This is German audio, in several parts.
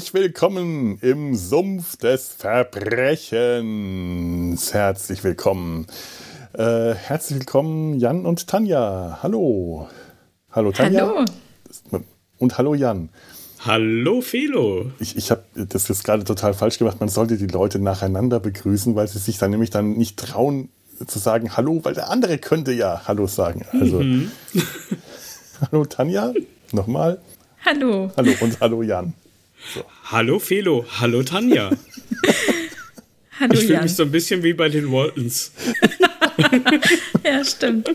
Herzlich willkommen im Sumpf des Verbrechens. Herzlich willkommen. Äh, herzlich willkommen, Jan und Tanja. Hallo. Hallo, Tanja. Hallo. Und hallo, Jan. Hallo, Felo. Ich, ich habe das jetzt gerade total falsch gemacht. Man sollte die Leute nacheinander begrüßen, weil sie sich dann nämlich dann nicht trauen zu sagen Hallo, weil der andere könnte ja Hallo sagen. Also, Mhm. hallo, Tanja. Nochmal. Hallo. Hallo und hallo, Jan. Hallo, Felo. Hallo, Tanja. Hallo Ich fühle mich so ein bisschen wie bei den Waltons. Ja, stimmt.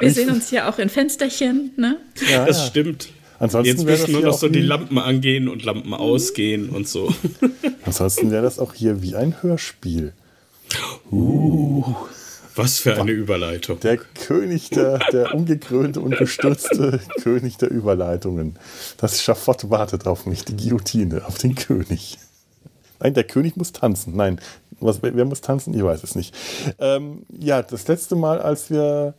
Wir sehen uns hier auch in Fensterchen, ne? Ja, Das ja. stimmt. Ansonsten Jetzt müssen nur noch so die Lampen angehen und Lampen ausgehen und so. Ansonsten wäre das auch hier wie ein Hörspiel. Was für eine Überleitung. Der König, der, der ungekrönte und gestürzte König der Überleitungen. Das Schafott wartet auf mich, die Guillotine, auf den König. Nein, der König muss tanzen. Nein, was, wer muss tanzen? Ich weiß es nicht. Ähm, ja, das letzte Mal, als wir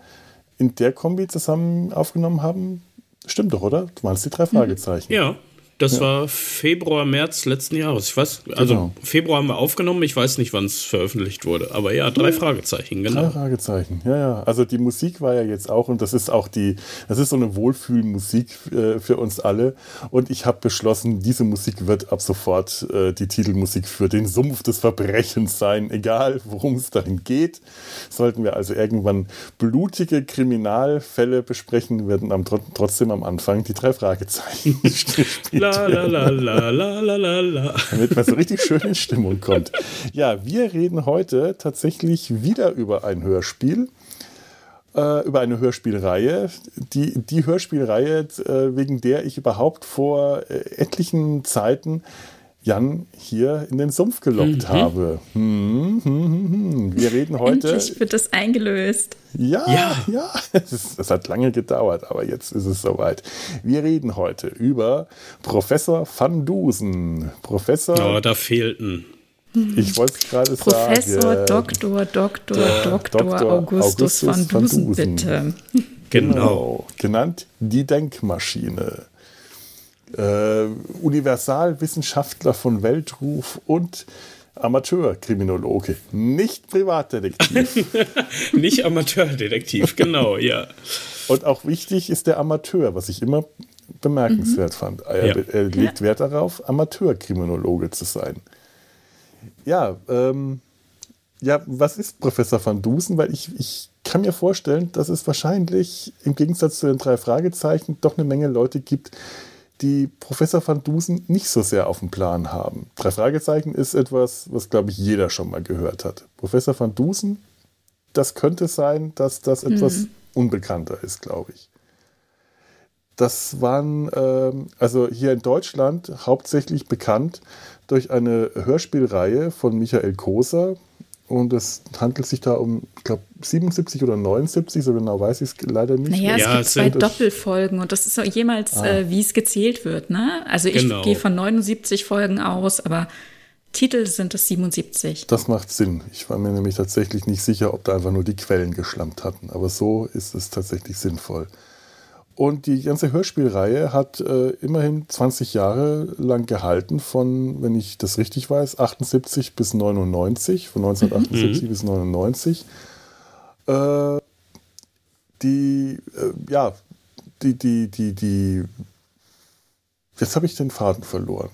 in der Kombi zusammen aufgenommen haben, stimmt doch, oder? Du meinst die drei Fragezeichen. Ja, das war Februar, März letzten Jahres. Ich weiß, also Genau. Februar haben wir aufgenommen. Ich weiß nicht, wann es veröffentlicht wurde. Aber ja, drei Fragezeichen, Drei genau. Fragezeichen, ja, ja. Also die Musik war ja jetzt auch, und das ist auch die, das ist so eine Wohlfühlmusik äh, für uns alle. Und ich habe beschlossen, diese Musik wird ab sofort äh, die Titelmusik für den Sumpf des Verbrechens sein, egal worum es darin geht. Sollten wir also irgendwann blutige Kriminalfälle besprechen, werden am, tro- trotzdem am Anfang die drei Fragezeichen gespielt La la la damit man so richtig schön in Stimmung kommt. Ja, wir reden heute tatsächlich wieder über ein Hörspiel, äh, über eine Hörspielreihe. Die, die Hörspielreihe, äh, wegen der ich überhaupt vor äh, etlichen Zeiten Jan hier in den Sumpf gelockt habe. Hm, hm, hm, hm. Wir reden heute. Endlich wird das eingelöst. Ja, ja, Ja. Es, ist, es hat lange gedauert, aber jetzt ist es soweit. Wir reden heute über Professor Van Dusen. Professor, Oh, da fehlten. ich wollte es gerade Professor, sagen. Doktor, Doktor, Doktor, Dr. Augustus, Augustus van van Dusen, Dusen. bitte. Genau. Genannt die Denkmaschine. Äh, Universalwissenschaftler von Weltruf und Amateurkriminologe, nicht Privatdetektiv. Nicht Amateurdetektiv, genau, ja. Und auch wichtig ist der Amateur, was ich immer bemerkenswert fand. Er, Ja. er legt Wert darauf, Amateurkriminologe zu sein. Ja, ähm, ja, was ist Professor van Dusen? Weil ich, ich kann mir vorstellen, dass es wahrscheinlich im Gegensatz zu den drei Fragezeichen doch eine Menge Leute gibt, die Professor van Dusen nicht so sehr auf dem Plan haben. Drei Fragezeichen ist etwas, was, glaube ich, jeder schon mal gehört hat. Professor van Dusen, das könnte sein, dass das etwas unbekannter ist, glaube ich. Das waren ähm, also hier in Deutschland hauptsächlich bekannt durch eine Hörspielreihe von Michael Koser. Und es handelt sich da um, ich glaube, 77 oder 79, so genau weiß ich es leider nicht. Naja, es Ja, gibt es zwei Doppelfolgen und das ist so jemals, Ah. äh, wie es gezählt wird. Ne? Also ich Genau. gehe von 79 Folgen aus, aber Titel sind es 77. Das macht Sinn. Ich war mir nämlich tatsächlich nicht sicher, ob da einfach nur die Quellen geschlampt hatten. Aber so ist es tatsächlich sinnvoll. Und die ganze Hörspielreihe hat äh, immerhin 20 Jahre lang gehalten, von, wenn ich das richtig weiß, 78 bis 99, von 1978 bis 99. Äh, die, äh, ja, die, die, die, die, jetzt habe ich den Faden verloren.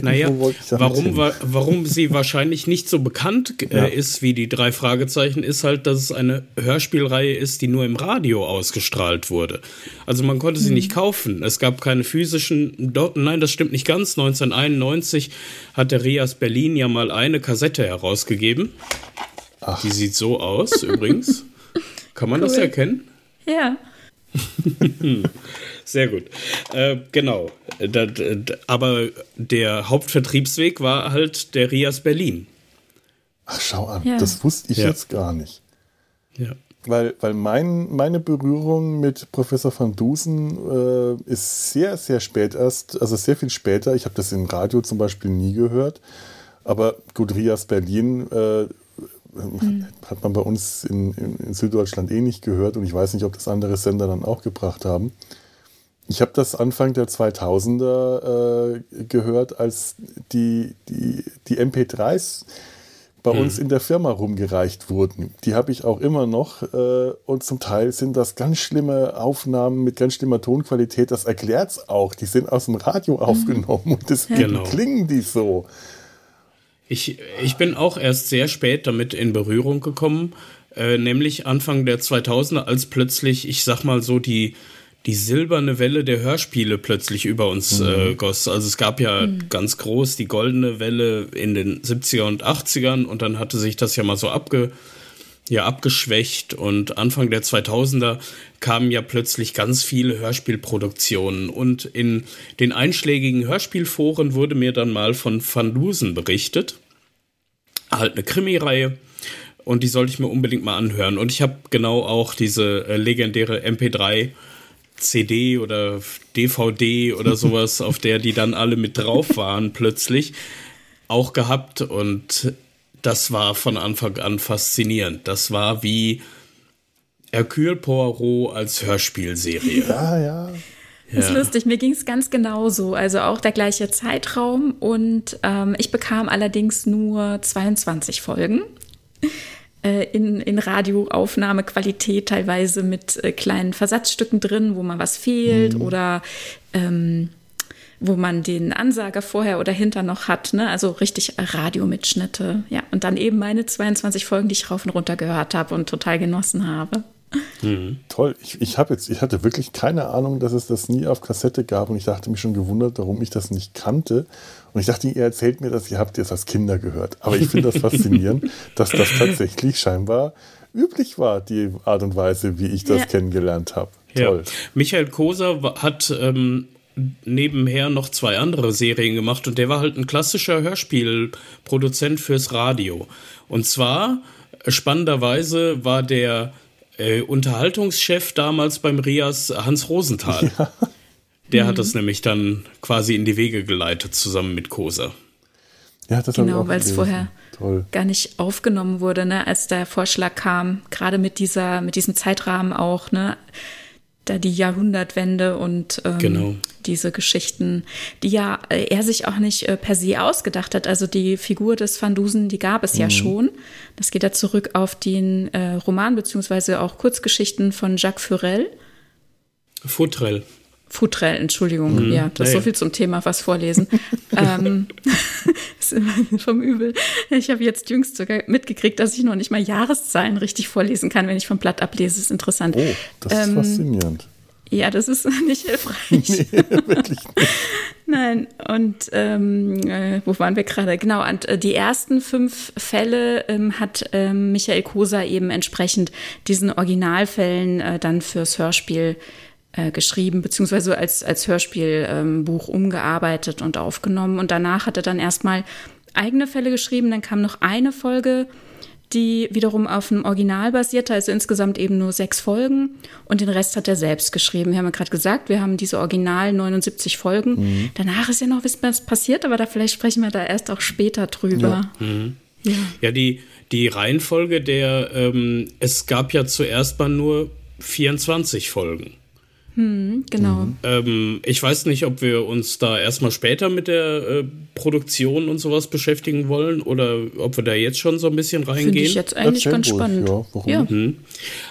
Naja, warum, wa- warum sie wahrscheinlich nicht so bekannt äh, Ja. ist wie die drei Fragezeichen, ist halt, dass es eine Hörspielreihe ist, die nur im Radio ausgestrahlt wurde. Also man konnte sie nicht kaufen. Es gab keine physischen. Do Nein, das stimmt nicht ganz. 1991 hat der Rias Berlin ja mal eine Kassette herausgegeben. Die sieht so aus übrigens. Kann man das Cool. erkennen? Ja. Sehr gut. Äh, genau. Da, da, aber der Hauptvertriebsweg war halt der Rias Berlin. Ach, schau an, Ja. das wusste ich Ja. jetzt gar nicht. Ja. Weil, weil mein, meine Berührung mit Professor van Dusen äh, ist sehr, sehr spät erst, also sehr viel später. Ich habe das im Radio zum Beispiel nie gehört. Aber gut, Rias Berlin äh, hat man bei uns in, in, in Süddeutschland eh nicht gehört und ich weiß nicht, ob das andere Sender dann auch gebracht haben. Ich habe das Anfang der 2000er äh, gehört, als die, die, die MP3s bei hm. uns in der Firma rumgereicht wurden. Die habe ich auch immer noch äh, und zum Teil sind das ganz schlimme Aufnahmen mit ganz schlimmer Tonqualität. Das erklärt es auch. Die sind aus dem Radio hm. aufgenommen und deswegen genau. klingen die so. Ich, ich bin auch erst sehr spät damit in Berührung gekommen, äh, nämlich Anfang der 2000er, als plötzlich, ich sag mal so, die die silberne Welle der Hörspiele plötzlich über uns mhm. äh, goss. Also es gab ja mhm. ganz groß die goldene Welle in den 70er und 80ern und dann hatte sich das ja mal so abge, ja, abgeschwächt und Anfang der 2000er kamen ja plötzlich ganz viele Hörspielproduktionen und in den einschlägigen Hörspielforen wurde mir dann mal von Van Dusen berichtet. Halt eine Krimireihe und die sollte ich mir unbedingt mal anhören und ich habe genau auch diese äh, legendäre MP3 CD oder DVD oder sowas, auf der die dann alle mit drauf waren, plötzlich auch gehabt. Und das war von Anfang an faszinierend. Das war wie Hercule Poirot als Hörspielserie. Ja, ja. Das ist lustig, mir ging es ganz genauso. Also auch der gleiche Zeitraum und ähm, ich bekam allerdings nur 22 Folgen. Äh, in, in Radioaufnahmequalität, teilweise mit äh, kleinen Versatzstücken drin, wo man was fehlt mhm. oder ähm, wo man den Ansager vorher oder hinter noch hat, ne? also richtig Radiomitschnitte. Ja, und dann eben meine 22 Folgen, die ich rauf und runter gehört habe und total genossen habe. Mhm. Toll. Ich, ich habe jetzt, ich hatte wirklich keine Ahnung, dass es das nie auf Kassette gab und ich dachte mich schon gewundert, warum ich das nicht kannte. Und ich dachte, ihr erzählt mir das, ihr habt es als Kinder gehört. Aber ich finde das faszinierend, dass das tatsächlich scheinbar üblich war, die Art und Weise, wie ich das ja. kennengelernt habe. Toll. Ja. Michael Koser hat ähm, nebenher noch zwei andere Serien gemacht und der war halt ein klassischer Hörspielproduzent fürs Radio. Und zwar, spannenderweise, war der äh, Unterhaltungschef damals beim Rias Hans Rosenthal. Ja. Der mhm. hat das nämlich dann quasi in die Wege geleitet, zusammen mit Kosa. Ja, das genau, weil es vorher Toll. gar nicht aufgenommen wurde, ne, als der Vorschlag kam, gerade mit dieser, mit diesem Zeitrahmen auch, ne, da die Jahrhundertwende und ähm, genau. diese Geschichten, die ja äh, er sich auch nicht äh, per se ausgedacht hat. Also die Figur des Van Dusen, die gab es mhm. ja schon. Das geht ja zurück auf den äh, Roman beziehungsweise auch Kurzgeschichten von Jacques Furel. Futrell. Futrell, Entschuldigung. Mhm. Ja, das ist so viel zum Thema, was vorlesen. ähm, ist immer vom Übel. Ich habe jetzt jüngst sogar mitgekriegt, dass ich noch nicht mal Jahreszahlen richtig vorlesen kann, wenn ich vom Blatt ablese. Das ist interessant. Oh, das ist ähm, faszinierend. Ja, das ist nicht hilfreich. Nee, wirklich nicht. Nein, und ähm, äh, wo waren wir gerade? Genau, und äh, die ersten fünf Fälle ähm, hat ähm, Michael Koser eben entsprechend diesen Originalfällen äh, dann fürs Hörspiel äh, geschrieben, beziehungsweise als, als Hörspielbuch ähm, umgearbeitet und aufgenommen. Und danach hat er dann erstmal eigene Fälle geschrieben. Dann kam noch eine Folge, die wiederum auf einem Original basierte, also insgesamt eben nur sechs Folgen. Und den Rest hat er selbst geschrieben. Wir haben ja gerade gesagt, wir haben diese Original 79 Folgen. Mhm. Danach ist ja noch was passiert, aber da vielleicht sprechen wir da erst auch später drüber. Ja, mhm. ja. ja die, die Reihenfolge der, ähm, es gab ja zuerst mal nur 24 Folgen. Hm, genau. Mhm. Ähm, ich weiß nicht, ob wir uns da erstmal später mit der äh, Produktion und sowas beschäftigen wollen oder ob wir da jetzt schon so ein bisschen reingehen. Finde ich jetzt eigentlich ganz ruhig, spannend. Ja, warum? Ja. Mhm.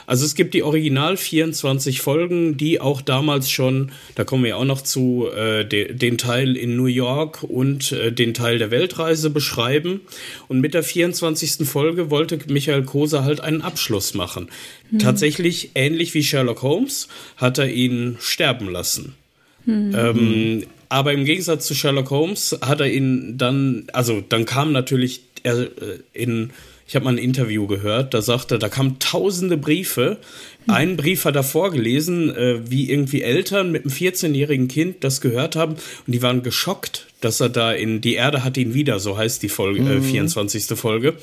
Also es gibt die Original 24 Folgen, die auch damals schon, da kommen wir auch noch zu, äh, de, den Teil in New York und äh, den Teil der Weltreise beschreiben. Und mit der 24. Folge wollte Michael Koser halt einen Abschluss machen. Mhm. Tatsächlich ähnlich wie Sherlock Holmes hat er ihn sterben lassen. Mhm. Ähm, aber im Gegensatz zu Sherlock Holmes hat er ihn dann, also dann kam natürlich er äh, in ich habe mal ein Interview gehört, da sagte, da kamen tausende Briefe. Einen Brief hat er vorgelesen, äh, wie irgendwie Eltern mit einem 14-jährigen Kind das gehört haben und die waren geschockt, dass er da in die Erde hat ihn wieder, so heißt die Folge, äh, 24. Mhm. Folge,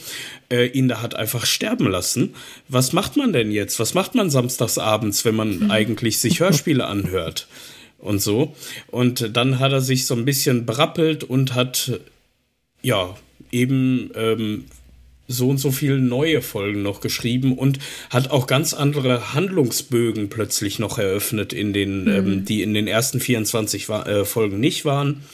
äh, ihn da hat einfach sterben lassen. Was macht man denn jetzt? Was macht man samstagsabends, wenn man mhm. eigentlich sich Hörspiele anhört? Und so. Und dann hat er sich so ein bisschen berappelt und hat, ja, eben ähm, so und so viele neue Folgen noch geschrieben und hat auch ganz andere Handlungsbögen plötzlich noch eröffnet, in den, mhm. ähm, die in den ersten 24 äh, Folgen nicht waren.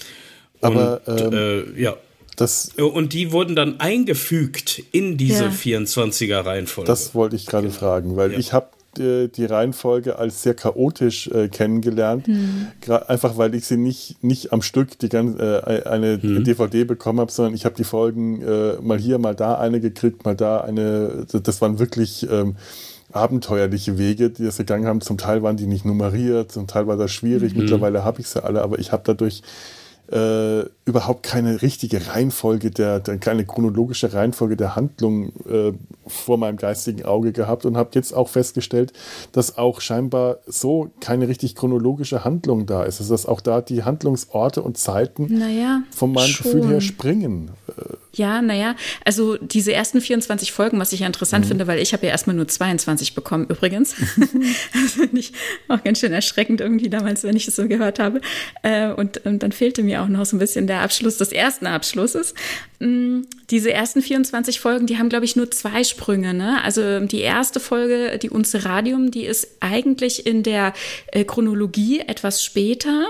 Aber und, ähm, äh, ja. Das, und die wurden dann eingefügt in diese ja. 24er Reihenfolge. Das wollte ich gerade genau. fragen, weil ja. ich habe die, die Reihenfolge als sehr chaotisch äh, kennengelernt. Hm. Einfach weil ich sie nicht, nicht am Stück die ganze, äh, eine hm. DVD bekommen habe, sondern ich habe die Folgen äh, mal hier, mal da eine gekriegt, mal da eine. Das waren wirklich ähm, abenteuerliche Wege, die das gegangen haben. Zum Teil waren die nicht nummeriert, zum Teil war das schwierig. Mhm. Mittlerweile habe ich sie alle, aber ich habe dadurch äh, überhaupt keine richtige Reihenfolge, der, der, keine chronologische Reihenfolge der Handlung äh, vor meinem geistigen Auge gehabt und habe jetzt auch festgestellt, dass auch scheinbar so keine richtig chronologische Handlung da ist. Also dass auch da die Handlungsorte und Zeiten naja, von meinem schon. Gefühl her springen. Ja, naja, also diese ersten 24 Folgen, was ich ja interessant mhm. finde, weil ich habe ja erstmal nur 22 bekommen übrigens. das finde ich auch ganz schön erschreckend irgendwie damals, wenn ich das so gehört habe. Äh, und, und dann fehlte mir auch noch so ein bisschen der Abschluss des ersten Abschlusses. Mm, diese ersten 24 Folgen, die haben, glaube ich, nur zwei Sprünge. Ne? Also die erste Folge, die Unze Radium, die ist eigentlich in der äh, Chronologie etwas später.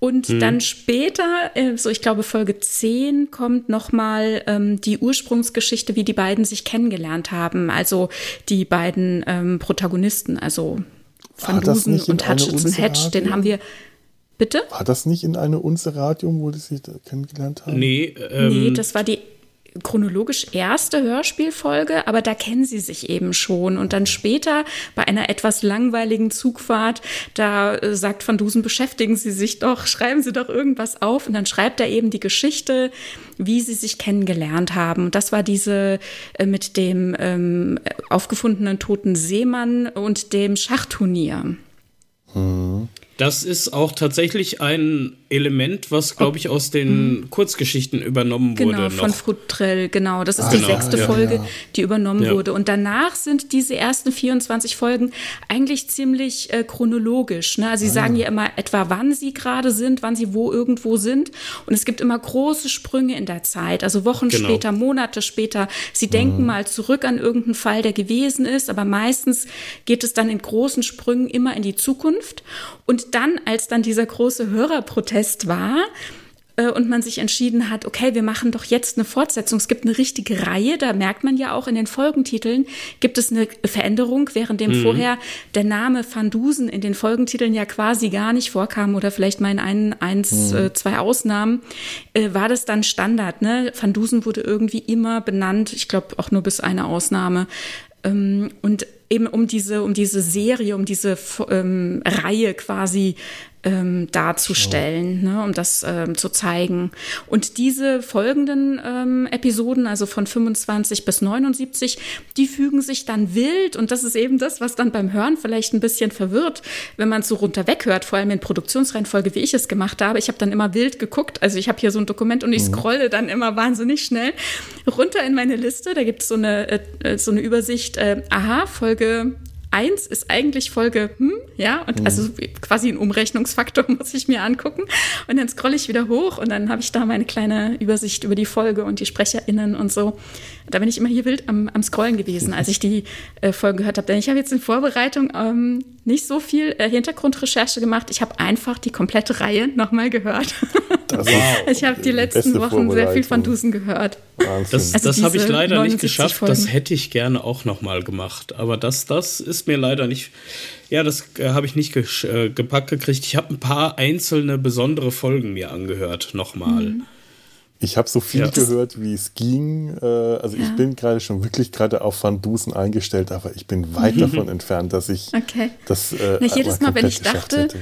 Und mhm. dann später, äh, so ich glaube Folge 10, kommt nochmal ähm, die Ursprungsgeschichte, wie die beiden sich kennengelernt haben. Also die beiden ähm, Protagonisten, also Van Dusen und Hutchinson Hedge, den haben wir Bitte? War das nicht in eine Unze Radium, wo die sich kennengelernt haben? Nee, ähm, nee, das war die chronologisch erste Hörspielfolge, aber da kennen sie sich eben schon. Und dann später bei einer etwas langweiligen Zugfahrt, da äh, sagt Van Dusen, beschäftigen Sie sich doch, schreiben Sie doch irgendwas auf. Und dann schreibt er eben die Geschichte, wie sie sich kennengelernt haben. Und das war diese äh, mit dem ähm, aufgefundenen toten Seemann und dem Schachturnier. Hm. Das ist auch tatsächlich ein Element, was, glaube ich, aus den mhm. Kurzgeschichten übernommen genau, wurde. Genau, von Frutrell, genau. Das ist ah, die genau, sechste ja, Folge, ja. die übernommen ja. wurde. Und danach sind diese ersten 24 Folgen eigentlich ziemlich äh, chronologisch. Ne? Also sie ah. sagen ja immer etwa, wann sie gerade sind, wann sie wo irgendwo sind. Und es gibt immer große Sprünge in der Zeit. Also Wochen genau. später, Monate später. Sie denken mhm. mal zurück an irgendeinen Fall, der gewesen ist. Aber meistens geht es dann in großen Sprüngen immer in die Zukunft. Und dann, als dann dieser große Hörerprotest war, äh, und man sich entschieden hat, okay, wir machen doch jetzt eine Fortsetzung. Es gibt eine richtige Reihe, da merkt man ja auch in den Folgentiteln, gibt es eine Veränderung, während dem mhm. vorher der Name Van Dusen in den Folgentiteln ja quasi gar nicht vorkam oder vielleicht mal in ein, eins, mhm. äh, zwei Ausnahmen, äh, war das dann Standard. Ne? Van Dusen wurde irgendwie immer benannt, ich glaube auch nur bis eine Ausnahme. Ähm, und eben um diese, um diese Serie, um diese ähm, Reihe quasi ähm, darzustellen, oh. ne, um das ähm, zu zeigen. Und diese folgenden ähm, Episoden, also von 25 bis 79, die fügen sich dann wild und das ist eben das, was dann beim Hören vielleicht ein bisschen verwirrt, wenn man es so runter weghört, vor allem in Produktionsreihenfolge, wie ich es gemacht habe. Ich habe dann immer wild geguckt, also ich habe hier so ein Dokument und ich mhm. scrolle dann immer wahnsinnig schnell runter in meine Liste. Da gibt es so eine, äh, so eine Übersicht, äh, aha, Folge 1 ist eigentlich Folge, hm, ja, und mhm. also quasi ein Umrechnungsfaktor muss ich mir angucken. Und dann scrolle ich wieder hoch und dann habe ich da meine kleine Übersicht über die Folge und die SprecherInnen und so. Da bin ich immer hier wild am, am Scrollen gewesen, als ich die äh, Folge gehört habe. Denn ich habe jetzt in Vorbereitung ähm, nicht so viel äh, Hintergrundrecherche gemacht. Ich habe einfach die komplette Reihe nochmal gehört. Ich habe die letzten Wochen sehr viel von Dusen gehört. Das, also das habe ich leider nicht geschafft. Folgen. Das hätte ich gerne auch nochmal gemacht. Aber das, das ist mir leider nicht. Ja, das äh, habe ich nicht äh, gepackt gekriegt. Ich habe ein paar einzelne besondere Folgen mir angehört nochmal. Mhm. Ich habe so viel ja. gehört, wie es ging. Äh, also ja. ich bin gerade schon wirklich gerade auf Van Dusen eingestellt, aber ich bin weit davon entfernt, dass ich okay. das äh, Na, jedes Mal, wenn ich dachte, hätte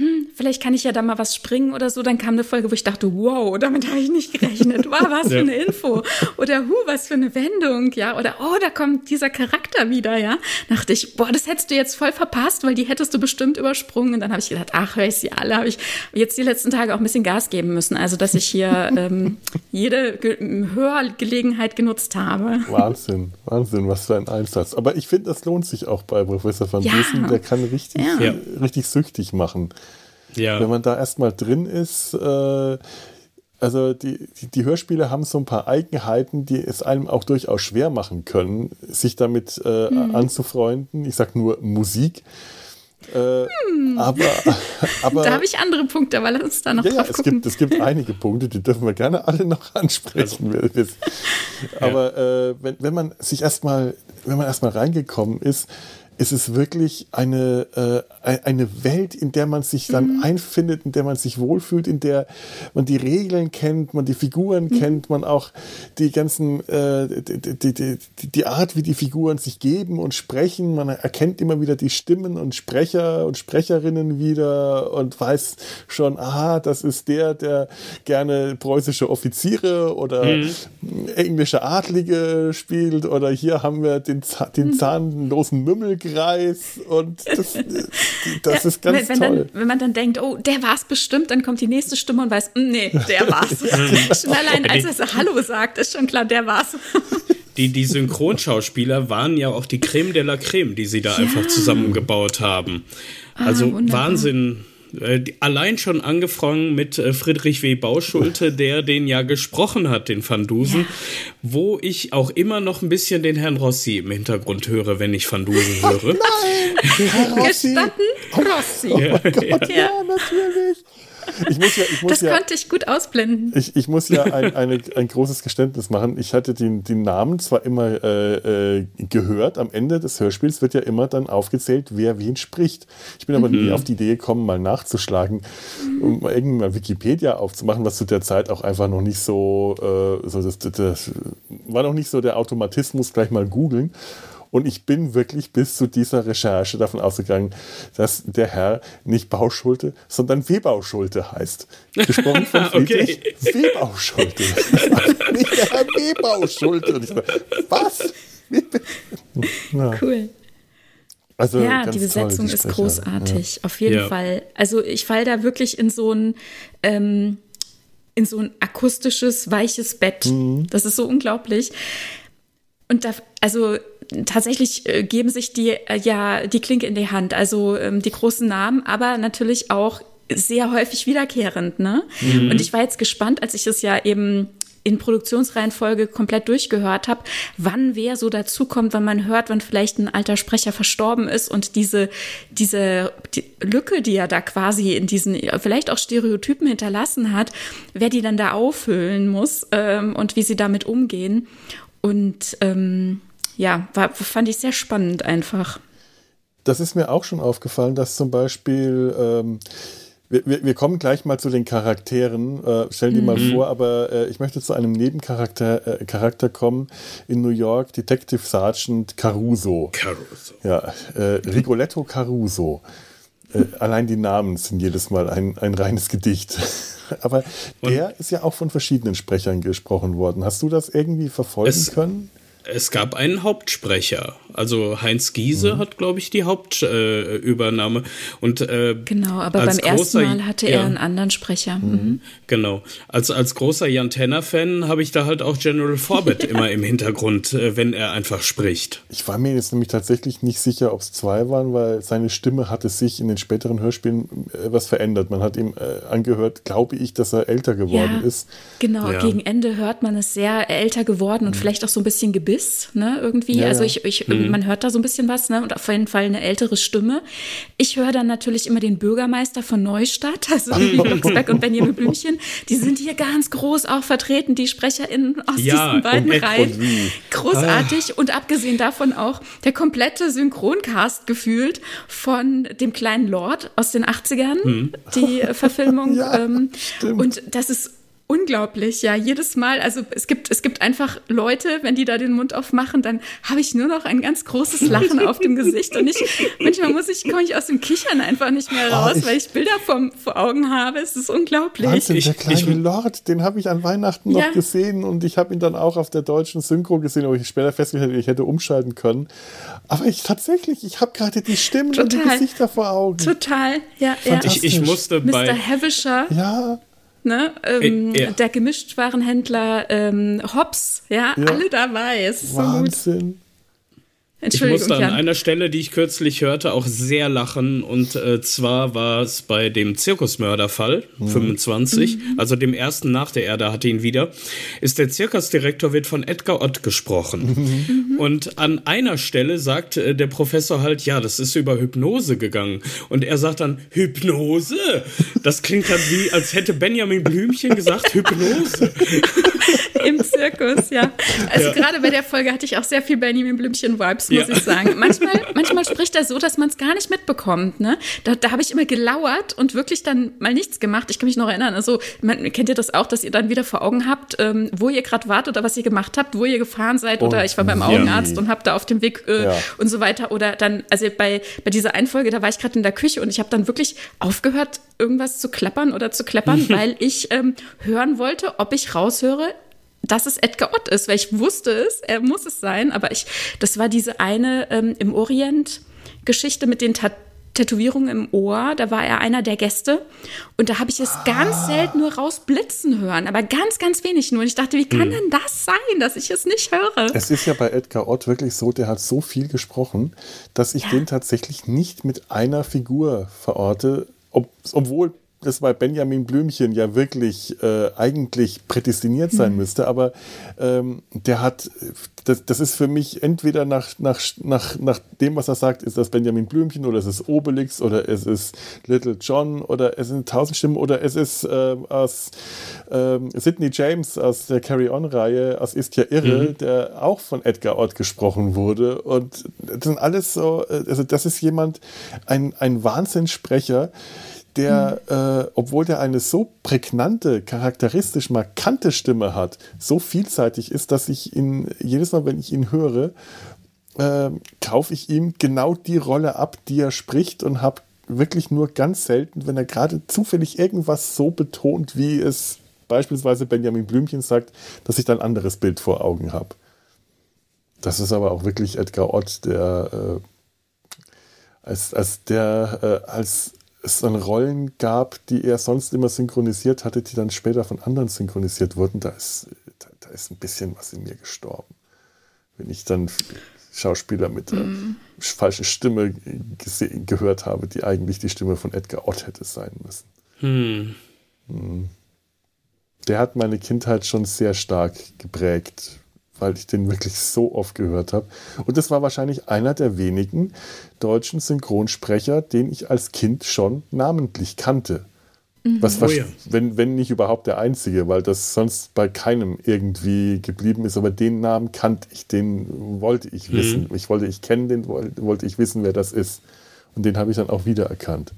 hm, vielleicht kann ich ja da mal was springen oder so. Dann kam eine Folge, wo ich dachte, wow, damit habe ich nicht gerechnet. Wow, was für eine Info. Oder hu, was für eine Wendung, ja. Oder oh, da kommt dieser Charakter wieder, ja. Dachte ich, boah, das hättest du jetzt voll verpasst, weil die hättest du bestimmt übersprungen. Und dann habe ich gedacht, ach, höre ich sie alle. Habe ich jetzt die letzten Tage auch ein bisschen Gas geben müssen. Also, dass ich hier ähm, jede Ge Hörgelegenheit genutzt habe. Wahnsinn, Wahnsinn, was für ein Einsatz. Aber ich finde, das lohnt sich auch bei Professor van ja. Dusen. Der kann richtig, ja. richtig süchtig machen. Ja. Wenn man da erstmal drin ist, äh, Also die, die, die, Hörspiele haben so ein paar Eigenheiten, die es einem auch durchaus schwer machen können, sich damit äh, mhm. anzufreunden. Ich sage nur Musik. Äh, hm. aber, aber, da habe ich andere Punkte, aber lass uns da noch ja, drauf ja, es gucken. Gibt, es gibt einige Punkte, die dürfen wir gerne alle noch ansprechen. Also, aber äh, wenn, wenn man sich erstmal, wenn man erstmal reingekommen ist, ist es wirklich eine, äh, eine Welt, in der man sich dann mhm. einfindet, in der man sich wohlfühlt, in der man die Regeln kennt, man die Figuren mhm. kennt, man auch die ganzen, äh, die, die, die, die, Art, wie die Figuren sich geben und sprechen. Man erkennt immer wieder die Stimmen und Sprecher und Sprecherinnen wieder und weiß schon, aha, das ist der, der gerne preußische Offiziere oder mhm. englische Adlige spielt oder hier haben wir den, den mhm. zahnlosen Mümmel Kreis und das, das ist ganz wenn, wenn toll. Dann, wenn man dann denkt, oh, der war es bestimmt, dann kommt die nächste Stimme und weiß, mm, nee, der war's. ja, genau. Schon allein, als er so Hallo sagt, ist schon klar, der war's. Die, die Synchronschauspieler waren ja auch die Creme de la Creme, die sie da ja. einfach zusammengebaut haben. Ah, also ah, Wahnsinn äh, allein schon angefangen mit äh, Friedrich W. Bauschulte, der den ja gesprochen hat, den Van Dusen, ja. wo ich auch immer noch ein bisschen den Herrn Rossi im Hintergrund höre, wenn ich Van Dusen höre. Nein! Herr Rossi. Gestatten? Rossi. Oh mein Gott, ja, ja natürlich. Ich muss ja, ich muss das ja, konnte ich gut ausblenden. Ich, ich muss ja ein, eine, ein großes Geständnis machen. Ich hatte den, den Namen zwar immer äh, äh, gehört, am Ende des Hörspiels wird ja immer dann aufgezählt, wer wen spricht. Ich bin aber mhm. nie auf die Idee gekommen, mal nachzuschlagen, um irgendwann Wikipedia aufzumachen, was zu der Zeit auch einfach noch nicht so, äh, so das, das, das war noch nicht so der Automatismus, gleich mal googeln. Und ich bin wirklich bis zu dieser Recherche davon ausgegangen, dass der Herr nicht Bauschulte, sondern Webau-Schulte heißt. Gesprochen von Friedrich okay. Webau-Schulte. nicht der Herr Webau-Schulte. Und ich so, was? Ja. Cool. Also ja, die Besetzung toll, die ist großartig, ja. auf jeden ja. Fall. Also ich falle da wirklich in so ein ähm, in so ein akustisches weiches Bett. Mhm. Das ist so unglaublich. Und da, also tatsächlich äh, geben sich die äh, ja die Klinke in die Hand, also ähm, die großen Namen, aber natürlich auch sehr häufig wiederkehrend. Ne? Mhm. Und ich war jetzt gespannt, als ich es ja eben in Produktionsreihenfolge komplett durchgehört habe, wann wer so dazukommt, wenn man hört, wann vielleicht ein alter Sprecher verstorben ist und diese, diese die Lücke, die er da quasi in diesen vielleicht auch Stereotypen hinterlassen hat, wer die dann da auffüllen muss ähm, und wie sie damit umgehen. Und ähm, ja, war, fand ich sehr spannend einfach. Das ist mir auch schon aufgefallen, dass zum Beispiel, ähm, wir, wir, kommen gleich mal zu den Charakteren, äh, stell die mhm. mal vor, aber äh, ich möchte zu einem Nebencharakter äh, Charakter kommen in New York, Detective Sergeant Caruso. Caruso. Ja, äh, Rigoletto Caruso. Äh, allein die Namen sind jedes Mal ein, ein reines Gedicht. aber der Und ist ja auch von verschiedenen Sprechern gesprochen worden. Hast du das irgendwie verfolgen können? Es gab einen Hauptsprecher. Also Heinz Giese mhm. hat, glaube ich, die Hauptübernahme. Äh, und äh, genau, aber beim ersten Mal hatte er ja, einen anderen Sprecher. Mhm. mhm. Genau. Als, als großer Jan Tenner-Fan habe ich da halt auch General Forbett immer im Hintergrund, äh, wenn er einfach spricht. Ich war mir jetzt nämlich tatsächlich nicht sicher, ob es zwei waren, weil seine Stimme hatte sich in den späteren Hörspielen äh, was verändert. Man hat ihm äh, angehört, glaube ich, dass er älter geworden ja, ist. Genau, ja. gegen Ende hört man es sehr älter geworden und mhm. vielleicht auch so ein bisschen Gebiss, ne, irgendwie. also ich, ich mhm. Mhm. Man hört da so ein bisschen was, ne? Und auf jeden Fall eine ältere Stimme. Ich höre dann natürlich immer den Bürgermeister von Neustadt, also Blocksberg und Benjamin Blümchen. Die sind hier ganz groß auch vertreten, die SprecherInnen aus ja, diesen beiden Reihen. Großartig. Ah. Und abgesehen davon auch der komplette Synchroncast gefühlt von dem kleinen Lord aus den 80ern, hm. die Verfilmung. ja, ähm, und das ist unglaublich, ja. Jedes Mal, also es gibt, es gibt einfach Leute, wenn die da den Mund aufmachen, dann habe ich nur noch ein ganz großes Lachen auf dem Gesicht und ich, manchmal muss ich, komme ich aus dem Kichern einfach nicht mehr raus, oh, ich, weil ich Bilder vom, vor Augen habe. Es ist unglaublich. Wahnsinn, der kleine ich, Lord, den habe ich an Weihnachten noch ja. gesehen und ich habe ihn dann auch auf der deutschen Synchro gesehen, wo ich später festgestellt habe, ich hätte umschalten können. Aber ich tatsächlich, ich habe gerade die Stimmen Total. und die Gesichter vor Augen. Total, ja. ja. Ich, ich musste bei Mr. Hevischer. Ja. Ne? Ähm, ja. Der Gemischtwarenhändler ähm, Hobbs, ja, ja, alle dabei. Es ist Wahnsinn. Ich musste an Jan. einer Stelle, die ich kürzlich hörte, auch sehr lachen. Und äh, zwar war es bei dem Zirkusmörderfall mhm. 25, mhm. also dem ersten nach der Erde hatte ihn wieder, ist der Zirkusdirektor wird von Edgar Ott gesprochen. Mhm. Und an einer Stelle sagt äh, der Professor halt, ja, das ist über Hypnose gegangen. Und er sagt dann, Hypnose? Das klingt halt wie, als hätte Benjamin Blümchen gesagt, Hypnose. Im Zirkus, ja. Also ja. gerade bei der Folge hatte ich auch sehr viel Benjamin Blümchen-Vibes muss ja. ich sagen. Manchmal, manchmal spricht er so, dass man es gar nicht mitbekommt. Ne? Da, da habe ich immer gelauert und wirklich dann mal nichts gemacht. Ich kann mich noch erinnern. Also, man, kennt ihr das auch, dass ihr dann wieder vor Augen habt, ähm, wo ihr gerade wart oder was ihr gemacht habt, wo ihr gefahren seid? Oh, oder ich war beim Augenarzt und habe da auf dem Weg äh, und so weiter. Oder dann, also bei, bei dieser Einfolge, da war ich gerade in der Küche und ich habe dann wirklich aufgehört, irgendwas zu klappern oder zu klappern, weil ich ähm, hören wollte, ob ich raushöre, dass es Edgar Ott ist, weil ich wusste es, er muss es sein, aber ich, das war diese eine ähm, im Orient Geschichte mit den Tat Tätowierungen im Ohr, da war er einer der Gäste und da habe ich es ah. ganz selten nur rausblitzen hören, aber ganz, ganz wenig nur. Und ich dachte, wie kann hm. denn das sein, dass ich es nicht höre? Es ist ja bei Edgar Ott wirklich so, der hat so viel gesprochen, dass ich ja. den tatsächlich nicht mit einer Figur verorte, ob, obwohl das bei Benjamin Blümchen ja wirklich äh, eigentlich prädestiniert sein mhm. müsste, aber ähm, der hat, das, das ist für mich entweder nach, nach, nach, nach dem, was er sagt, ist das Benjamin Blümchen oder es ist Obelix oder es ist Little John oder es sind tausend Stimmen oder es ist äh, aus äh, Sidney James aus der Carry-On-Reihe, aus Ist ja irre, mhm. der auch von Edgar Ott gesprochen wurde und das sind alles so, äh, also das ist jemand, ein, ein Wahnsinnssprecher, der, mhm. äh, obwohl der eine so prägnante, charakteristisch markante Stimme hat, so vielseitig ist, dass ich ihn jedes Mal, wenn ich ihn höre, äh, kaufe ich ihm genau die Rolle ab, die er spricht und habe wirklich nur ganz selten, wenn er gerade zufällig irgendwas so betont, wie es beispielsweise Benjamin Blümchen sagt, dass ich dann ein anderes Bild vor Augen habe. Das ist aber auch wirklich Edgar Ott, der äh, als, als der äh, als es dann Rollen gab, die er sonst immer synchronisiert hatte, die dann später von anderen synchronisiert wurden, da ist, da, da ist ein bisschen was in mir gestorben. Wenn ich dann Schauspieler mit der mm. falschen Stimme gesehen, gehört habe, die eigentlich die Stimme von Edgar Ott hätte sein müssen. Hm. hm. Der hat meine Kindheit schon sehr stark geprägt, weil ich den wirklich so oft gehört habe. Und das war wahrscheinlich einer der wenigen deutschen Synchronsprecher, den ich als Kind schon namentlich kannte. Mhm. Was, was oh ja. wenn, wenn nicht überhaupt der einzige, weil das sonst bei keinem irgendwie geblieben ist. Aber den Namen kannte ich, den wollte ich mhm. wissen. Ich wollte, ich kennen den, wollte ich wissen, wer das ist. Und den habe ich dann auch wiedererkannt.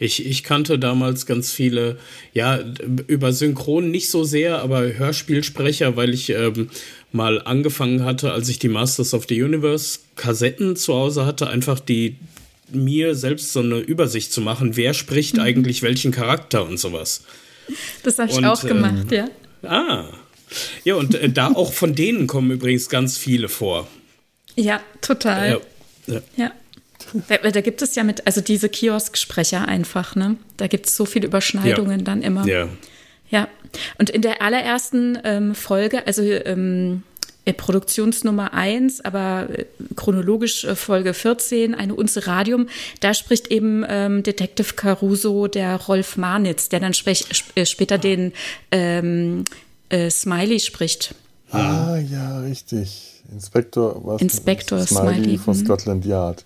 Ich, ich kannte damals ganz viele, ja, über Synchron nicht so sehr, aber Hörspielsprecher, weil ich ähm, mal angefangen hatte, als ich die Masters of the Universe Kassetten zu Hause hatte, einfach die mir selbst so eine Übersicht zu machen, wer spricht mhm. eigentlich welchen Charakter und sowas. Das habe ich und, auch gemacht, ähm, ja. Ah. Ja, und äh, da auch von denen kommen übrigens ganz viele vor. Ja, total. ja. ja. ja. Da, da, gibt es ja mit, also diese Kiosksprecher einfach, ne? Da gibt es so viele Überschneidungen ja. dann immer. Ja. Ja. Und in der allerersten ähm, Folge, also ähm, äh, Produktionsnummer 1, aber äh, chronologisch äh, Folge 14, eine Unze Radium, da spricht eben ähm, Detective Caruso der Rolf Marnitz, der dann sprech, sp später den ähm, äh, Smiley spricht. Ah, ja, richtig. Inspektor, was? Inspektor Smiley, Smiley von mhm. Scotland Yard.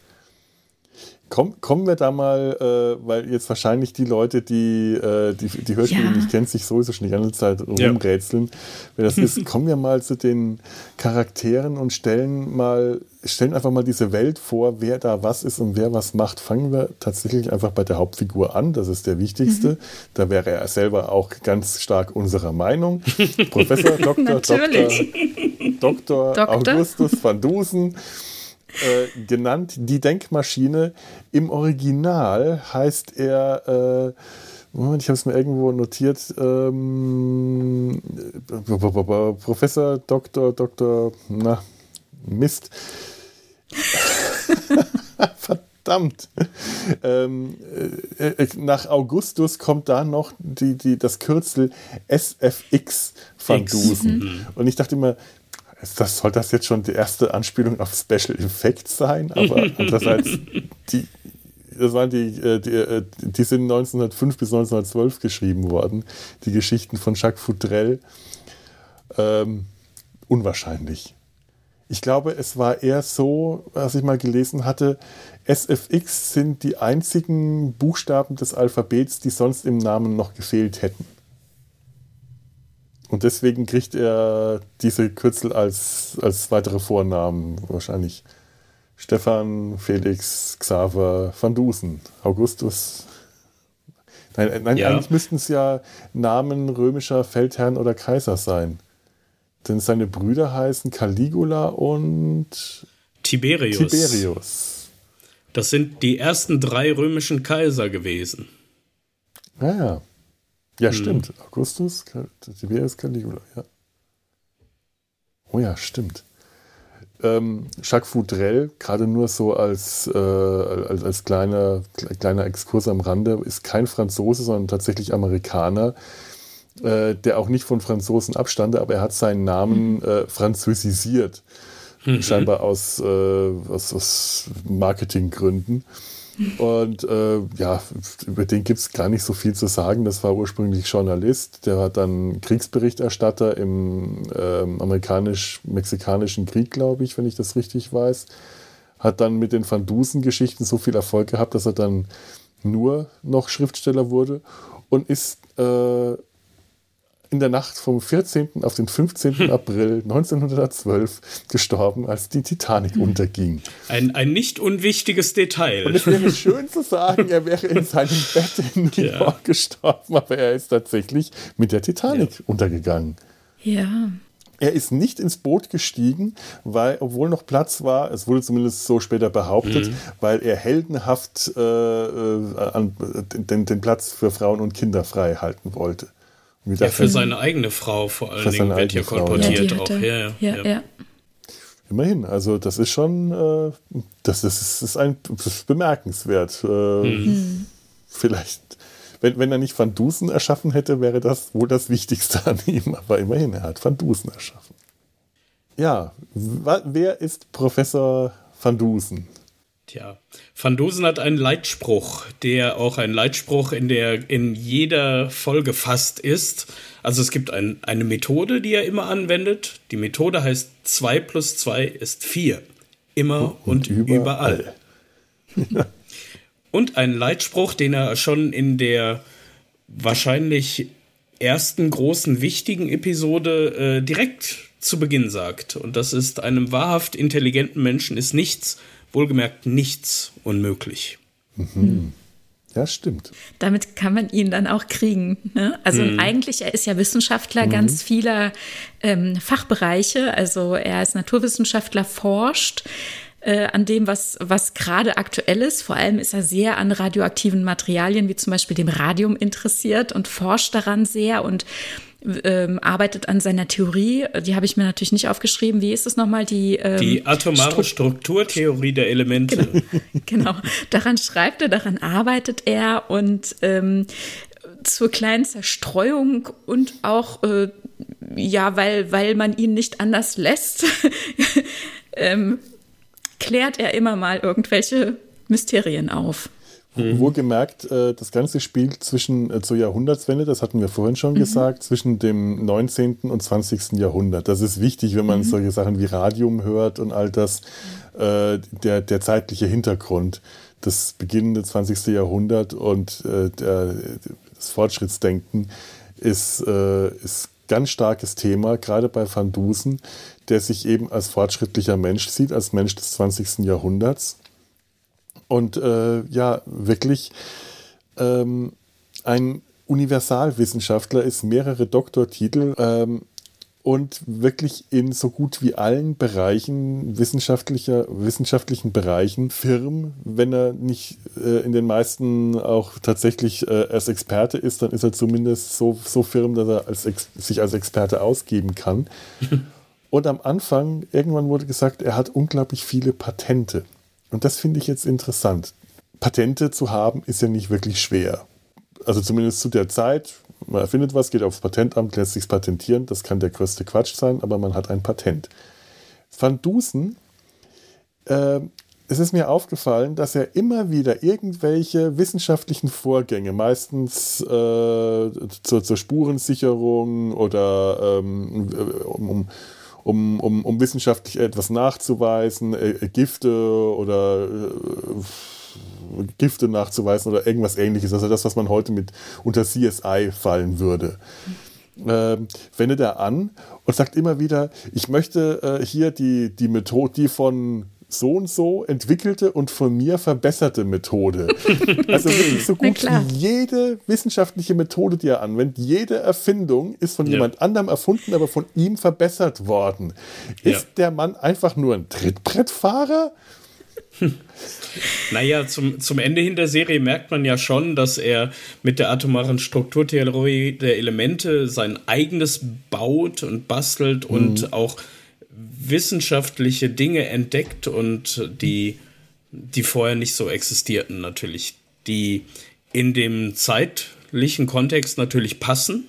Komm, kommen wir da mal, äh, weil jetzt wahrscheinlich die Leute, die äh, die, die Hörspiele ja. nicht kennen, sich sowieso schon die ganze Zeit rumrätseln. Ja. Wenn das ist, kommen wir mal zu den Charakteren und stellen mal, stellen einfach mal diese Welt vor, wer da was ist und wer was macht. Fangen wir tatsächlich einfach bei der Hauptfigur an, das ist der wichtigste. Mhm. Da wäre er selber auch ganz stark unserer Meinung. Professor Dr. Dr. Dr. Augustus van Dusen äh, genannt, die Denkmaschine. Im Original heißt er, äh, Moment, ich habe es mir irgendwo notiert, ähm, Professor Dr. Dr. Na, Mist. Verdammt. Ähm, äh, äh, nach Augustus kommt da noch die, die, das Kürzel SFX Van Dusen. Mhm. Und ich dachte immer, das, soll das jetzt schon die erste Anspielung auf Special Effects sein? Aber andererseits, die, das waren die, äh, die, äh, die sind 1905 bis 1912 geschrieben worden, die Geschichten von Jacques Foudrel. Ähm, unwahrscheinlich. Ich glaube, es war eher so, was ich mal gelesen hatte, SFX sind die einzigen Buchstaben des Alphabets, die sonst im Namen noch gefehlt hätten. Und deswegen kriegt er diese Kürzel als, als weitere Vornamen wahrscheinlich. Stefan, Felix, Xaver, Van Dusen, Augustus. Nein, nein ja. eigentlich müssten es ja Namen römischer Feldherren oder Kaiser sein. Denn seine Brüder heißen Caligula und Tiberius. Tiberius. Das sind die ersten drei römischen Kaiser gewesen. Ja, ja. Ja, hm. stimmt. Augustus, Tiberius, Caligula, ja. Oh ja, stimmt. Ähm, Jacques Foudrel, gerade nur so als, äh, als, als kleiner, kleiner Exkurs am Rande, ist kein Franzose, sondern tatsächlich Amerikaner, äh, der auch nicht von Franzosen abstande, aber er hat seinen Namen hm. äh, französisiert. Mhm. Scheinbar aus, äh, aus, aus Marketinggründen. Und äh, ja, über den gibt es gar nicht so viel zu sagen. Das war ursprünglich Journalist, der hat dann Kriegsberichterstatter im äh, amerikanisch-mexikanischen Krieg, glaube ich, wenn ich das richtig weiß. Hat dann mit den Van Dusen-Geschichten so viel Erfolg gehabt, dass er dann nur noch Schriftsteller wurde und ist äh, in der Nacht vom 14. auf den 15. Hm. April 1912 gestorben, als die Titanic unterging. Ein, ein nicht unwichtiges Detail. Und es wäre schön zu sagen, er wäre in seinem Bett in New ja. York gestorben, aber er ist tatsächlich mit der Titanic ja. untergegangen. Ja. Er ist nicht ins Boot gestiegen, weil, obwohl noch Platz war, es wurde zumindest so später behauptet, mhm. weil er heldenhaft äh, äh an, den, den Platz für Frauen und Kinder frei halten wollte. Ja, für seine eigene Frau vor allen Dingen wird hier kolportiert ja, auch. Ja, ja, ja, ja. Immerhin, also das ist schon, äh, das, ist, das ist ein das ist bemerkenswert. Äh, mhm. Vielleicht, wenn, wenn er nicht Van Dusen erschaffen hätte, wäre das wohl das Wichtigste an ihm. Aber immerhin, er hat Van Dusen erschaffen. Ja, wer ist Professor Van Dusen? Tja, Van Dosen hat einen Leitspruch, der auch ein Leitspruch in der in jeder Folge fast ist. Also es gibt ein, eine Methode, die er immer anwendet. Die Methode heißt 2 plus 2 ist 4. Immer und, und überall. überall. und ein Leitspruch, den er schon in der wahrscheinlich ersten großen wichtigen Episode äh, direkt zu Beginn sagt. Und das ist, einem wahrhaft intelligenten Menschen ist nichts wohlgemerkt nichts unmöglich. Mhm. Ja, stimmt. Damit kann man ihn dann auch kriegen. Ne? Also mhm. eigentlich, er ist ja Wissenschaftler mhm. ganz vieler ähm, Fachbereiche. Also er ist Naturwissenschaftler, forscht äh, an dem, was, was gerade aktuell ist. Vor allem ist er sehr an radioaktiven Materialien, wie zum Beispiel dem Radium interessiert und forscht daran sehr und ähm, arbeitet an seiner Theorie. Die habe ich mir natürlich nicht aufgeschrieben. Wie ist es nochmal? Die, ähm, die atomare Stru Strukturtheorie der Elemente. Genau. genau. Daran schreibt er, daran arbeitet er und ähm, zur kleinen Zerstreuung und auch, äh, ja, weil, weil man ihn nicht anders lässt, ähm, klärt er immer mal irgendwelche Mysterien auf. Mhm. Wohlgemerkt, äh, das Ganze spielt zwischen äh, zur Jahrhundertswende, das hatten wir vorhin schon mhm. gesagt, zwischen dem 19. und 20. Jahrhundert. Das ist wichtig, wenn man mhm. solche Sachen wie Radium hört und all das, äh, der, der zeitliche Hintergrund, das beginnende 20. Jahrhundert und äh, der, das Fortschrittsdenken ist, äh, ist ganz starkes Thema, gerade bei Van Dusen, der sich eben als fortschrittlicher Mensch sieht, als Mensch des 20. Jahrhunderts und äh, ja, wirklich ähm, ein Universalwissenschaftler ist, mehrere Doktortitel ähm, und wirklich in so gut wie allen Bereichen, wissenschaftlicher, wissenschaftlichen Bereichen, firm. Wenn er nicht äh, in den meisten auch tatsächlich äh, als Experte ist, dann ist er zumindest so, so firm, dass er als sich als Experte ausgeben kann. und am Anfang, irgendwann wurde gesagt, er hat unglaublich viele Patente. Und das finde ich jetzt interessant. Patente zu haben ist ja nicht wirklich schwer. Also zumindest zu der Zeit, Man erfindet was, geht aufs Patentamt, lässt sich patentieren. Das kann der größte Quatsch sein, aber man hat ein Patent. Van Dusen, äh, es ist mir aufgefallen, dass er immer wieder irgendwelche wissenschaftlichen Vorgänge, meistens äh, zur, zur, Spurensicherung oder ähm, um, um, um, um, wissenschaftlich etwas nachzuweisen, äh, Gifte oder äh, Gifte nachzuweisen oder irgendwas ähnliches. Also das, was man heute mit unter CSI fallen würde. Äh, wendet er an und sagt immer wieder, ich möchte äh, hier die, die Methode, die von so und so entwickelte und von mir verbesserte Methode. Also wirklich so gut wie jede wissenschaftliche Methode, die er anwendet, jede Erfindung ist von ja. jemand anderem erfunden, aber von ihm verbessert worden. Ist ja. der Mann einfach nur ein Trittbrettfahrer? Naja, zum, zum Ende hin der Serie merkt man ja schon, dass er mit der atomaren Strukturtheorie der Elemente sein eigenes baut und bastelt mhm. und auch wissenschaftliche Dinge entdeckt und die, die vorher nicht so existierten natürlich, die in dem zeitlichen Kontext natürlich passen.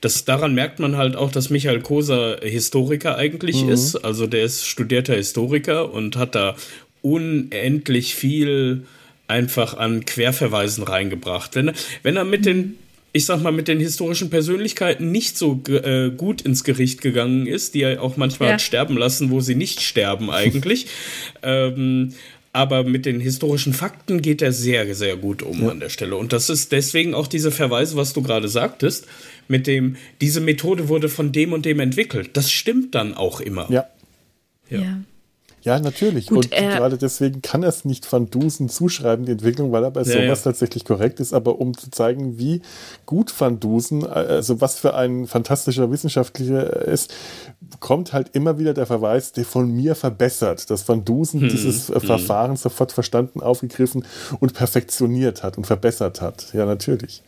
Das, daran merkt man halt auch, dass Michael Koser Historiker eigentlich mhm. ist. Also der ist studierter Historiker und hat da unendlich viel einfach an Querverweisen reingebracht. Wenn, wenn er mit den ich sag mal, mit den historischen Persönlichkeiten nicht so äh, gut ins Gericht gegangen ist, die er auch manchmal ja. hat sterben lassen, wo sie nicht sterben eigentlich. ähm, aber mit den historischen Fakten geht er sehr, sehr gut um ja. an der Stelle. Und das ist deswegen auch diese Verweise, was du gerade sagtest, mit dem, diese Methode wurde von dem und dem entwickelt. Das stimmt dann auch immer. Ja. Ja. ja. Ja, natürlich. Gut, und gerade deswegen kann er es nicht Van Dusen zuschreiben, die Entwicklung, weil er bei ja, sowas ja. tatsächlich korrekt ist. Aber um zu zeigen, wie gut Van Dusen, also was für ein fantastischer Wissenschaftler ist, kommt halt immer wieder der Verweis, der von mir verbessert, dass Van Dusen hm, dieses hm. Verfahren sofort verstanden, aufgegriffen und perfektioniert hat und verbessert hat. Ja, natürlich.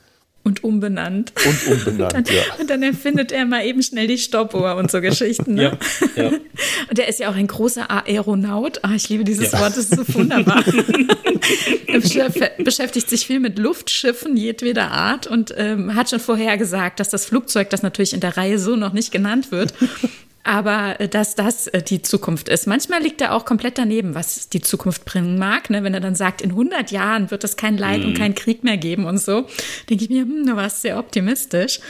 Und umbenannt. Und umbenannt, und dann, ja. Und dann erfindet er mal eben schnell die Stoppuhr und so Geschichten. Ne? Ja, ja. Und er ist ja auch ein großer Aeronaut. Ach, ich liebe dieses ja. Wort, das ist so wunderbar. er beschäftigt sich viel mit Luftschiffen jedweder Art und ähm, hat schon vorher gesagt, dass das Flugzeug, das natürlich in der Reihe so noch nicht genannt wird, aber äh, dass das äh, die Zukunft ist. Manchmal liegt er auch komplett daneben, was die Zukunft bringen mag. Ne? Wenn er dann sagt, in 100 Jahren wird es kein Leid mm. und mhm. keinen Krieg mehr geben und so, denke ich mir, hm, du warst sehr optimistisch.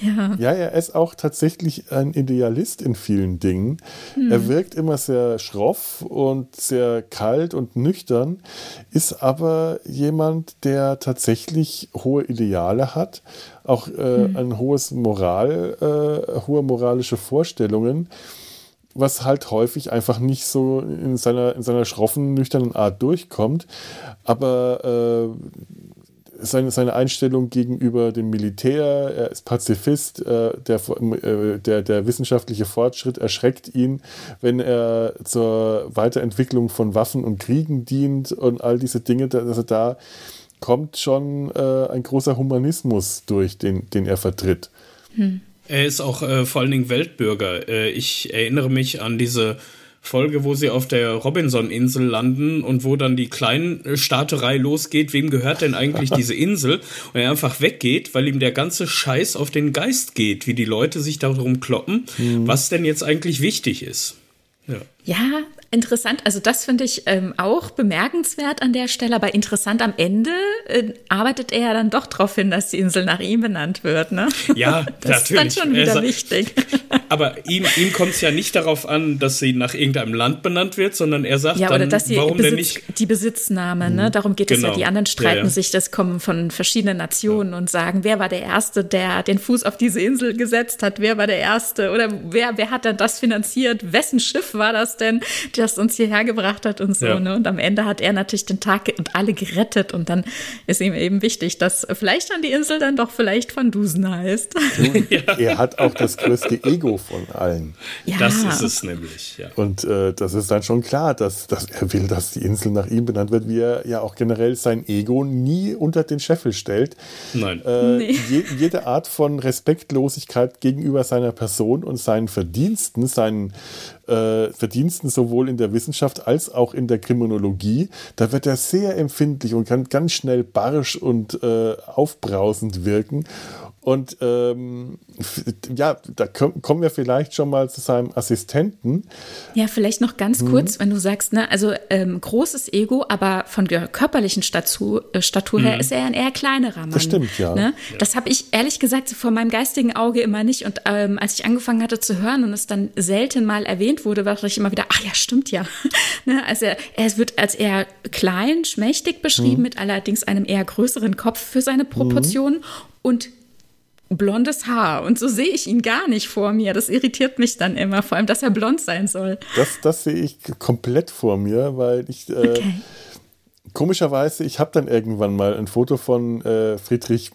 Ja. ja, er ist auch tatsächlich ein Idealist in vielen Dingen. Hm. Er wirkt immer sehr schroff und sehr kalt und nüchtern, ist aber jemand, der tatsächlich hohe Ideale hat, auch äh, hm. ein hohes Moral, äh, hohe moralische Vorstellungen was halt häufig einfach nicht so in seiner, in seiner schroffen, nüchternen Art durchkommt. Aber äh, seine, seine Einstellung gegenüber dem Militär, er ist Pazifist, äh, der, äh, der, der wissenschaftliche Fortschritt erschreckt ihn, wenn er zur Weiterentwicklung von Waffen und Kriegen dient und all diese Dinge, also da kommt schon äh, ein großer Humanismus durch, den, den er vertritt. Hm. Er ist auch äh, vor allen Dingen Weltbürger. Äh, ich erinnere mich an diese Folge, wo sie auf der Robinson-Insel landen und wo dann die Kleinstaaterei losgeht. Wem gehört denn eigentlich diese Insel? Und er einfach weggeht, weil ihm der ganze Scheiß auf den Geist geht, wie die Leute sich darum kloppen, mhm. was denn jetzt eigentlich wichtig ist. Ja. ja, Interessant, also das finde ich ähm, auch bemerkenswert an der Stelle, aber interessant am Ende äh, arbeitet er ja dann doch darauf hin, dass die Insel nach ihm benannt wird, ne? Ja, das natürlich. ist dann schon wieder also, wichtig. Aber ihm, ihm kommt es ja nicht darauf an, dass sie nach irgendeinem Land benannt wird, sondern er sagt ja, oder dann, dass sie warum Besitz, denn nicht? Die Besitznahme, ne? Mhm. Darum geht genau. es ja. Genau. Die anderen streiten ja, ja. sich, das kommen von verschiedenen Nationen und sagen, wer war der Erste, der den Fuß auf diese Insel gesetzt hat? Wer war der Erste? Oder wer, wer hat dann das finanziert? Wessen Schiff war das denn? Das uns hierher gebracht hat und so. Ja. Ne? Und am Ende hat er natürlich den Tag und alle gerettet. Und dann ist ihm eben wichtig, dass vielleicht dann die Insel dann doch vielleicht Van Dusen heißt. ja. Er hat auch das größte Ego von allen. Ja. Das ist es nämlich. Ja. Und äh, das ist dann schon klar, dass, dass er will, dass die Insel nach ihm benannt wird, wie er ja auch generell sein Ego nie unter den Scheffel stellt. Nein. Äh, nee. je, jede Art von Respektlosigkeit gegenüber seiner Person und seinen Verdiensten, seinen äh, Verdiensten sowohl in der Wissenschaft als auch in der Kriminologie. Da wird er sehr empfindlich und kann ganz schnell barsch und äh, aufbrausend wirken. Und ähm, ja, da kommen wir vielleicht schon mal zu seinem Assistenten. Ja, vielleicht noch ganz mhm. kurz, wenn du sagst, ne, also ähm, großes Ego, aber von der körperlichen Statur, äh, Statur mhm. her ist er ein eher kleinerer Mann. Das stimmt, ja. Ne? Das habe ich ehrlich gesagt vor meinem geistigen Auge immer nicht. Und ähm, als ich angefangen hatte zu hören und es dann selten mal erwähnt wurde, war ich immer wieder, ach ja, stimmt ja. ne? Also er, er wird als eher klein, schmächtig beschrieben, mhm. mit allerdings einem eher größeren Kopf für seine Proportionen. Mhm. Und blondes Haar und so sehe ich ihn gar nicht vor mir. Das irritiert mich dann immer, vor allem, dass er blond sein soll. Das, das sehe ich komplett vor mir, weil ich äh, okay. komischerweise, ich habe dann irgendwann mal ein Foto von äh, Friedrich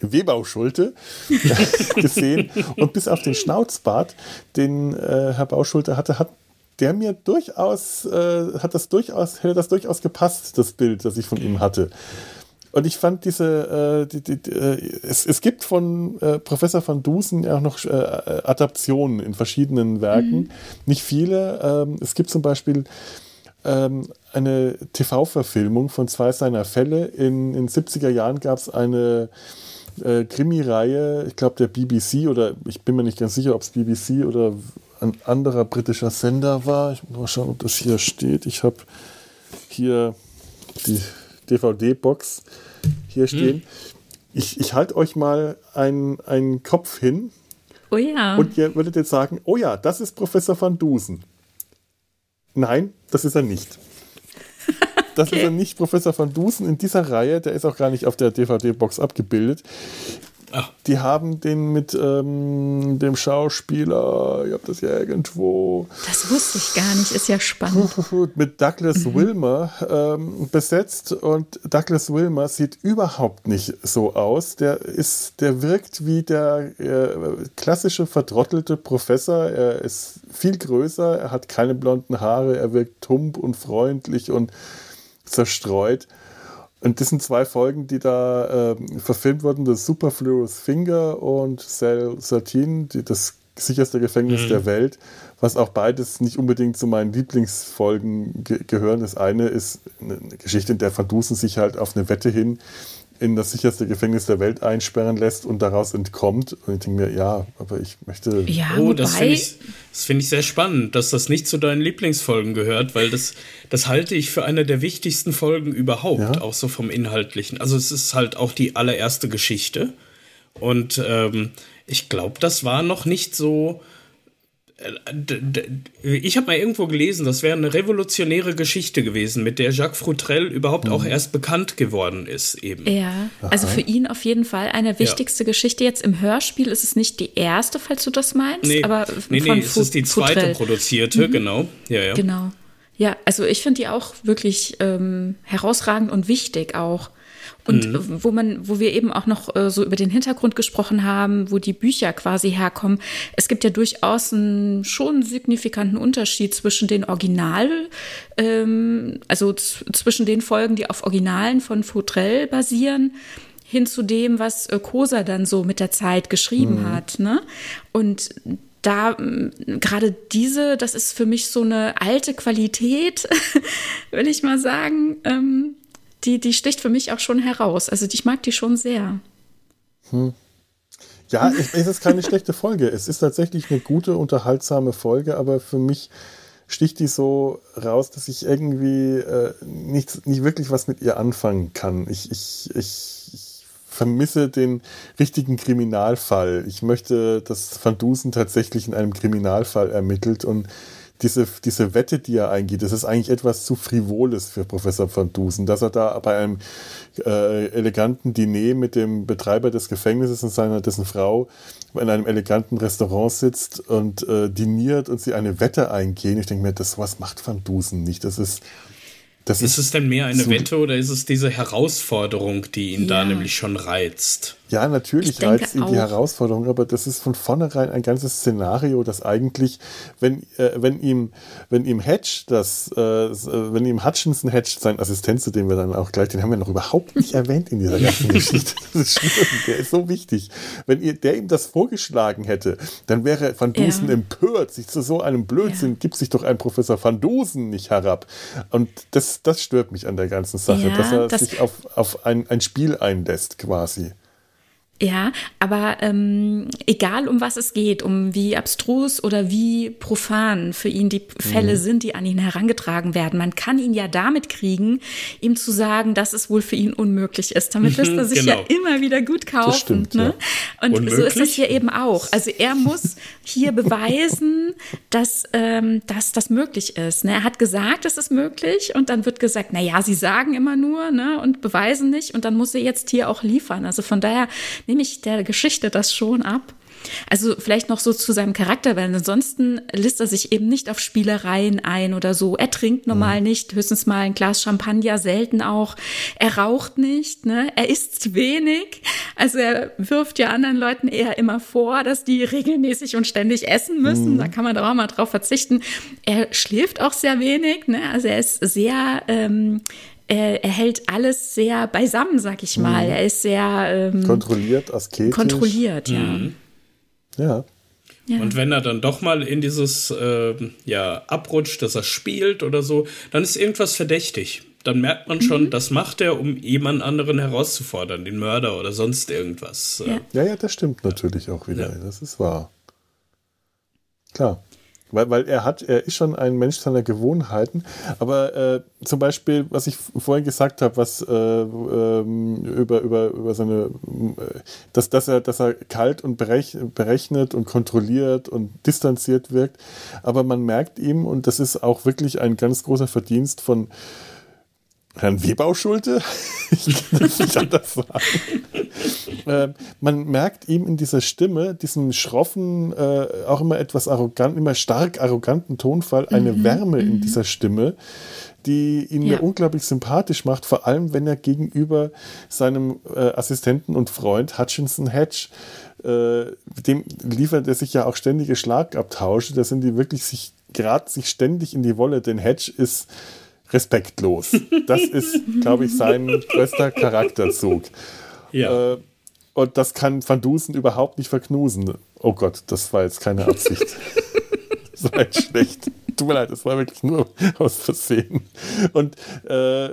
Webau-Schulte gesehen und bis auf den Schnauzbart, den äh, Herr Bauschulte hatte, hat der mir durchaus, äh, hat das durchaus, hätte das durchaus gepasst, das Bild, das ich von ihm hatte. Und ich fand diese, äh, die, die, die, äh, es, es gibt von äh, Professor van Dusen auch noch äh, Adaptionen in verschiedenen Werken. Mhm. Nicht viele. Ähm, es gibt zum Beispiel ähm, eine TV-Verfilmung von zwei seiner Fälle. In den 70er Jahren gab es eine äh, Krimi-Reihe, ich glaube der BBC oder ich bin mir nicht ganz sicher, ob es BBC oder ein anderer britischer Sender war. Ich muss mal schauen, ob das hier steht. Ich habe hier die DVD-Box hier hm. stehen. Hm. Ich, ich halte euch mal einen, einen Kopf hin. Oh ja. Und ihr würdet jetzt sagen, oh ja, das ist Professor van Dusen. Nein, das ist er nicht. Das okay. ist er nicht, Professor van Dusen in dieser Reihe, der ist auch gar nicht auf der DVD-Box abgebildet. Ach. Die haben den mit ähm, dem Schauspieler, ich habe das ja irgendwo. Das wusste ich gar nicht, ist ja spannend. mit Douglas mhm. Wilmer ähm, besetzt und Douglas Wilmer sieht überhaupt nicht so aus. Der ist, der wirkt wie der äh, klassische verdrottelte Professor. Er ist viel größer, er hat keine blonden Haare, er wirkt tump und freundlich und zerstreut. Und das sind zwei Folgen, die da äh, verfilmt wurden: das Superfluous Finger und Cell 13, die, das sicherste Gefängnis mhm. der Welt, was auch beides nicht unbedingt zu meinen Lieblingsfolgen ge gehören. Das eine ist eine Geschichte, in der Van Dusen sich halt auf eine Wette hin in das sicherste Gefängnis der Welt einsperren lässt und daraus entkommt. Und ich denke mir, ja, aber ich möchte. Ja, oh, das finde ich, find ich sehr spannend, dass das nicht zu deinen Lieblingsfolgen gehört, weil das, das halte ich für eine der wichtigsten Folgen überhaupt, ja? auch so vom Inhaltlichen. Also es ist halt auch die allererste Geschichte. Und ähm, ich glaube, das war noch nicht so ich habe mal irgendwo gelesen, das wäre eine revolutionäre Geschichte gewesen, mit der Jacques Frutrell überhaupt mhm. auch erst bekannt geworden ist eben. Ja, also für ihn auf jeden Fall eine wichtigste ja. Geschichte. Jetzt im Hörspiel ist es nicht die erste, falls du das meinst, nee, aber nee, nee, es ist die zweite Frutrell. produzierte, mhm. genau. Ja, ja. Genau. Ja, also ich finde die auch wirklich ähm, herausragend und wichtig auch. Und mhm. wo man, wo wir eben auch noch äh, so über den Hintergrund gesprochen haben, wo die Bücher quasi herkommen. Es gibt ja durchaus einen schon signifikanten Unterschied zwischen den Original, ähm, also zwischen den Folgen, die auf Originalen von Fautrell basieren, hin zu dem, was äh, Kosa dann so mit der Zeit geschrieben mhm. hat. Ne? Und da gerade diese, das ist für mich so eine alte Qualität, will ich mal sagen. Ähm, die, die sticht für mich auch schon heraus. Also ich mag die schon sehr. Hm. Ja, es ist keine schlechte Folge. Es ist tatsächlich eine gute, unterhaltsame Folge, aber für mich sticht die so raus, dass ich irgendwie äh, nicht, nicht wirklich was mit ihr anfangen kann. Ich, ich, ich, ich vermisse den richtigen Kriminalfall. Ich möchte, dass Van Dusen tatsächlich in einem Kriminalfall ermittelt und diese, diese Wette, die er eingeht, das ist eigentlich etwas zu frivoles für Professor van Dusen, dass er da bei einem äh, eleganten Diner mit dem Betreiber des Gefängnisses und seiner, dessen Frau in einem eleganten Restaurant sitzt und äh, diniert und sie eine Wette eingehen. Ich denke mir, das was macht Van Dusen nicht. Das ist das ist, ist es denn mehr eine so Wette oder ist es diese Herausforderung, die ihn ja. da nämlich schon reizt? Ja, natürlich reizt ihn die Herausforderung, aber das ist von vornherein ein ganzes Szenario, das eigentlich, wenn, äh, wenn ihm, wenn ihm Hedge, das, äh, wenn ihm Hutchinson Hedge, sein Assistent, zu dem wir dann auch gleich, den haben wir noch überhaupt nicht erwähnt in dieser ganzen Geschichte. Das ist schlimm, der ist so wichtig. Wenn ihr, der ihm das vorgeschlagen hätte, dann wäre Van Dusen ja. empört, sich zu so einem Blödsinn, ja. gibt sich doch ein Professor Van Dusen nicht herab. Und das, das stört mich an der ganzen Sache, ja, dass er das sich auf, auf ein, ein Spiel einlässt, quasi. Ja, aber ähm, egal um was es geht, um wie abstrus oder wie profan für ihn die Fälle mhm. sind, die an ihn herangetragen werden, man kann ihn ja damit kriegen, ihm zu sagen, dass es wohl für ihn unmöglich ist. Damit lässt er sich genau. ja immer wieder gut kaufen. Stimmt, ne? Ja. Und unmöglich? so ist es hier eben auch. Also er muss hier beweisen, dass, ähm, dass das möglich ist. Ne? Er hat gesagt, es ist möglich und dann wird gesagt, na ja, sie sagen immer nur ne, und beweisen nicht und dann muss er jetzt hier auch liefern. Also von daher nehme ich der Geschichte das schon ab. Also vielleicht noch so zu seinem Charakter, weil ansonsten lässt er sich eben nicht auf Spielereien ein oder so. Er trinkt normal mhm. nicht, höchstens mal ein Glas Champagner, selten auch. Er raucht nicht, ne? Er isst wenig. Also er wirft ja anderen Leuten eher immer vor, dass die regelmäßig und ständig essen müssen. Mhm. Da kann man doch auch mal drauf verzichten. Er schläft auch sehr wenig, ne? Also er ist sehr ähm, er, er hält alles sehr beisammen, sag ich mal. Mhm. Er ist sehr ähm, kontrolliert, asketisch. Kontrolliert, ja. Mhm. Ja. Ja. Und wenn er dann doch mal in dieses äh, ja, abrutscht, dass er spielt oder so, dann ist irgendwas verdächtig. Dann merkt man schon, mhm. das macht er, um jemand anderen herauszufordern, den Mörder oder sonst irgendwas. Ja, ja, ja das stimmt natürlich auch wieder. Ja. Das ist wahr. Klar. Weil, weil er hat, er ist schon ein Mensch seiner Gewohnheiten. Aber äh, zum Beispiel, was ich vorhin gesagt habe, was äh, äh, über, über, über seine, äh, dass, dass er, dass er kalt und berechnet und kontrolliert und distanziert wirkt. Aber man merkt ihm, und das ist auch wirklich ein ganz großer Verdienst von Herrn Webau-Schulte? ich kann das nicht anders sagen. äh, man merkt ihm in dieser Stimme, diesem schroffen, äh, auch immer etwas arrogant, immer stark arroganten Tonfall, eine mhm. Wärme in mhm. dieser Stimme, die ihn ja. mir unglaublich sympathisch macht, vor allem wenn er gegenüber seinem äh, Assistenten und Freund Hutchinson Hedge äh, dem liefert er sich ja auch ständige Schlagabtausche. Da sind die wirklich sich gerade sich ständig in die Wolle, denn Hedge ist respektlos. Das ist, glaube ich, sein größter Charakterzug. Ja. Äh, und das kann Van Dusen überhaupt nicht verknusen. Oh Gott, das war jetzt keine Absicht. das war jetzt schlecht. Tut mir leid, das war wirklich nur aus Versehen. Und äh,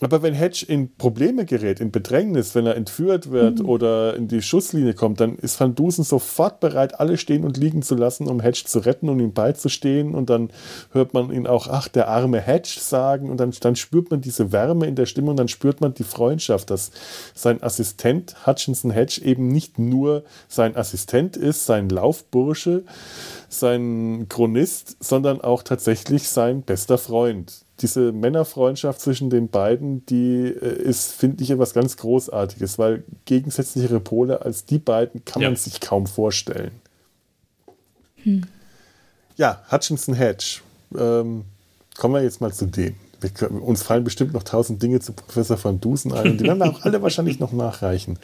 aber wenn Hedge in Probleme gerät, in Bedrängnis, wenn er entführt wird mhm. oder in die Schusslinie kommt, dann ist Van Dusen sofort bereit, alle stehen und liegen zu lassen, um Hedge zu retten und ihm beizustehen. Und dann hört man ihn auch, ach, der arme Hedge sagen. Und dann, dann spürt man diese Wärme in der Stimme und dann spürt man die Freundschaft, dass sein Assistent Hutchinson Hedge eben nicht nur sein Assistent ist, sein Laufbursche, sein Chronist, sondern auch tatsächlich sein bester Freund diese Männerfreundschaft zwischen den beiden, die äh, ist, finde ich, etwas ganz Großartiges, weil gegensätzlichere Pole als die beiden kann ja. man sich kaum vorstellen. Hm. Ja, Hutchinson Hedge. Ähm, kommen wir jetzt mal zu dem. Können, uns fallen bestimmt noch tausend Dinge zu Professor van Dusen ein und die werden wir auch alle wahrscheinlich noch nachreichen.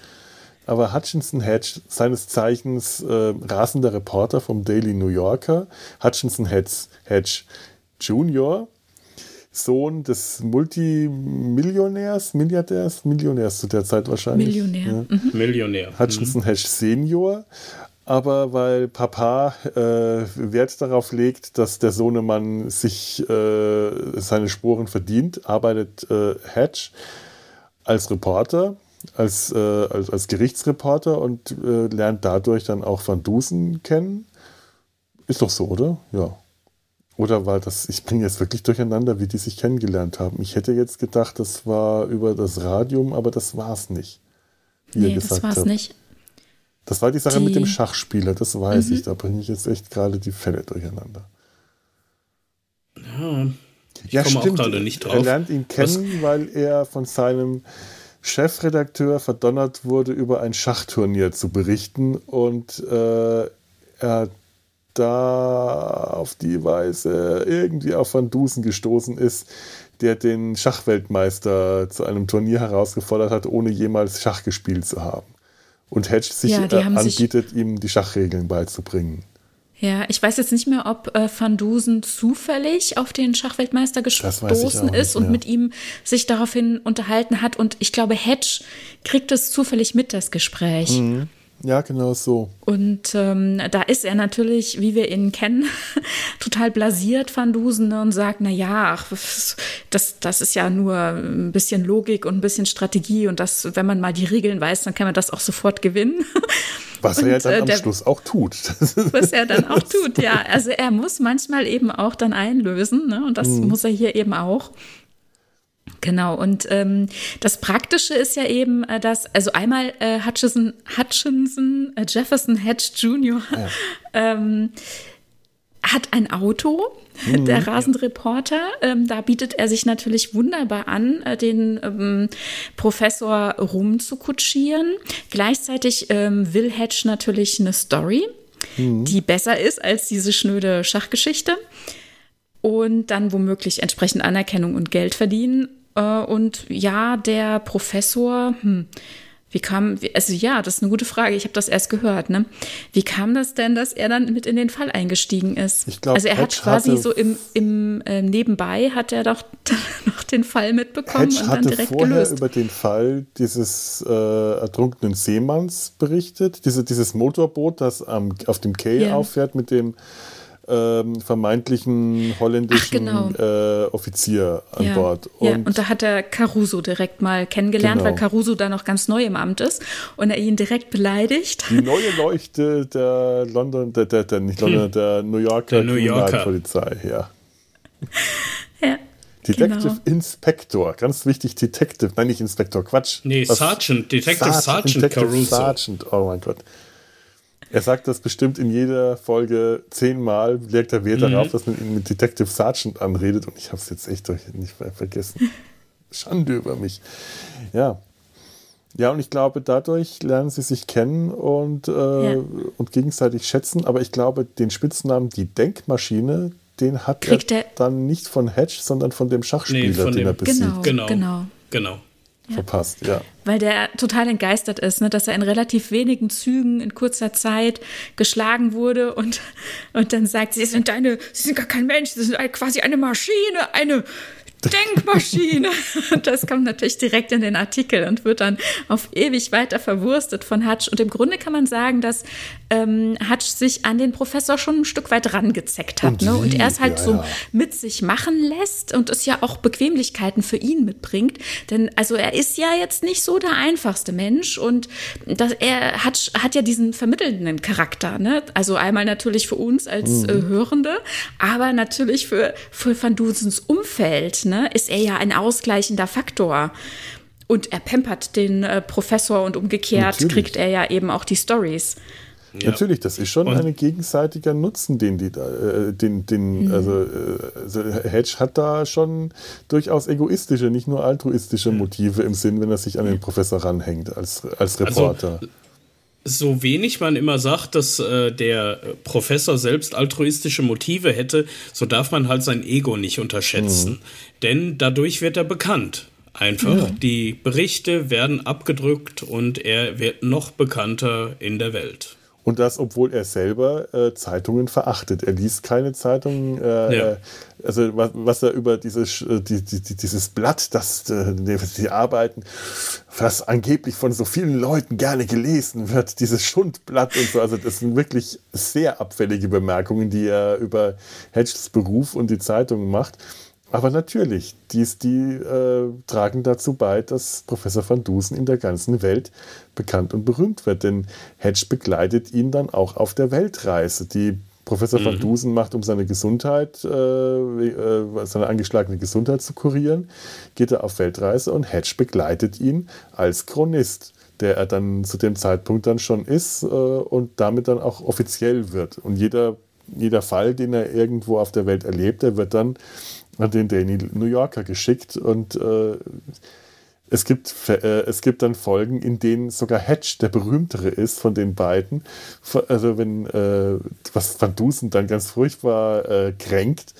Aber Hutchinson Hedge, seines Zeichens äh, rasender Reporter vom Daily New Yorker, Hutchinson Hedge, Hedge Junior, Sohn des Multimillionärs, Milliardärs, Millionärs zu der Zeit wahrscheinlich. Millionär. Ja. Mhm. Millionär. Hutchinson mhm. Hedge Senior. Aber weil Papa äh, Wert darauf legt, dass der Sohnemann sich äh, seine Sporen verdient, arbeitet äh, Hedge als Reporter, als, äh, als, als, Gerichtsreporter und äh, lernt dadurch dann auch Van Dusen kennen. Ist doch so, oder? Ja. Oder war das, ich bin jetzt wirklich durcheinander, wie die sich kennengelernt haben. Ich hätte jetzt gedacht, das war über das Radium, aber das war es nicht. Wie nee, das war es nicht. Das war die Sache die... mit dem Schachspieler, das weiß mhm. ich. Da bringe ich jetzt echt gerade die Fälle durcheinander. Ja, ich ja, komme stimmt. auch gerade nicht drauf. Er lernt ihn kennen, Was? weil er von seinem Chefredakteur verdonnert wurde, über ein Schachturnier zu berichten und äh, er da auf die Weise irgendwie auf Van Dusen gestoßen ist, der den Schachweltmeister zu einem Turnier herausgefordert hat, ohne jemals Schach gespielt zu haben. Und Hedge sich ja, äh, anbietet, sich ihm die Schachregeln beizubringen. Ja, ich weiß jetzt nicht mehr, ob äh, Van Dusen zufällig auf den Schachweltmeister gestoßen ist und mit ihm sich daraufhin unterhalten hat. Und ich glaube, Hedge kriegt es zufällig mit, das Gespräch. Mhm. Ja, genau so. Und ähm, da ist er natürlich, wie wir ihn kennen, total blasiert, Van Dusen, ne, und sagt, na ja, ach, das, das ist ja nur ein bisschen Logik und ein bisschen Strategie und das, wenn man mal die Regeln weiß, dann kann man das auch sofort gewinnen. Was und, er ja dann äh, am der, Schluss auch tut. Was er dann auch tut, ja. Also er muss manchmal eben auch dann einlösen, ne? und das mhm. muss er hier eben auch. Genau, und ähm, das Praktische ist ja eben, äh, dass, also einmal äh, Hutchinson, Hutchinson äh, Jefferson Hedge Jr. Ja. ähm, hat ein Auto, mhm, der Rasenreporter. Ähm, da bietet er sich natürlich wunderbar an, äh, den ähm, Professor rumzukutschieren. Gleichzeitig ähm, will Hedge natürlich eine Story, mhm. die besser ist als diese schnöde Schachgeschichte. Und dann womöglich entsprechend Anerkennung und Geld verdienen. Äh, und ja, der Professor, hm, wie kam, also ja, das ist eine gute Frage. Ich habe das erst gehört. Ne? Wie kam das denn, dass er dann mit in den Fall eingestiegen ist? Ich glaube, also er hat quasi so im, im äh, Nebenbei hat er doch noch den Fall mitbekommen Hedge und dann direkt vorher gelöst. über den Fall dieses äh, ertrunkenen Seemanns berichtet, Diese, dieses Motorboot, das ähm, auf dem Quai yeah. auffährt mit dem ähm, vermeintlichen holländischen genau. äh, Offizier an ja. Bord. Und, ja, und da hat er Caruso direkt mal kennengelernt, genau. weil Caruso da noch ganz neu im Amt ist und er ihn direkt beleidigt. Die neue Leuchte der London, der, der, der nicht London, hm. der New Yorker der New Yorker. Polizei, ja. ja. Detective genau. Inspector, ganz wichtig, Detective, nein, nicht Inspector, Quatsch. Nee, Was? Sergeant, Detective Sergeant, Sergeant Detective Caruso. Sergeant, oh mein Gott. Er sagt das bestimmt in jeder Folge zehnmal, legt er Wert mhm. darauf, dass man ihn mit Detective Sergeant anredet und ich habe es jetzt echt nicht mehr vergessen. Schande über mich. Ja. Ja, und ich glaube, dadurch lernen sie sich kennen und, äh, ja. und gegenseitig schätzen. Aber ich glaube, den Spitznamen die Denkmaschine, den hat Kriegt er dann nicht von Hedge, sondern von dem Schachspieler, nee, von den dem, er besiegt. Genau, genau. genau. genau ja. verpasst, ja. Weil der total entgeistert ist, ne, dass er in relativ wenigen Zügen in kurzer Zeit geschlagen wurde und, und dann sagt, sie sind eine, sie sind gar kein Mensch, sie sind quasi eine Maschine, eine Denkmaschine. Das kommt natürlich direkt in den Artikel und wird dann auf ewig weiter verwurstet von Hutch. Und im Grunde kann man sagen, dass ähm, Hutch sich an den Professor schon ein Stück weit rangezeckt hat. Und, ne? und er es halt ja, so ja. mit sich machen lässt und es ja auch Bequemlichkeiten für ihn mitbringt. Denn also er ist ja jetzt nicht so der einfachste Mensch und das, er hat, hat ja diesen vermittelnden Charakter. Ne? Also einmal natürlich für uns als mhm. äh, Hörende, aber natürlich für, für Van Dusens Umfeld. Ne? Ne, ist er ja ein ausgleichender Faktor. Und er pampert den äh, Professor und umgekehrt Natürlich. kriegt er ja eben auch die Stories. Ja. Natürlich, das ist schon ein gegenseitiger Nutzen, den die da, äh, den, den, mhm. also, äh, also, Hedge hat da schon durchaus egoistische, nicht nur altruistische mhm. Motive im Sinn, wenn er sich an den Professor ranhängt als, als also, Reporter. Also, so wenig man immer sagt, dass äh, der Professor selbst altruistische Motive hätte, so darf man halt sein Ego nicht unterschätzen. Mhm. Denn dadurch wird er bekannt. Einfach. Ja. Die Berichte werden abgedrückt und er wird noch bekannter in der Welt. Und das, obwohl er selber äh, Zeitungen verachtet. Er liest keine Zeitungen. Äh, ja. Äh, also was, was, er über dieses, äh, die, die, dieses Blatt, das äh, die arbeiten, was angeblich von so vielen Leuten gerne gelesen wird, dieses Schundblatt und so. Also das sind wirklich sehr abfällige Bemerkungen, die er über Hedges Beruf und die Zeitungen macht. Aber natürlich, dies, die äh, tragen dazu bei, dass Professor van Dusen in der ganzen Welt bekannt und berühmt wird. Denn Hedge begleitet ihn dann auch auf der Weltreise, die Professor mhm. van Dusen macht, um seine Gesundheit, äh, äh, seine angeschlagene Gesundheit zu kurieren, geht er auf Weltreise und Hedge begleitet ihn als Chronist, der er dann zu dem Zeitpunkt dann schon ist äh, und damit dann auch offiziell wird. Und jeder, jeder Fall, den er irgendwo auf der Welt erlebt, der wird dann hat den Daily New Yorker geschickt und äh, es gibt, äh, es gibt dann Folgen, in denen sogar Hedge der berühmtere ist von den beiden. Also wenn, äh, was Van Dusen dann ganz furchtbar äh, kränkt,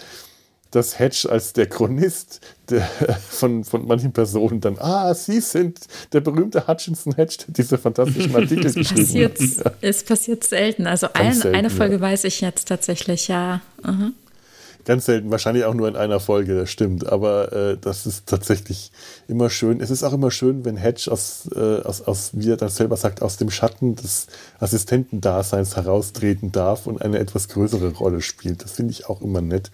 dass Hedge als der Chronist der, von, von manchen Personen dann, ah, Sie sind der berühmte Hutchinson Hedge, der diese fantastischen Artikel geschrieben passiert, hat. Es passiert selten. Also ein, selten, eine Folge ja. weiß ich jetzt tatsächlich, ja. -huh. Ganz selten, wahrscheinlich auch nur in einer Folge, das stimmt. Aber äh, das ist tatsächlich immer schön. Es ist auch immer schön, wenn Hedge aus, äh, aus, aus, wie er dann selber sagt, aus dem Schatten des Assistentendaseins heraustreten darf und eine etwas größere Rolle spielt. Das finde ich auch immer nett,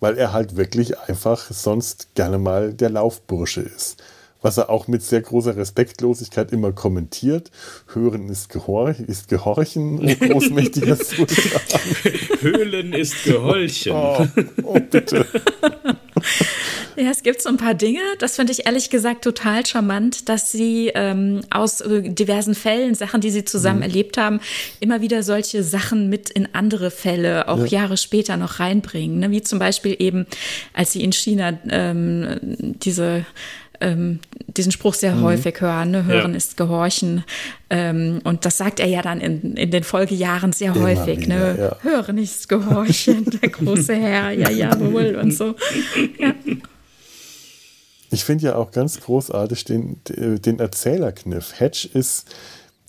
weil er halt wirklich einfach sonst gerne mal der Laufbursche ist was er auch mit sehr großer Respektlosigkeit immer kommentiert. Hören ist, Gehor ist Gehorchen, großmächtiger Höhlen ist Gehorchen. Oh, oh, bitte. Ja, es gibt so ein paar Dinge, das finde ich ehrlich gesagt total charmant, dass sie ähm, aus äh, diversen Fällen, Sachen, die sie zusammen mhm. erlebt haben, immer wieder solche Sachen mit in andere Fälle, auch ja. Jahre später noch reinbringen. Ne? Wie zum Beispiel eben, als sie in China ähm, diese ähm, diesen Spruch sehr mhm. häufig hören, ne? hören ja. ist gehorchen. Ähm, und das sagt er ja dann in, in den Folgejahren sehr Immer häufig. Wieder, ne? Ja. Hören ist gehorchen, der große Herr, ja, jawohl und so. Ja. Ich finde ja auch ganz großartig den, den Erzählerkniff. Hedge ist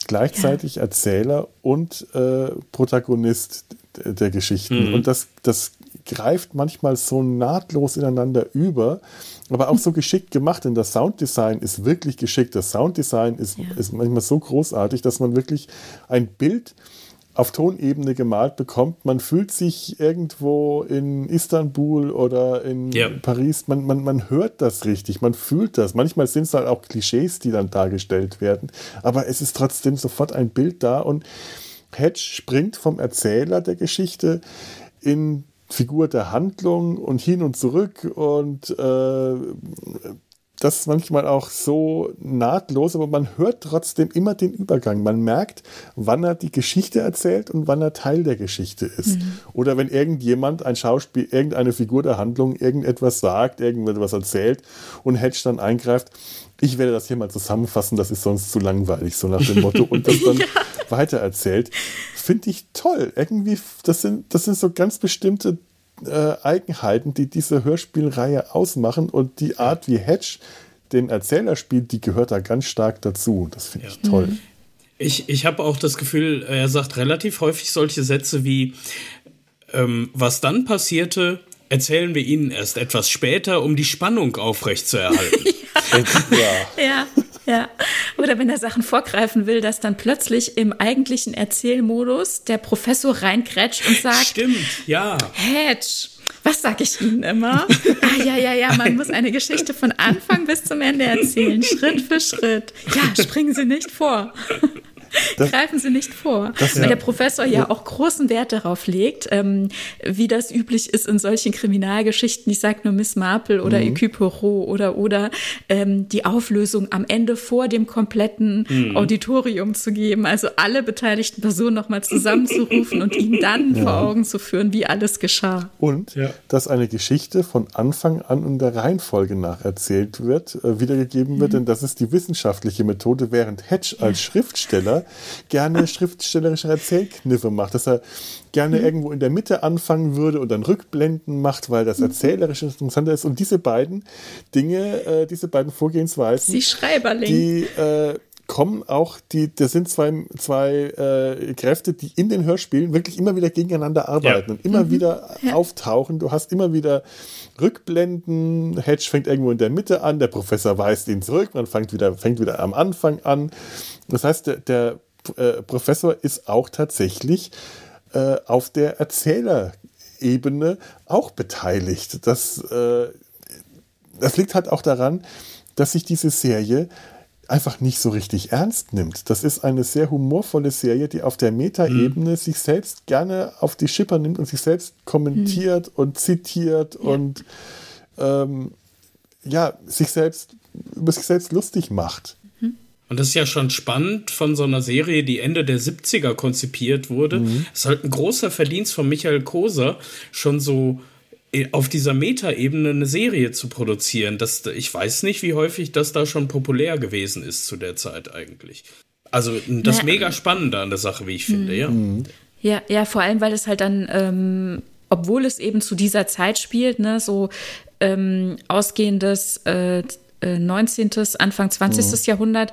gleichzeitig ja. Erzähler und äh, Protagonist der Geschichten. Mhm. Und das, das greift manchmal so nahtlos ineinander über, aber auch so geschickt gemacht, denn das Sounddesign ist wirklich geschickt. Das Sounddesign ist, ja. ist manchmal so großartig, dass man wirklich ein Bild auf Tonebene gemalt bekommt. Man fühlt sich irgendwo in Istanbul oder in ja. Paris, man, man, man hört das richtig, man fühlt das. Manchmal sind es halt auch Klischees, die dann dargestellt werden, aber es ist trotzdem sofort ein Bild da und Hedge springt vom Erzähler der Geschichte in Figur der Handlung und hin und zurück und äh, das ist manchmal auch so nahtlos, aber man hört trotzdem immer den Übergang. Man merkt, wann er die Geschichte erzählt und wann er Teil der Geschichte ist. Mhm. Oder wenn irgendjemand, ein Schauspiel, irgendeine Figur der Handlung irgendetwas sagt, irgendetwas erzählt und Hedge dann eingreift. Ich werde das hier mal zusammenfassen, das ist sonst zu langweilig, so nach dem Motto, und das dann ja. weitererzählt finde ich toll. Irgendwie, das sind, das sind so ganz bestimmte äh, Eigenheiten, die diese Hörspielreihe ausmachen und die Art, wie Hedge den Erzähler spielt, die gehört da ganz stark dazu. Das finde ja. ich toll. Mhm. Ich, ich habe auch das Gefühl, er sagt relativ häufig solche Sätze wie, ähm, was dann passierte, erzählen wir Ihnen erst etwas später, um die Spannung aufrechtzuerhalten. ja. ja. Ja. Oder wenn er Sachen vorgreifen will, dass dann plötzlich im eigentlichen Erzählmodus der Professor reinkrätscht und sagt: Stimmt, ja. Hedge. Was sag ich Ihnen immer? ah, ja, ja, ja, man muss eine Geschichte von Anfang bis zum Ende erzählen, Schritt für Schritt. Ja, springen Sie nicht vor. Das, Greifen Sie nicht vor. Das, Weil ja. der Professor ja auch großen Wert darauf legt, ähm, wie das üblich ist in solchen Kriminalgeschichten. Ich sage nur Miss Marple oder mhm. Poirot oder oder ähm, die Auflösung am Ende vor dem kompletten mhm. Auditorium zu geben. Also alle beteiligten Personen nochmal zusammenzurufen und ihnen dann ja. vor Augen zu führen, wie alles geschah. Und ja. dass eine Geschichte von Anfang an in der Reihenfolge nach erzählt wird, äh, wiedergegeben wird, mhm. denn das ist die wissenschaftliche Methode, während Hedge als Schriftsteller gerne schriftstellerische Erzählkniffe macht, dass er gerne mhm. irgendwo in der Mitte anfangen würde und dann Rückblenden macht, weil das mhm. erzählerisch interessanter ist. Und diese beiden Dinge, äh, diese beiden Vorgehensweisen, Sie Schreiberling. die äh, kommen auch, die, das sind zwei, zwei äh, Kräfte, die in den Hörspielen wirklich immer wieder gegeneinander arbeiten ja. und immer mhm. wieder ja. auftauchen. Du hast immer wieder Rückblenden, Hedge fängt irgendwo in der Mitte an, der Professor weist ihn zurück, man fängt wieder, fängt wieder am Anfang an. Das heißt, der, der äh, Professor ist auch tatsächlich äh, auf der Erzählerebene auch beteiligt. Das, äh, das liegt halt auch daran, dass sich diese Serie einfach nicht so richtig ernst nimmt. Das ist eine sehr humorvolle Serie, die auf der Metaebene mhm. sich selbst gerne auf die Schipper nimmt und sich selbst kommentiert mhm. und zitiert ja. und ähm, ja, sich selbst über sich selbst lustig macht. Mhm. Und das ist ja schon spannend von so einer Serie, die Ende der 70er konzipiert wurde. Mhm. Es ist halt ein großer Verdienst von Michael Koser, schon so auf dieser Metaebene eine Serie zu produzieren. Das, ich weiß nicht, wie häufig das da schon populär gewesen ist zu der Zeit eigentlich. Also das naja. mega Spannende an der Sache, wie ich finde, ja. Mhm. Ja, ja, vor allem, weil es halt dann, ähm, obwohl es eben zu dieser Zeit spielt, ne, so ähm, ausgehendes äh, 19., äh, Anfang 20. Mhm. Jahrhundert,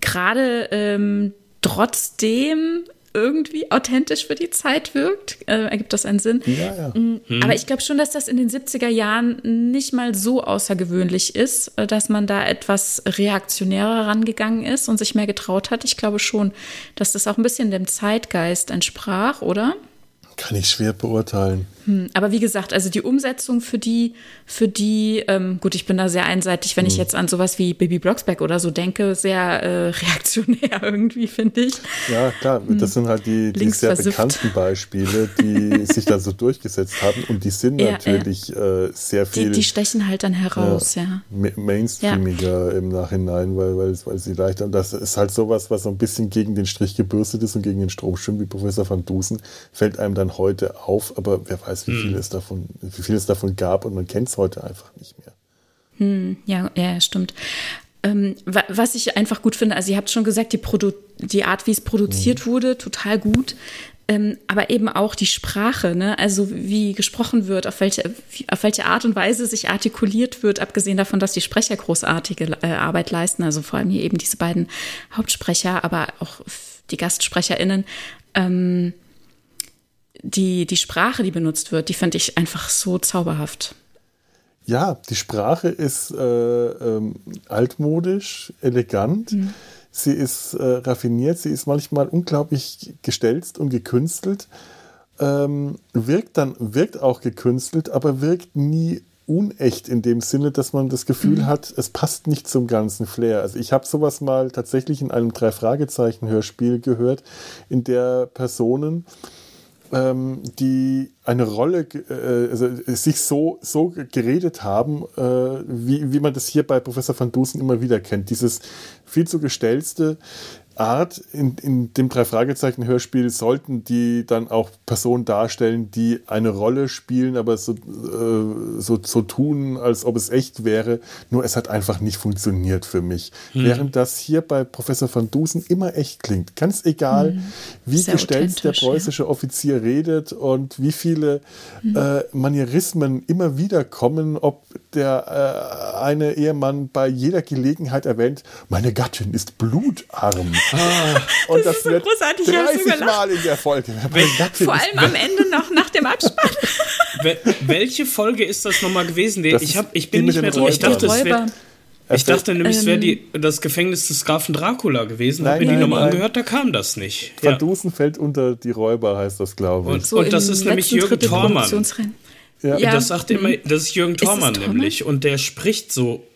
gerade ähm, trotzdem irgendwie authentisch für die Zeit wirkt. Äh, ergibt das einen Sinn? Ja, ja. Mhm. Aber ich glaube schon, dass das in den 70er Jahren nicht mal so außergewöhnlich ist, äh, dass man da etwas reaktionärer rangegangen ist und sich mehr getraut hat. Ich glaube schon, dass das auch ein bisschen dem Zeitgeist entsprach, oder? Kann ich schwer beurteilen. Hm, aber wie gesagt, also die Umsetzung für die, für die, ähm, gut, ich bin da sehr einseitig, wenn hm. ich jetzt an sowas wie Baby Blocksberg oder so denke, sehr äh, reaktionär irgendwie, finde ich. Ja, klar, hm. das sind halt die, die sehr bekannten Beispiele, die sich da so durchgesetzt haben und die sind ja, natürlich ja. Äh, sehr viel. Die, die, stechen halt dann heraus, ja. ja. Mainstreamiger im Nachhinein, weil, weil, weil sie leichter, und das ist halt sowas, was so ein bisschen gegen den Strich gebürstet ist und gegen den Strom schwimmt, wie Professor van Dusen, fällt einem dann heute auf, aber wer weiß, weiß, wie viel, hm. es davon, wie viel es davon gab und man kennt es heute einfach nicht mehr. Hm, ja, ja, stimmt. Ähm, was ich einfach gut finde, also ihr habt schon gesagt, die, Produ die Art, wie es produziert hm. wurde, total gut. Ähm, aber eben auch die Sprache, ne? also wie gesprochen wird, auf welche, auf welche Art und Weise sich artikuliert wird, abgesehen davon, dass die Sprecher großartige äh, Arbeit leisten, also vor allem hier eben diese beiden Hauptsprecher, aber auch die GastsprecherInnen. Ähm, die, die Sprache, die benutzt wird, die finde ich einfach so zauberhaft. Ja, die Sprache ist äh, ähm, altmodisch, elegant. Mhm. Sie ist äh, raffiniert, sie ist manchmal unglaublich gestelzt und gekünstelt. Ähm, wirkt dann, wirkt auch gekünstelt, aber wirkt nie unecht in dem Sinne, dass man das Gefühl mhm. hat, es passt nicht zum ganzen Flair. Also ich habe sowas mal tatsächlich in einem Drei-Fragezeichen-Hörspiel gehört, in der Personen ähm, die eine Rolle, äh, also sich so, so geredet haben, äh, wie, wie man das hier bei Professor van Dusen immer wieder kennt. Dieses viel zu gestellte, Art in, in dem Drei-Fragezeichen-Hörspiel sollten die dann auch Personen darstellen, die eine Rolle spielen, aber so, äh, so, so tun, als ob es echt wäre. Nur es hat einfach nicht funktioniert für mich. Hm. Während das hier bei Professor van Dusen immer echt klingt. Ganz egal, hm. wie Sehr gestellt der preußische ja. Offizier redet und wie viele hm. äh, Manierismen immer wieder kommen, ob der äh, eine Ehemann bei jeder Gelegenheit erwähnt, meine Gattin ist blutarm. Ah, und das, das wird großartig. 30 Mal in der Folge. Vor allem am Ende noch nach dem Abspann. Welche Folge ist das nochmal gewesen? Das ich, hab, ich bin nicht mehr drin. Ich dachte, es wäre. Ich dachte nämlich, es wäre ähm, das Gefängnis des Grafen Dracula gewesen. Habe mir die nochmal angehört, da kam das nicht. Van Dusen fällt unter die Räuber, heißt das, glaube ich. Und, so und das ist nämlich Jürgen Thormann. Ja. ja. Das sagt immer, das ist Jürgen Thormann nämlich. Und der spricht so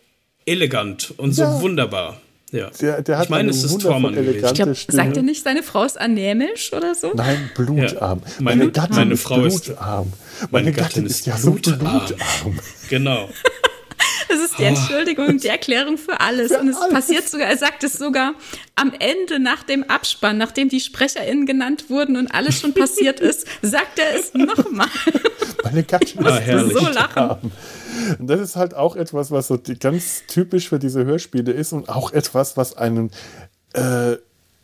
elegant und so ja. wunderbar. Ja. Der, der hat ich meine, es ist Tormann ich glaub, Sagt er nicht, seine Frau ist anämisch oder so? Nein, blutarm. Ja. Meine, meine, Gattin meine Frau ist blutarm. Meine, meine Gattin, Gattin ist, ist ja blutarm. so blutarm. Genau. Die oh. Entschuldigung, die Erklärung für alles. Für und es alles. passiert sogar, er sagt es sogar am Ende nach dem Abspann, nachdem die SprecherInnen genannt wurden und alles schon passiert ist, sagt er es nochmal. Meine ah, ist so lachen. Und das ist halt auch etwas, was so ganz typisch für diese Hörspiele ist und auch etwas, was einen äh,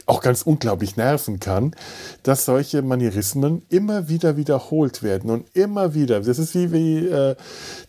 auch ganz unglaublich nerven kann, dass solche Manierismen immer wieder wiederholt werden und immer wieder. Das ist wie, wie äh,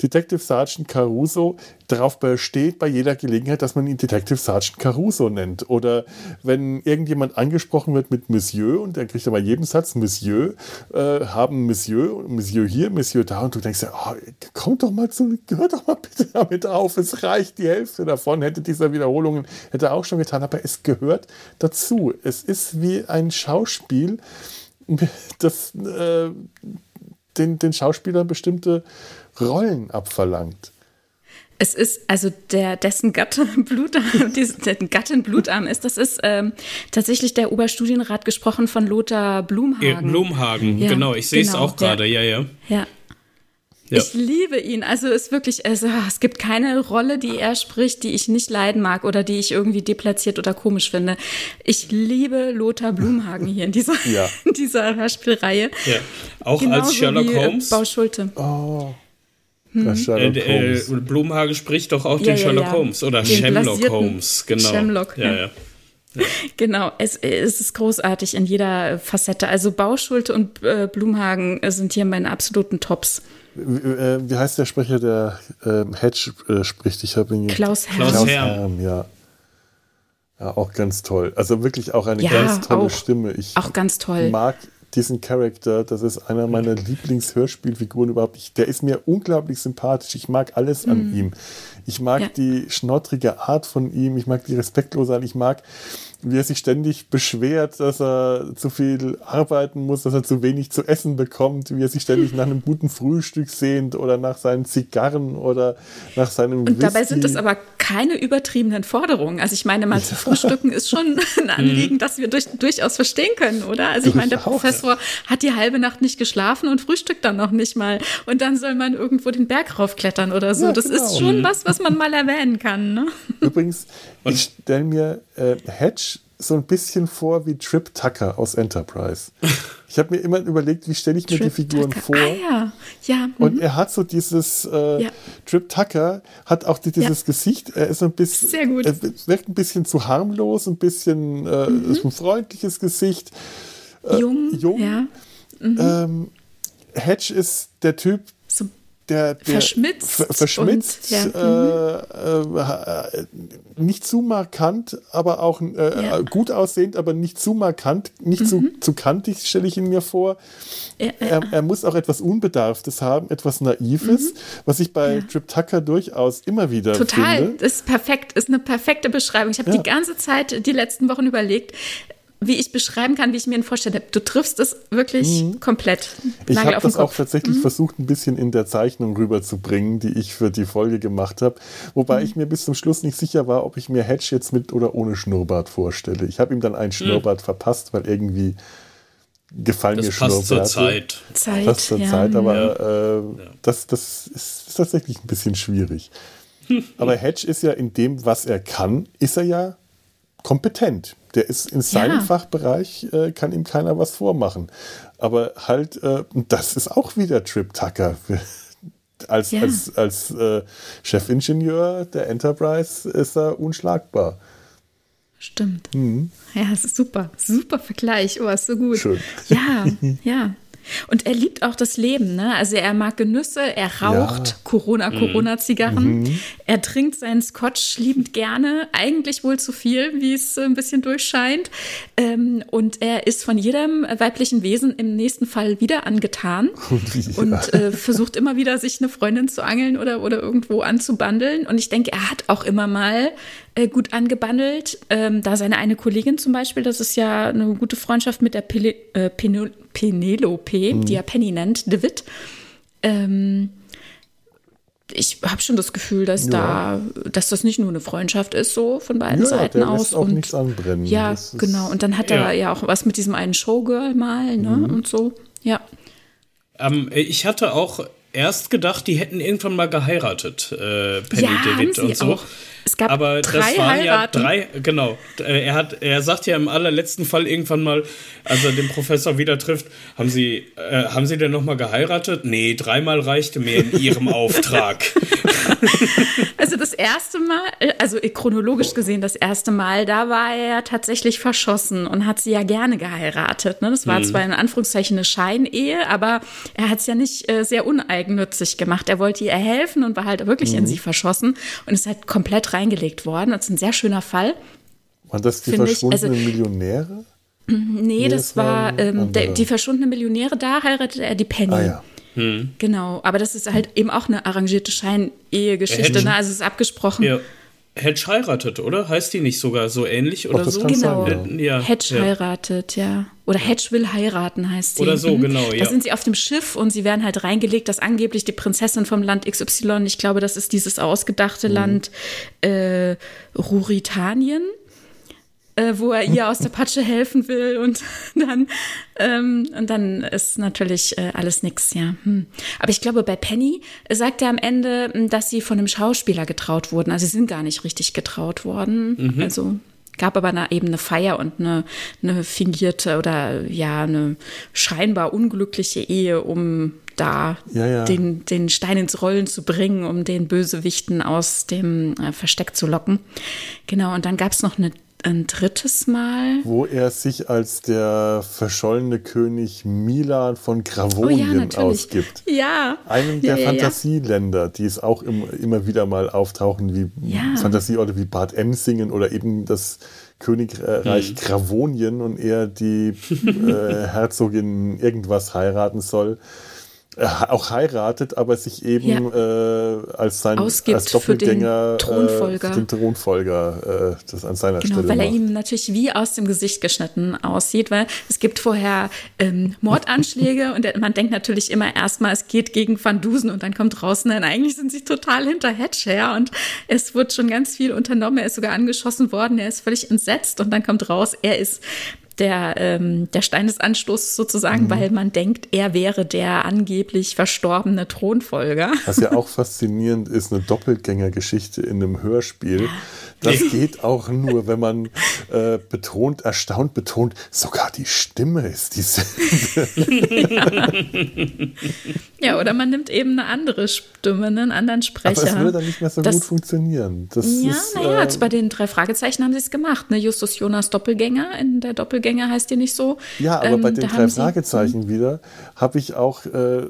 Detective Sergeant Caruso darauf besteht bei jeder Gelegenheit, dass man ihn Detective Sergeant Caruso nennt. Oder wenn irgendjemand angesprochen wird mit Monsieur und der kriegt dann bei jedem Satz Monsieur, äh, haben Monsieur, Monsieur hier, Monsieur da und du denkst ja, oh, komm doch mal zu, hör doch mal bitte damit auf, es reicht die Hälfte davon, hätte dieser Wiederholungen, hätte er auch schon getan, aber es gehört dazu. Es ist wie ein Schauspiel, das äh, den, den Schauspielern bestimmte Rollen abverlangt. Es ist, also der, dessen Gatte Blutarm, dessen Gattin Blutarm ist, das ist ähm, tatsächlich der Oberstudienrat gesprochen von Lothar Blumhagen. Blumhagen, ja, genau, ich sehe es genau, auch gerade, ja, ja. Ja. Ja. Ich liebe ihn. Also ist wirklich, also, es gibt keine Rolle, die er spricht, die ich nicht leiden mag oder die ich irgendwie deplatziert oder komisch finde. Ich liebe Lothar Blumhagen hier in dieser, ja. in dieser Hörspielreihe. Ja. Auch Genauso als Sherlock wie, Holmes. Bau Schulte. Oh. Hm. Äh, äh, Blumhage spricht doch auch ja, den Sherlock Holmes oder den Shamlock Holmes, genau. Shamlock, ja, ja. Genau, es, es, ist großartig in jeder Facette. Also Bauschulte und äh, Blumhagen sind hier meine absoluten Tops. Wie, äh, wie heißt der Sprecher, der äh, Hedge äh, spricht? Ich habe ihn Klaus Herrn. Klaus Herrn, ja. Ja, auch ganz toll. Also wirklich auch eine ja, ganz tolle auch, Stimme. Ich auch ganz toll. mag diesen Charakter. Das ist einer meiner Lieblingshörspielfiguren überhaupt. Ich, der ist mir unglaublich sympathisch. Ich mag alles an mhm. ihm. Ich mag ja. die schnottrige Art von ihm. Ich mag die respektlose Art. Ich mag wie er sich ständig beschwert, dass er zu viel arbeiten muss, dass er zu wenig zu essen bekommt, wie er sich ständig nach einem guten Frühstück sehnt oder nach seinen Zigarren oder nach seinem Und Whisky. dabei sind das aber keine übertriebenen Forderungen. Also ich meine, mal zu frühstücken ist schon ein Anliegen, das wir durch, durchaus verstehen können, oder? Also ich meine, der Professor hat die halbe Nacht nicht geschlafen und frühstückt dann noch nicht mal. Und dann soll man irgendwo den Berg raufklettern oder so. Ja, das genau. ist schon was, was man mal erwähnen kann. Ne? Übrigens, ich stelle mir äh, Hedge so ein bisschen vor wie Trip Tucker aus Enterprise. Ich habe mir immer überlegt, wie stelle ich mir Trip die Figuren Tucker. vor. Ah, ja. Ja, und mhm. er hat so dieses äh, ja. Trip Tucker hat auch dieses ja. Gesicht. Er ist ein bisschen, Sehr gut. er wirkt ein bisschen zu harmlos, ein bisschen äh, mhm. ein freundliches Gesicht. Äh, jung, jung. Ja. Mhm. Ähm, Hedge ist der Typ, der, der verschmitzt, verschmitzt und, ja. äh, äh, nicht zu markant, aber auch äh, ja. gut aussehend, aber nicht zu markant, nicht mhm. zu, zu kantig, stelle ich ihn mir vor. Ja, er, er, muss auch etwas Unbedarftes haben, etwas Naives, mhm. was ich bei Trip Tucker durchaus immer wieder Total, finde. das ist perfekt, ist eine perfekte Beschreibung. Ich habe die ganze Zeit, die letzten Wochen überlegt, wie ich beschreiben kann, wie ich mir ihn vorstelle. Du triffst es wirklich mhm. komplett. Ich habe das auch tatsächlich mhm. versucht, ein bisschen in der Zeichnung rüberzubringen, die ich für die Folge gemacht habe. Wobei mhm. ich mir bis zum Schluss nicht sicher war, ob ich mir Hedge jetzt mit oder ohne Schnurrbart vorstelle. Ich habe ihm dann einen mhm. Schnurrbart verpasst, weil irgendwie gefallen das mir passt Schnurrbärte. Zur Zeit. Zeit. Passt zur ja. Zeit, aber ja. Äh, das, das ist, ist tatsächlich ein bisschen schwierig. aber Hedge ist ja in dem, was er kann, ist er ja kompetent. Der ist in seinem ja. Fachbereich, äh, kann ihm keiner was vormachen. Aber halt, äh, das ist auch wieder Trip Tucker. als ja. als, als äh, Chefingenieur der Enterprise ist er unschlagbar. Stimmt. Mhm. Ja, super. Super Vergleich. Oh, ist so gut. Schön. Ja, ja. Und er liebt auch das Leben, ne? Also er mag Genüsse, er raucht ja. Corona, mhm. Corona-Zigarren, mhm. er trinkt seinen Scotch liebend gerne, eigentlich wohl zu viel, wie es ein bisschen durchscheint. Ähm, und er ist von jedem weiblichen Wesen im nächsten Fall wieder angetan ja. und äh, versucht immer wieder, sich eine Freundin zu angeln oder, oder irgendwo anzubandeln. Und ich denke, er hat auch immer mal äh, gut angebandelt. Ähm, da seine eine Kollegin zum Beispiel, das ist ja eine gute Freundschaft mit der Pele äh, Penelope, mhm. die er Penny nennt, DeWitt. Ähm, ich habe schon das Gefühl, dass ja. da, dass das nicht nur eine Freundschaft ist, so von beiden ja, Seiten der aus. Lässt auch und nichts anbrennen. Ja, das genau. Und dann hat ja. er ja auch was mit diesem einen Showgirl mal, ne? Mhm. Und so. Ja. Ähm, ich hatte auch erst gedacht, die hätten irgendwann mal geheiratet, äh, Penny ja, DeWitt und so. Auch. Es gab Aber drei Heiraten. ja drei, genau. Äh, er, hat, er sagt ja im allerletzten Fall irgendwann mal, als er den Professor wieder trifft, haben Sie, äh, haben Sie denn nochmal geheiratet? Nee, dreimal reichte mir in Ihrem Auftrag. Also das erste Mal, also chronologisch gesehen das erste Mal, da war er tatsächlich verschossen und hat sie ja gerne geheiratet. Ne? Das war hm. zwar in Anführungszeichen eine Scheinehe, aber er hat es ja nicht äh, sehr uneigennützig gemacht. Er wollte ihr helfen und war halt wirklich hm. in sie verschossen und ist halt komplett reingelegt worden. Das ist ein sehr schöner Fall. Waren das die verschwundenen also, Millionäre? Nee, nee das, das war ähm, der, die verschwundene Millionäre, da heiratete er die Penny. Ah, ja. Hm. Genau, aber das ist halt eben auch eine arrangierte Scheinehegeschichte, ne? Also es ist abgesprochen. Ja. Hedge heiratet, oder? Heißt die nicht sogar so ähnlich oder so? Genau. Sein, ja. Hedge ja. heiratet, ja. Oder Hedge will heiraten, heißt sie. Oder so, mhm. genau, ja. Da sind sie auf dem Schiff und sie werden halt reingelegt, dass angeblich die Prinzessin vom Land XY, ich glaube, das ist dieses ausgedachte mhm. Land äh, Ruritanien äh, wo er ihr aus der Patsche helfen will und dann, ähm, und dann ist natürlich äh, alles nix, ja. Hm. Aber ich glaube, bei Penny sagt er am Ende, hm, dass sie von einem Schauspieler getraut wurden. Also sie sind gar nicht richtig getraut worden. Mhm. Also gab aber eine, eben eine Feier und eine, eine fingierte oder ja, eine scheinbar unglückliche Ehe, um da ja, ja. Den, den Stein ins Rollen zu bringen, um den Bösewichten aus dem äh, Versteck zu locken. Genau, und dann gab es noch eine ein drittes Mal. Wo er sich als der verschollene König Milan von Gravonien oh, ja, ausgibt. Ja. Einem der ja, Fantasieländer, die es auch im, immer wieder mal auftauchen, wie Fantasieorte wie Bad Emsingen oder eben das Königreich hm. Gravonien und er die äh, Herzogin irgendwas heiraten soll. Äh, auch heiratet, aber sich eben ja. äh, als sein Ausgibt als Doppelgänger für den Thronfolger, äh, den Thronfolger äh, das an seiner genau, Stelle weil er macht. ihm natürlich wie aus dem Gesicht geschnitten aussieht, weil es gibt vorher ähm, Mordanschläge und man denkt natürlich immer erstmal, es geht gegen Van Dusen und dann kommt raus, nein, eigentlich sind sie total hinter Hedge her und es wird schon ganz viel unternommen, er ist sogar angeschossen worden, er ist völlig entsetzt und dann kommt raus, er ist der, ähm, der Stein des Anstoßes sozusagen, mhm. weil man denkt, er wäre der angeblich verstorbene Thronfolger. Was ja auch faszinierend ist, eine Doppelgängergeschichte in einem Hörspiel. Das geht auch nur, wenn man äh, betont, erstaunt betont, sogar die Stimme ist dieselbe. ja. ja, oder man nimmt eben eine andere Stimme, einen anderen Sprecher. Aber es würde dann nicht mehr so das, gut funktionieren. Das ja, naja, äh, bei den drei Fragezeichen haben sie es gemacht. Ne? Justus Jonas Doppelgänger, in der Doppelgänger heißt die nicht so. Ja, aber ähm, bei den drei Fragezeichen sie, wieder habe ich auch, äh,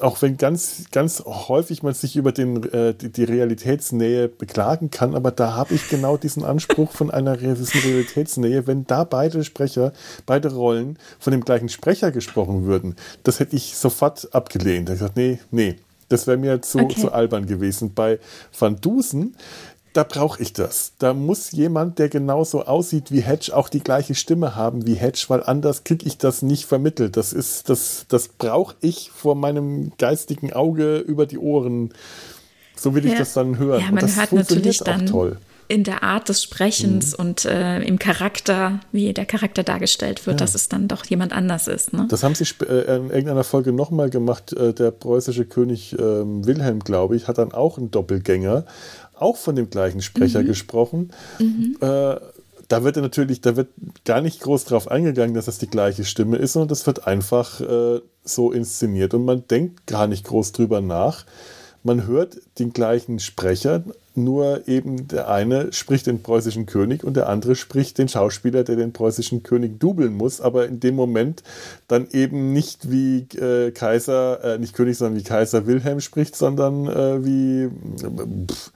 auch wenn ganz, ganz häufig man sich über den, äh, die, die Realitätsnähe beklagen kann, aber da habe ich genau diesen Anspruch von einer Realitätsnähe, wenn da beide Sprecher, beide Rollen von dem gleichen Sprecher gesprochen würden. Das hätte ich sofort abgelehnt. Ich gesagt, nee, nee, das wäre mir zu, okay. zu albern gewesen. Bei Van Dusen, da brauche ich das. Da muss jemand, der genauso aussieht wie Hedge, auch die gleiche Stimme haben wie Hedge, weil anders kriege ich das nicht vermittelt. Das ist, das, das brauche ich vor meinem geistigen Auge über die Ohren. So will ich das dann hören. Ja, man Und das hört natürlich dann toll in der Art des Sprechens mhm. und äh, im Charakter, wie der Charakter dargestellt wird, ja. dass es dann doch jemand anders ist. Ne? Das haben sie äh, in irgendeiner Folge nochmal gemacht. Äh, der preußische König ähm, Wilhelm, glaube ich, hat dann auch einen Doppelgänger, auch von dem gleichen Sprecher mhm. gesprochen. Mhm. Äh, da wird natürlich, da wird gar nicht groß drauf eingegangen, dass das die gleiche Stimme ist, sondern das wird einfach äh, so inszeniert und man denkt gar nicht groß drüber nach. Man hört den gleichen Sprecher, nur eben der eine spricht den preußischen König und der andere spricht den Schauspieler, der den preußischen König dubeln muss, aber in dem Moment dann eben nicht wie äh, Kaiser, äh, nicht König, sondern wie Kaiser Wilhelm spricht, sondern äh, wie pff,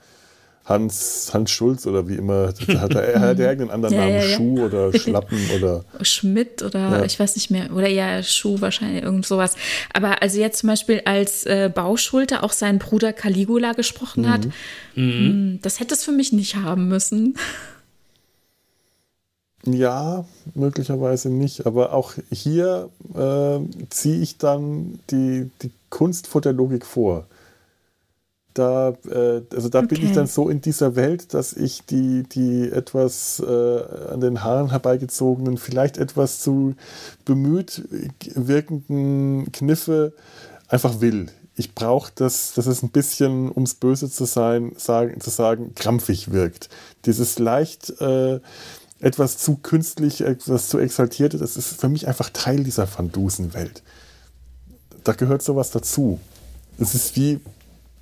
Hans, Hans Schulz oder wie immer. Hat er, er hat irgendeinen anderen ja, Namen, ja, ja. Schuh oder Schlappen oder. Schmidt oder ich weiß nicht mehr. Oder ja, Schuh wahrscheinlich, irgend sowas. Aber also jetzt zum Beispiel als äh, Bauschulte auch seinen Bruder Caligula gesprochen mhm. hat, mhm. Hm, das hätte es für mich nicht haben müssen. Ja, möglicherweise nicht. Aber auch hier äh, ziehe ich dann die, die Kunst vor der Logik vor da, äh, also da okay. bin ich dann so in dieser Welt, dass ich die, die etwas äh, an den Haaren herbeigezogenen, vielleicht etwas zu bemüht wirkenden Kniffe einfach will. Ich brauche das, dass es ein bisschen, um es böse zu sein, sagen, zu sagen, krampfig wirkt. Dieses leicht äh, etwas zu künstlich, etwas zu exaltierte, das ist für mich einfach Teil dieser Van Dusen-Welt. Da gehört sowas dazu. Es ist wie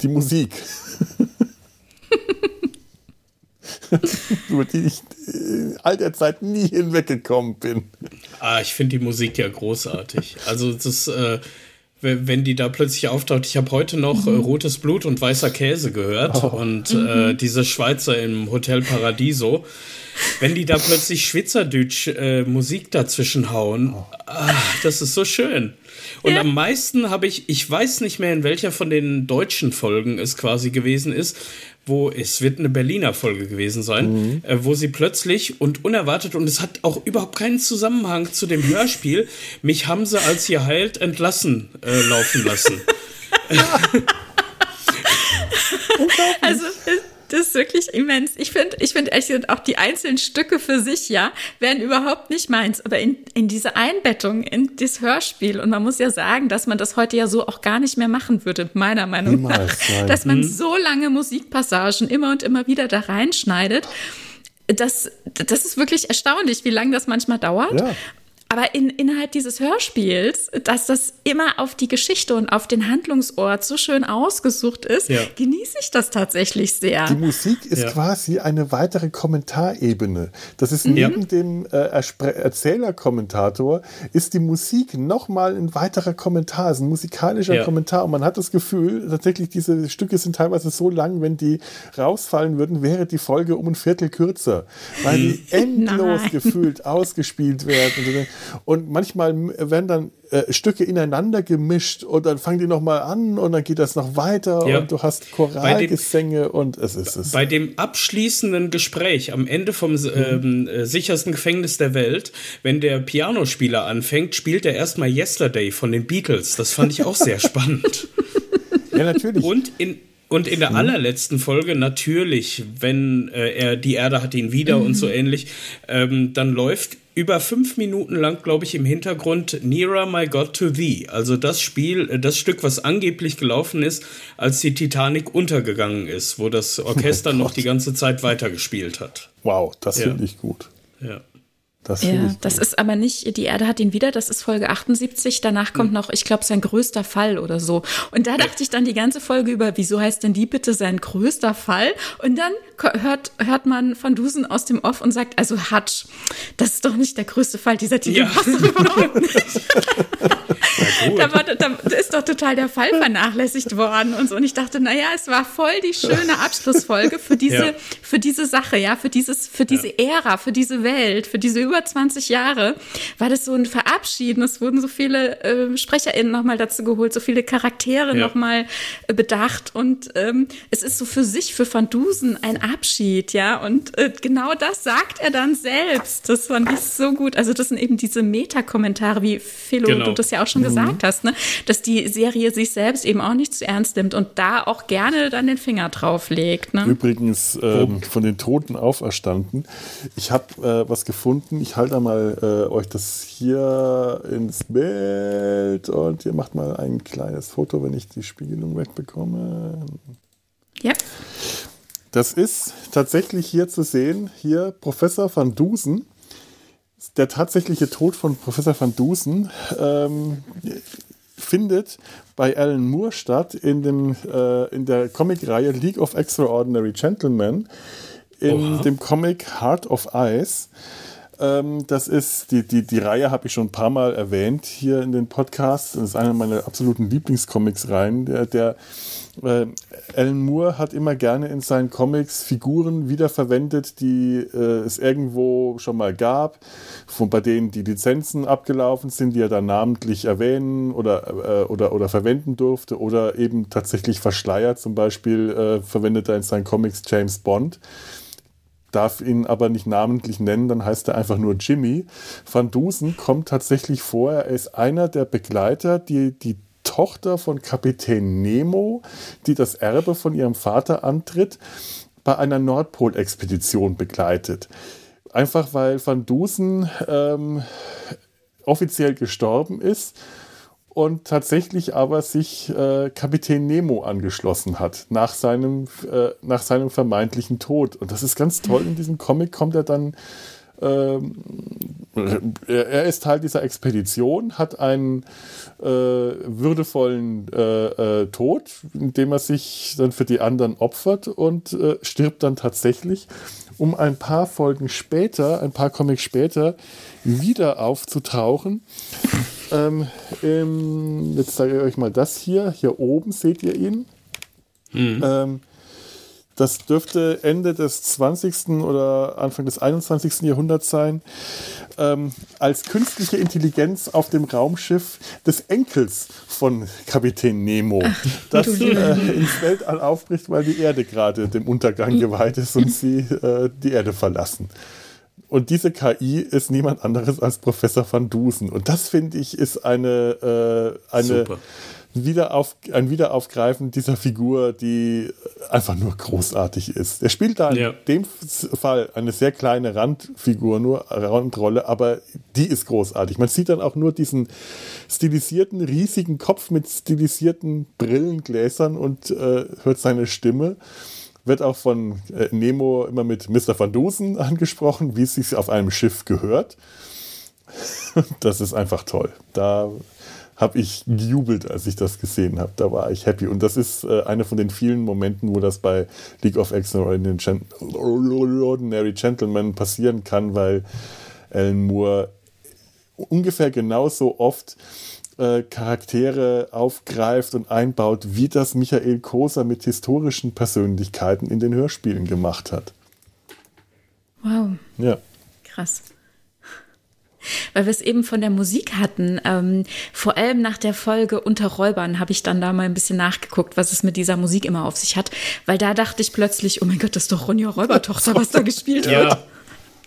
die Musik. Über die ich äh, all der Zeit nie hinweggekommen bin. Ah, ich finde die Musik ja großartig. Also das, äh, wenn die da plötzlich auftaucht. Ich habe heute noch mhm. äh, Rotes Blut und Weißer Käse gehört oh. und mhm. äh, diese Schweizer im Hotel Paradiso. Wenn die da plötzlich Schweizerdeutsch äh, Musik dazwischen hauen, oh. ah, das ist so schön. Und ja. am meisten habe ich, ich weiß nicht mehr, in welcher von den deutschen Folgen es quasi gewesen ist, wo es wird eine Berliner Folge gewesen sein, mhm. äh, wo sie plötzlich und unerwartet und es hat auch überhaupt keinen Zusammenhang zu dem Hörspiel, mich haben sie als ihr heilt entlassen äh, laufen lassen. also das ist wirklich immens. Ich finde, ich finde echt auch die einzelnen Stücke für sich, ja, wären überhaupt nicht meins. Aber in, in diese Einbettung in das Hörspiel, und man muss ja sagen, dass man das heute ja so auch gar nicht mehr machen würde, meiner Meinung Niemals, nach. Nein. Dass man mhm. so lange Musikpassagen immer und immer wieder da reinschneidet. Das, das ist wirklich erstaunlich, wie lange das manchmal dauert. Ja. Aber in, innerhalb dieses Hörspiels, dass das immer auf die Geschichte und auf den Handlungsort so schön ausgesucht ist, ja. genieße ich das tatsächlich sehr. Die Musik ist ja. quasi eine weitere Kommentarebene. Das ist neben ja. dem äh, Erzählerkommentator, ist die Musik nochmal ein weiterer Kommentar, ist ein musikalischer Kommentar. Und man hat das Gefühl, tatsächlich, diese Stücke sind teilweise so lang, wenn die rausfallen würden, wäre die Folge um ein Viertel kürzer. Weil die endlos Nein. gefühlt ausgespielt werden. Und manchmal werden dann äh, Stücke ineinander gemischt und dann fangen die nochmal an und dann geht das noch weiter ja. und du hast Choralgesänge und es ist es. Bei dem abschließenden Gespräch am Ende vom mhm. ähm, äh, sichersten Gefängnis der Welt, wenn der Pianospieler anfängt, spielt er erstmal Yesterday von den Beatles. Das fand ich auch sehr spannend. Ja, natürlich. Und in, und in der mhm. allerletzten Folge natürlich, wenn äh, er die Erde hat ihn wieder mhm. und so ähnlich, ähm, dann läuft über fünf Minuten lang, glaube ich, im Hintergrund Nearer My God to Thee. Also das Spiel, äh, das Stück, was angeblich gelaufen ist, als die Titanic untergegangen ist, wo das Orchester oh noch die ganze Zeit weitergespielt hat. Wow, das ja. finde ich gut. Ja. Das ja, das ist aber nicht, die Erde hat ihn wieder, das ist Folge 78. Danach kommt hm. noch, ich glaube, sein größter Fall oder so. Und da dachte ich dann die ganze Folge über, wieso heißt denn die bitte sein größter Fall? Und dann hört, hört man von Dusen aus dem Off und sagt, also Hutch, das ist doch nicht der größte Fall dieser Titel. Ja. überhaupt nicht. da, war, da ist doch total der Fall vernachlässigt worden und so. Und ich dachte, naja, es war voll die schöne Abschlussfolge für diese, ja. Für diese Sache, ja, für dieses, für diese ja. Ära, für diese Welt, für diese über 20 Jahre war das so ein Verabschieden. Es wurden so viele äh, SprecherInnen nochmal dazu geholt, so viele Charaktere ja. nochmal äh, bedacht. Und ähm, es ist so für sich, für Van Dusen ein Abschied, ja. Und äh, genau das sagt er dann selbst. Das fand ich so gut. Also das sind eben diese Meta-Kommentare, wie Philo, genau. du das ja auch schon mhm. gesagt hast, ne? dass die Serie sich selbst eben auch nicht zu ernst nimmt und da auch gerne dann den Finger drauf legt. Ne? Übrigens ähm, von den Toten auferstanden. Ich habe äh, was gefunden. Ich halte mal äh, euch das hier ins Bild und ihr macht mal ein kleines Foto, wenn ich die Spiegelung wegbekomme. Ja. Das ist tatsächlich hier zu sehen, hier Professor van Dusen. Der tatsächliche Tod von Professor van Dusen ähm, findet bei Alan Moore statt in, dem, äh, in der Comicreihe League of Extraordinary Gentlemen in Oha. dem Comic Heart of Ice. Ähm, das ist, die, die, die Reihe habe ich schon ein paar Mal erwähnt hier in den Podcasts. Das ist eine meiner absoluten Lieblingscomics-Reihen. Der, der äh, Alan Moore hat immer gerne in seinen Comics Figuren wiederverwendet, die äh, es irgendwo schon mal gab, von, bei denen die Lizenzen abgelaufen sind, die er dann namentlich erwähnen oder, äh, oder, oder verwenden durfte oder eben tatsächlich verschleiert. Zum Beispiel äh, verwendet er in seinen Comics James Bond darf ihn aber nicht namentlich nennen, dann heißt er einfach nur Jimmy. Van Dusen kommt tatsächlich vor, er ist einer der Begleiter, die die Tochter von Kapitän Nemo, die das Erbe von ihrem Vater antritt, bei einer Nordpolexpedition begleitet. Einfach weil Van Dusen ähm, offiziell gestorben ist und tatsächlich aber sich äh, Kapitän Nemo angeschlossen hat nach seinem, äh, nach seinem vermeintlichen Tod. Und das ist ganz toll. In diesem Comic kommt er dann. Ähm, er ist Teil dieser Expedition, hat einen äh, würdevollen äh, äh, Tod, indem er sich dann für die anderen opfert und äh, stirbt dann tatsächlich, um ein paar Folgen später, ein paar Comics später, wieder aufzutauchen ähm, ähm, jetzt zeige ich euch mal das hier. Hier oben seht ihr ihn. Mhm. Ähm, das dürfte Ende des 20. oder Anfang des 21. Jahrhunderts sein, ähm, als künstliche Intelligenz auf dem Raumschiff des Enkels von Kapitän Nemo, Ach, das äh, ins Weltall aufbricht, weil die Erde gerade dem Untergang geweiht ist und sie äh, die Erde verlassen. Und diese KI ist niemand anderes als Professor van Dusen. Und das finde ich ist eine, äh, eine Wiederauf, ein Wiederaufgreifen dieser Figur, die einfach nur großartig ist. Er spielt da ja. in dem Fall eine sehr kleine Randfigur, nur Randrolle, aber die ist großartig. Man sieht dann auch nur diesen stilisierten, riesigen Kopf mit stilisierten Brillengläsern und äh, hört seine Stimme wird auch von äh, Nemo immer mit Mr. Van Dusen angesprochen, wie es sich auf einem Schiff gehört. Das ist einfach toll. Da habe ich gejubelt, als ich das gesehen habe. Da war ich happy. Und das ist äh, einer von den vielen Momenten, wo das bei League of Extraordinary Gentlemen passieren kann, weil Alan Moore ungefähr genauso oft äh, Charaktere aufgreift und einbaut, wie das Michael Koser mit historischen Persönlichkeiten in den Hörspielen gemacht hat. Wow. Ja. Krass. Weil wir es eben von der Musik hatten. Ähm, vor allem nach der Folge Unter Räubern habe ich dann da mal ein bisschen nachgeguckt, was es mit dieser Musik immer auf sich hat. Weil da dachte ich plötzlich, oh mein Gott, das ist doch Ronja Räubertochter, was da gespielt wird.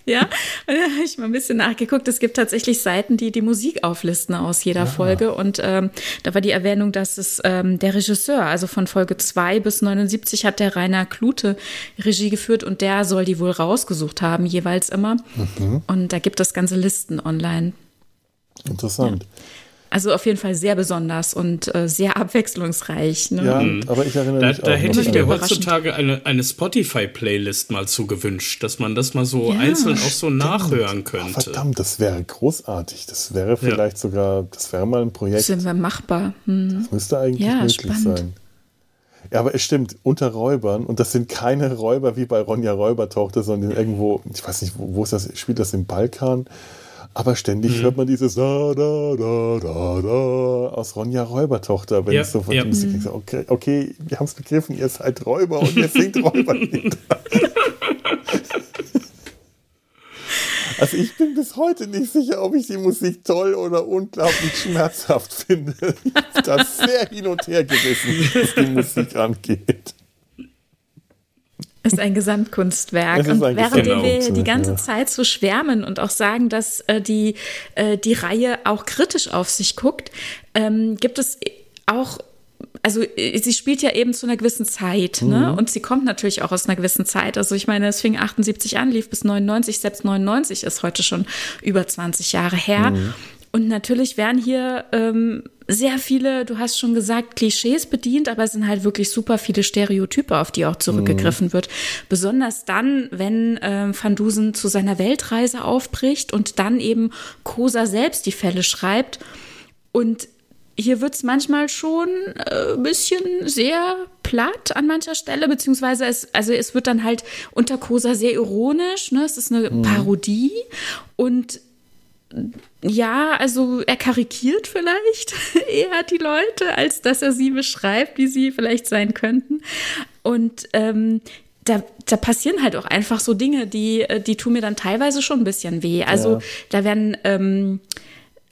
Ja. Und da habe ich mal ein bisschen nachgeguckt. Es gibt tatsächlich Seiten, die die Musik auflisten aus jeder ja. Folge. Und ähm, da war die Erwähnung, dass es ähm, der Regisseur, also von Folge 2 bis 79 hat der Rainer Klute Regie geführt und der soll die wohl rausgesucht haben, jeweils immer. Mhm. Und da gibt es ganze Listen online. Interessant. Ja. Also auf jeden Fall sehr besonders und äh, sehr abwechslungsreich. Ne? Ja, mhm. aber ich erinnere da, mich da auch. hätte ich mir heutzutage eine, eine Spotify-Playlist mal zu gewünscht, dass man das mal so ja, einzeln auch so stimmt. nachhören könnte. Ach, verdammt, das wäre großartig. Das wäre vielleicht ja. sogar, das wäre mal ein Projekt. Das wäre machbar. Hm. Das müsste eigentlich ja, möglich spannend. sein. Ja, aber es stimmt, unter Räubern, und das sind keine Räuber wie bei Ronja Räubertochter, sondern irgendwo, ich weiß nicht, wo, wo ist das, spielt das im Balkan? Aber ständig mhm. hört man dieses da, da, da, da, da aus Ronja Räubertochter, wenn es so von ja. Musik mhm. okay, okay, wir haben es begriffen, ihr seid Räuber und ihr singt Räuberlieder. Also ich bin bis heute nicht sicher, ob ich die Musik toll oder unglaublich schmerzhaft finde. Ich bin da sehr hin und her gerissen, was die Musik angeht. Ist ein Gesamtkunstwerk. Ist ein und während wir die ganze. Zeit so schwärmen und auch sagen, dass äh, die, äh, die Reihe auch kritisch auf sich guckt, ähm, gibt es auch also äh, sie spielt ja eben zu einer gewissen Zeit, ne? mhm. Und sie kommt natürlich auch aus einer gewissen Zeit. Also ich meine, es fing 78 an, lief bis 99, selbst 99 ist heute schon über 20 Jahre her. Mhm. Und natürlich werden hier ähm, sehr viele, du hast schon gesagt, Klischees bedient, aber es sind halt wirklich super viele Stereotype, auf die auch zurückgegriffen mhm. wird. Besonders dann, wenn äh, Van Dusen zu seiner Weltreise aufbricht und dann eben Kosa selbst die Fälle schreibt. Und hier wird es manchmal schon äh, ein bisschen sehr platt an mancher Stelle, beziehungsweise es, also es wird dann halt unter Kosa sehr ironisch, ne? Es ist eine mhm. Parodie und ja, also er karikiert vielleicht eher die Leute, als dass er sie beschreibt, wie sie vielleicht sein könnten. Und ähm, da, da passieren halt auch einfach so Dinge, die, äh, die tun mir dann teilweise schon ein bisschen weh. Also ja. da werden, ähm,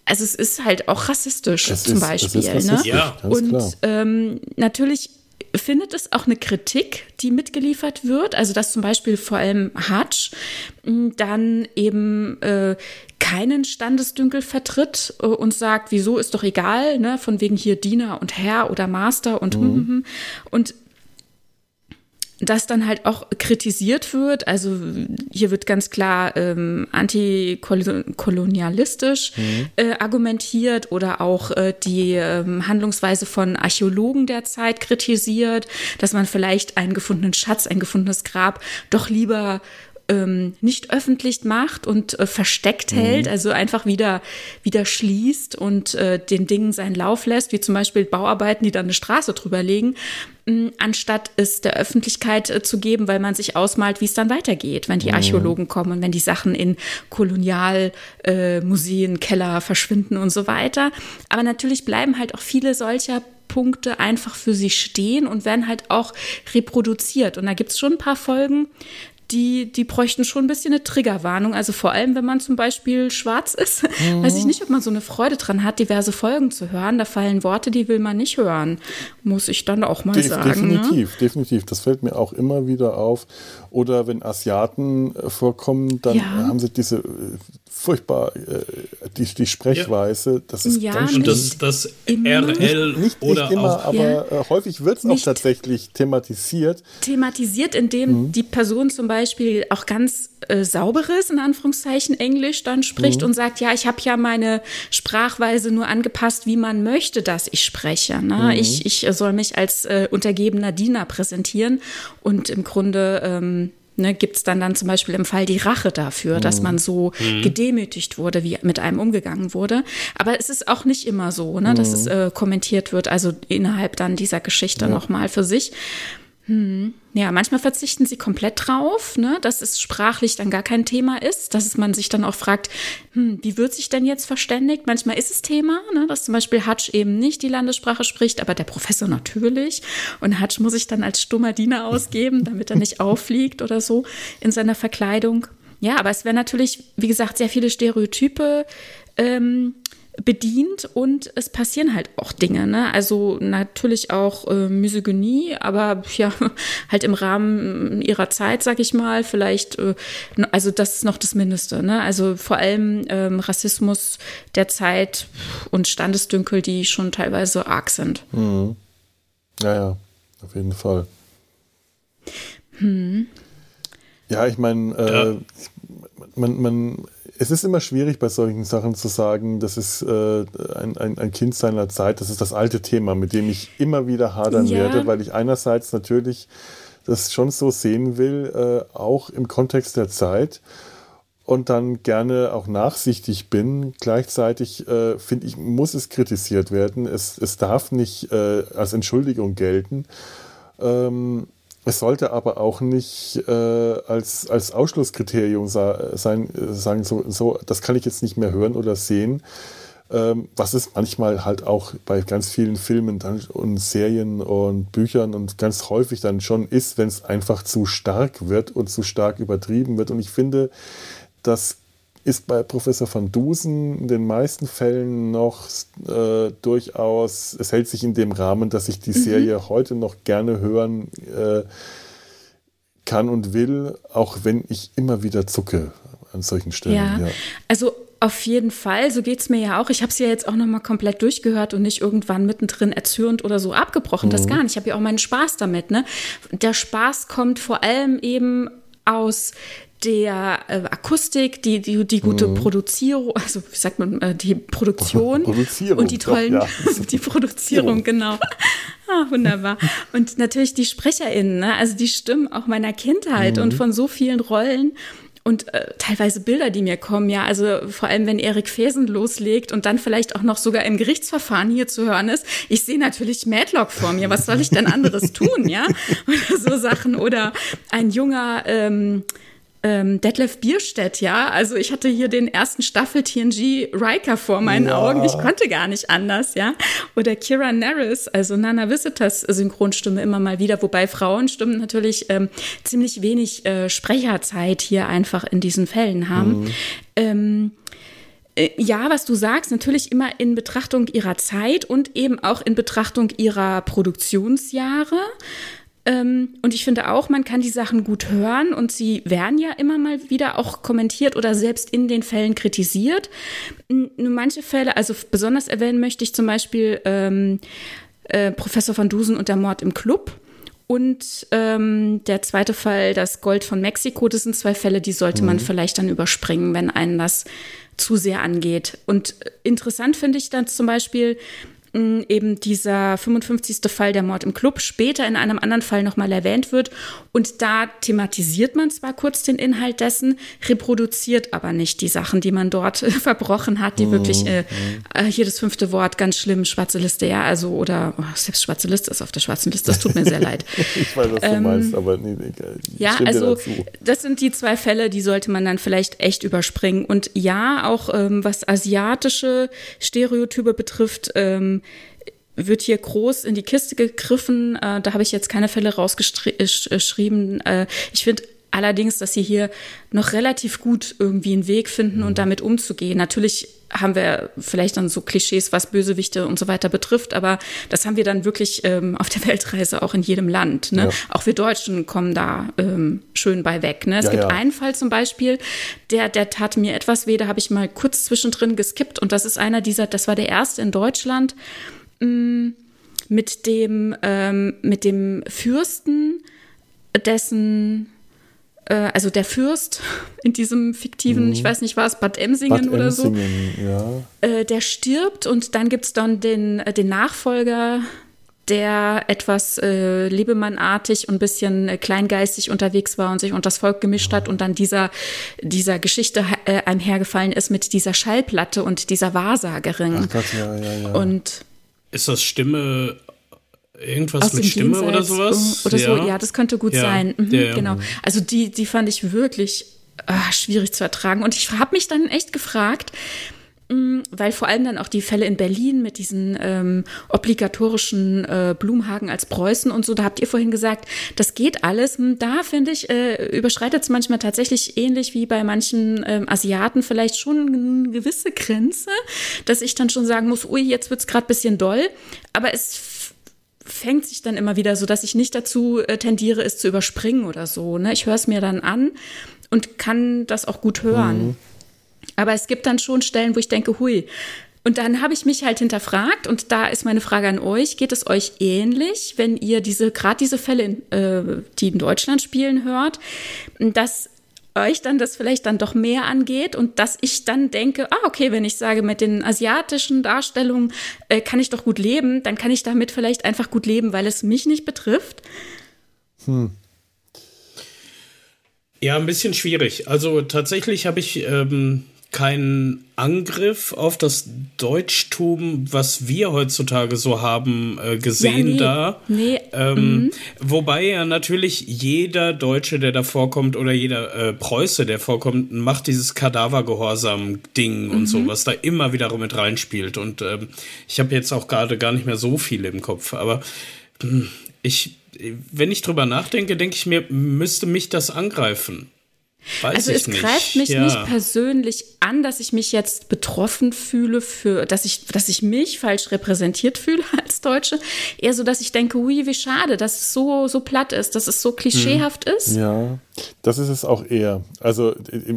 also es ist halt auch rassistisch es zum ist, Beispiel. Rassistisch, ne? ja. Und ähm, natürlich findet es auch eine Kritik, die mitgeliefert wird. Also dass zum Beispiel vor allem Hatsch dann eben äh, keinen Standesdünkel vertritt äh, und sagt, wieso ist doch egal, ne, von wegen hier Diener und Herr oder Master und mhm. Hm, hm, hm. und das dann halt auch kritisiert wird. Also hier wird ganz klar ähm, antikolonialistisch mhm. äh, argumentiert oder auch äh, die ähm, Handlungsweise von Archäologen der Zeit kritisiert, dass man vielleicht einen gefundenen Schatz, ein gefundenes Grab doch lieber ähm, nicht öffentlich macht und äh, versteckt mhm. hält, also einfach wieder, wieder schließt und äh, den Dingen seinen Lauf lässt, wie zum Beispiel Bauarbeiten, die dann eine Straße drüber legen, anstatt es der Öffentlichkeit äh, zu geben, weil man sich ausmalt, wie es dann weitergeht, wenn die mhm. Archäologen kommen und wenn die Sachen in Kolonialmuseen, äh, Keller verschwinden und so weiter. Aber natürlich bleiben halt auch viele solcher Punkte einfach für sich stehen und werden halt auch reproduziert. Und da gibt es schon ein paar Folgen, die, die bräuchten schon ein bisschen eine Triggerwarnung. Also vor allem, wenn man zum Beispiel schwarz ist, mhm. weiß ich nicht, ob man so eine Freude dran hat, diverse Folgen zu hören. Da fallen Worte, die will man nicht hören, muss ich dann auch mal De sagen. Definitiv, ne? definitiv. Das fällt mir auch immer wieder auf. Oder wenn Asiaten äh, vorkommen, dann ja. haben sie diese äh, furchtbar, äh, die, die Sprechweise, das ist ja, ganz. Und das, das RL nicht, oder nicht immer, auch, aber ja. häufig wird es auch tatsächlich thematisiert. Thematisiert, indem mhm. die Person zum Beispiel auch ganz äh, sauberes, in Anführungszeichen, Englisch dann spricht mhm. und sagt, ja, ich habe ja meine Sprachweise nur angepasst, wie man möchte, dass ich spreche. Ne? Mhm. Ich, ich soll mich als äh, untergebener Diener präsentieren und im Grunde ähm, ne, gibt es dann dann zum Beispiel im Fall die Rache dafür, mhm. dass man so mhm. gedemütigt wurde, wie mit einem umgegangen wurde. Aber es ist auch nicht immer so, ne, dass es mhm. äh, kommentiert wird, also innerhalb dann dieser Geschichte ja. nochmal für sich. Hm. Ja, manchmal verzichten sie komplett drauf, ne, dass es sprachlich dann gar kein Thema ist, dass man sich dann auch fragt, hm, wie wird sich denn jetzt verständigt? Manchmal ist es Thema, ne, dass zum Beispiel Hutch eben nicht die Landessprache spricht, aber der Professor natürlich. Und Hutch muss sich dann als stummer Diener ausgeben, damit er nicht auffliegt oder so in seiner Verkleidung. Ja, aber es wäre natürlich, wie gesagt, sehr viele Stereotype ähm, bedient und es passieren halt auch Dinge, ne? Also natürlich auch äh, Misogynie, aber ja, halt im Rahmen ihrer Zeit, sag ich mal, vielleicht, äh, also das ist noch das Mindeste, ne? Also vor allem ähm, Rassismus der Zeit und Standesdünkel, die schon teilweise arg sind. Mhm. Ja, ja, auf jeden Fall. Hm. Ja, ich meine, äh, ja. man, man es ist immer schwierig bei solchen Sachen zu sagen, das ist äh, ein, ein, ein, Kind seiner Zeit, das ist das alte Thema, mit dem ich immer wieder hadern ja. werde, weil ich einerseits natürlich das schon so sehen will, äh, auch im Kontext der Zeit und dann gerne auch nachsichtig bin. Gleichzeitig äh, finde ich, muss es kritisiert werden. Es, es darf nicht äh, als Entschuldigung gelten. Ähm, es sollte aber auch nicht äh, als, als Ausschlusskriterium sa sein, äh, sagen, so, so, das kann ich jetzt nicht mehr hören oder sehen. Ähm, was es manchmal halt auch bei ganz vielen Filmen dann, und Serien und Büchern und ganz häufig dann schon ist, wenn es einfach zu stark wird und zu stark übertrieben wird. Und ich finde, das ist bei Professor van Dusen in den meisten Fällen noch äh, durchaus, es hält sich in dem Rahmen, dass ich die mhm. Serie heute noch gerne hören äh, kann und will, auch wenn ich immer wieder zucke an solchen Stellen. Ja, ja. also auf jeden Fall, so geht es mir ja auch. Ich habe es ja jetzt auch nochmal komplett durchgehört und nicht irgendwann mittendrin erzürnt oder so abgebrochen. Mhm. Das gar nicht. Ich habe ja auch meinen Spaß damit. Ne? Der Spaß kommt vor allem eben aus der äh, Akustik, die, die, die gute mhm. Produzierung, also wie sagt man, äh, die Produktion und die tollen, doch, ja. die Produzierung, genau. Ah, wunderbar. Und natürlich die SprecherInnen, ne? also die Stimmen auch meiner Kindheit mhm. und von so vielen Rollen und äh, teilweise Bilder, die mir kommen, ja, also vor allem wenn Erik Fesen loslegt und dann vielleicht auch noch sogar im Gerichtsverfahren hier zu hören ist. Ich sehe natürlich Madlock vor mir, was soll ich denn anderes tun, ja? Oder so Sachen oder ein junger ähm, ähm, Detlef Bierstedt, ja. Also ich hatte hier den ersten Staffel TNG Riker vor meinen ja. Augen. Ich konnte gar nicht anders, ja. Oder Kira Nerys, also Nana Visitors Synchronstimme immer mal wieder, wobei Frauenstimmen natürlich ähm, ziemlich wenig äh, Sprecherzeit hier einfach in diesen Fällen haben. Mhm. Ähm, äh, ja, was du sagst, natürlich immer in Betrachtung ihrer Zeit und eben auch in Betrachtung ihrer Produktionsjahre. Ähm, und ich finde auch, man kann die Sachen gut hören und sie werden ja immer mal wieder auch kommentiert oder selbst in den Fällen kritisiert. Nur manche Fälle, also besonders erwähnen möchte ich zum Beispiel ähm, äh, Professor van Dusen und der Mord im Club. Und ähm, der zweite Fall, das Gold von Mexiko, das sind zwei Fälle, die sollte mhm. man vielleicht dann überspringen, wenn einen das zu sehr angeht. Und interessant finde ich dann zum Beispiel, eben dieser 55. Fall der Mord im Club später in einem anderen Fall nochmal erwähnt wird. Und da thematisiert man zwar kurz den Inhalt dessen, reproduziert aber nicht die Sachen, die man dort verbrochen hat, die mhm. wirklich, äh, äh, hier das fünfte Wort, ganz schlimm, schwarze Liste, ja, also, oder oh, selbst schwarze Liste ist auf der schwarzen Liste, das tut mir sehr leid. ich weiß, was du ähm, meinst, aber nee, nee, Ja, also, das sind die zwei Fälle, die sollte man dann vielleicht echt überspringen. Und ja, auch ähm, was asiatische Stereotype betrifft, ähm, wird hier groß in die Kiste gegriffen. Äh, da habe ich jetzt keine Fälle rausgeschrieben. Äh, ich finde allerdings, dass sie hier noch relativ gut irgendwie einen Weg finden und mhm. damit umzugehen. Natürlich haben wir vielleicht dann so Klischees, was Bösewichte und so weiter betrifft, aber das haben wir dann wirklich ähm, auf der Weltreise auch in jedem Land. Ne? Ja. Auch wir Deutschen kommen da ähm, schön bei weg. Ne? Es ja, gibt ja. einen Fall zum Beispiel, der, der tat mir etwas weh, da habe ich mal kurz zwischendrin geskippt und das ist einer dieser, das war der erste in Deutschland Mm, mit dem, ähm, mit dem Fürsten, dessen, also der Fürst in diesem fiktiven, mhm. ich weiß nicht was, Bad Emsingen Bad oder Emsingen, so, ja. äh, der stirbt und dann gibt es dann den, äh, den Nachfolger der etwas äh, lebemannartig und ein bisschen äh, kleingeistig unterwegs war und sich unter das Volk gemischt hat und dann dieser, dieser Geschichte äh, einhergefallen ist mit dieser Schallplatte und dieser Wahrsagerin. Ach Gott, ja, ja, ja. Und ist das Stimme irgendwas mit Stimme Jenseits oder sowas? Oder ja. so, ja, das könnte gut ja. sein. Mhm, ja, genau. Also die, die fand ich wirklich äh, schwierig zu ertragen. Und ich habe mich dann echt gefragt, Mm, weil vor allem dann auch die Fälle in Berlin mit diesen ähm, obligatorischen äh, Blumhagen als Preußen und so, da habt ihr vorhin gesagt, das geht alles. Hm, da finde ich, äh, überschreitet es manchmal tatsächlich ähnlich wie bei manchen ähm, Asiaten vielleicht schon eine gewisse Grenze, dass ich dann schon sagen muss, ui, jetzt wird es gerade ein bisschen doll. Aber es fängt sich dann immer wieder so, dass ich nicht dazu äh, tendiere, es zu überspringen oder so. Ne? Ich höre es mir dann an und kann das auch gut hören. Mhm. Aber es gibt dann schon Stellen, wo ich denke, hui. Und dann habe ich mich halt hinterfragt und da ist meine Frage an euch, geht es euch ähnlich, wenn ihr diese, gerade diese Fälle, in, äh, die in Deutschland spielen, hört, dass euch dann das vielleicht dann doch mehr angeht und dass ich dann denke, ah, okay, wenn ich sage, mit den asiatischen Darstellungen äh, kann ich doch gut leben, dann kann ich damit vielleicht einfach gut leben, weil es mich nicht betrifft. Hm. Ja, ein bisschen schwierig. Also tatsächlich habe ich ähm, keinen Angriff auf das Deutschtum, was wir heutzutage so haben, äh, gesehen ja, nee, da. Nee. Ähm, mhm. Wobei ja natürlich jeder Deutsche, der da vorkommt, oder jeder äh, Preuße, der vorkommt, macht dieses Kadavergehorsam-Ding mhm. und so, was da immer wieder mit reinspielt. Und ähm, ich habe jetzt auch gerade gar nicht mehr so viel im Kopf, aber mh, hm, ich, wenn ich drüber nachdenke, denke ich mir, müsste mich das angreifen. Weiß also es nicht. greift mich ja. nicht persönlich an, dass ich mich jetzt betroffen fühle für, dass ich, dass ich mich falsch repräsentiert fühle als Deutsche. Eher so, dass ich denke, ui, wie schade, dass es so, so platt ist, dass es so klischeehaft hm. ist. Ja, das ist es auch eher. Also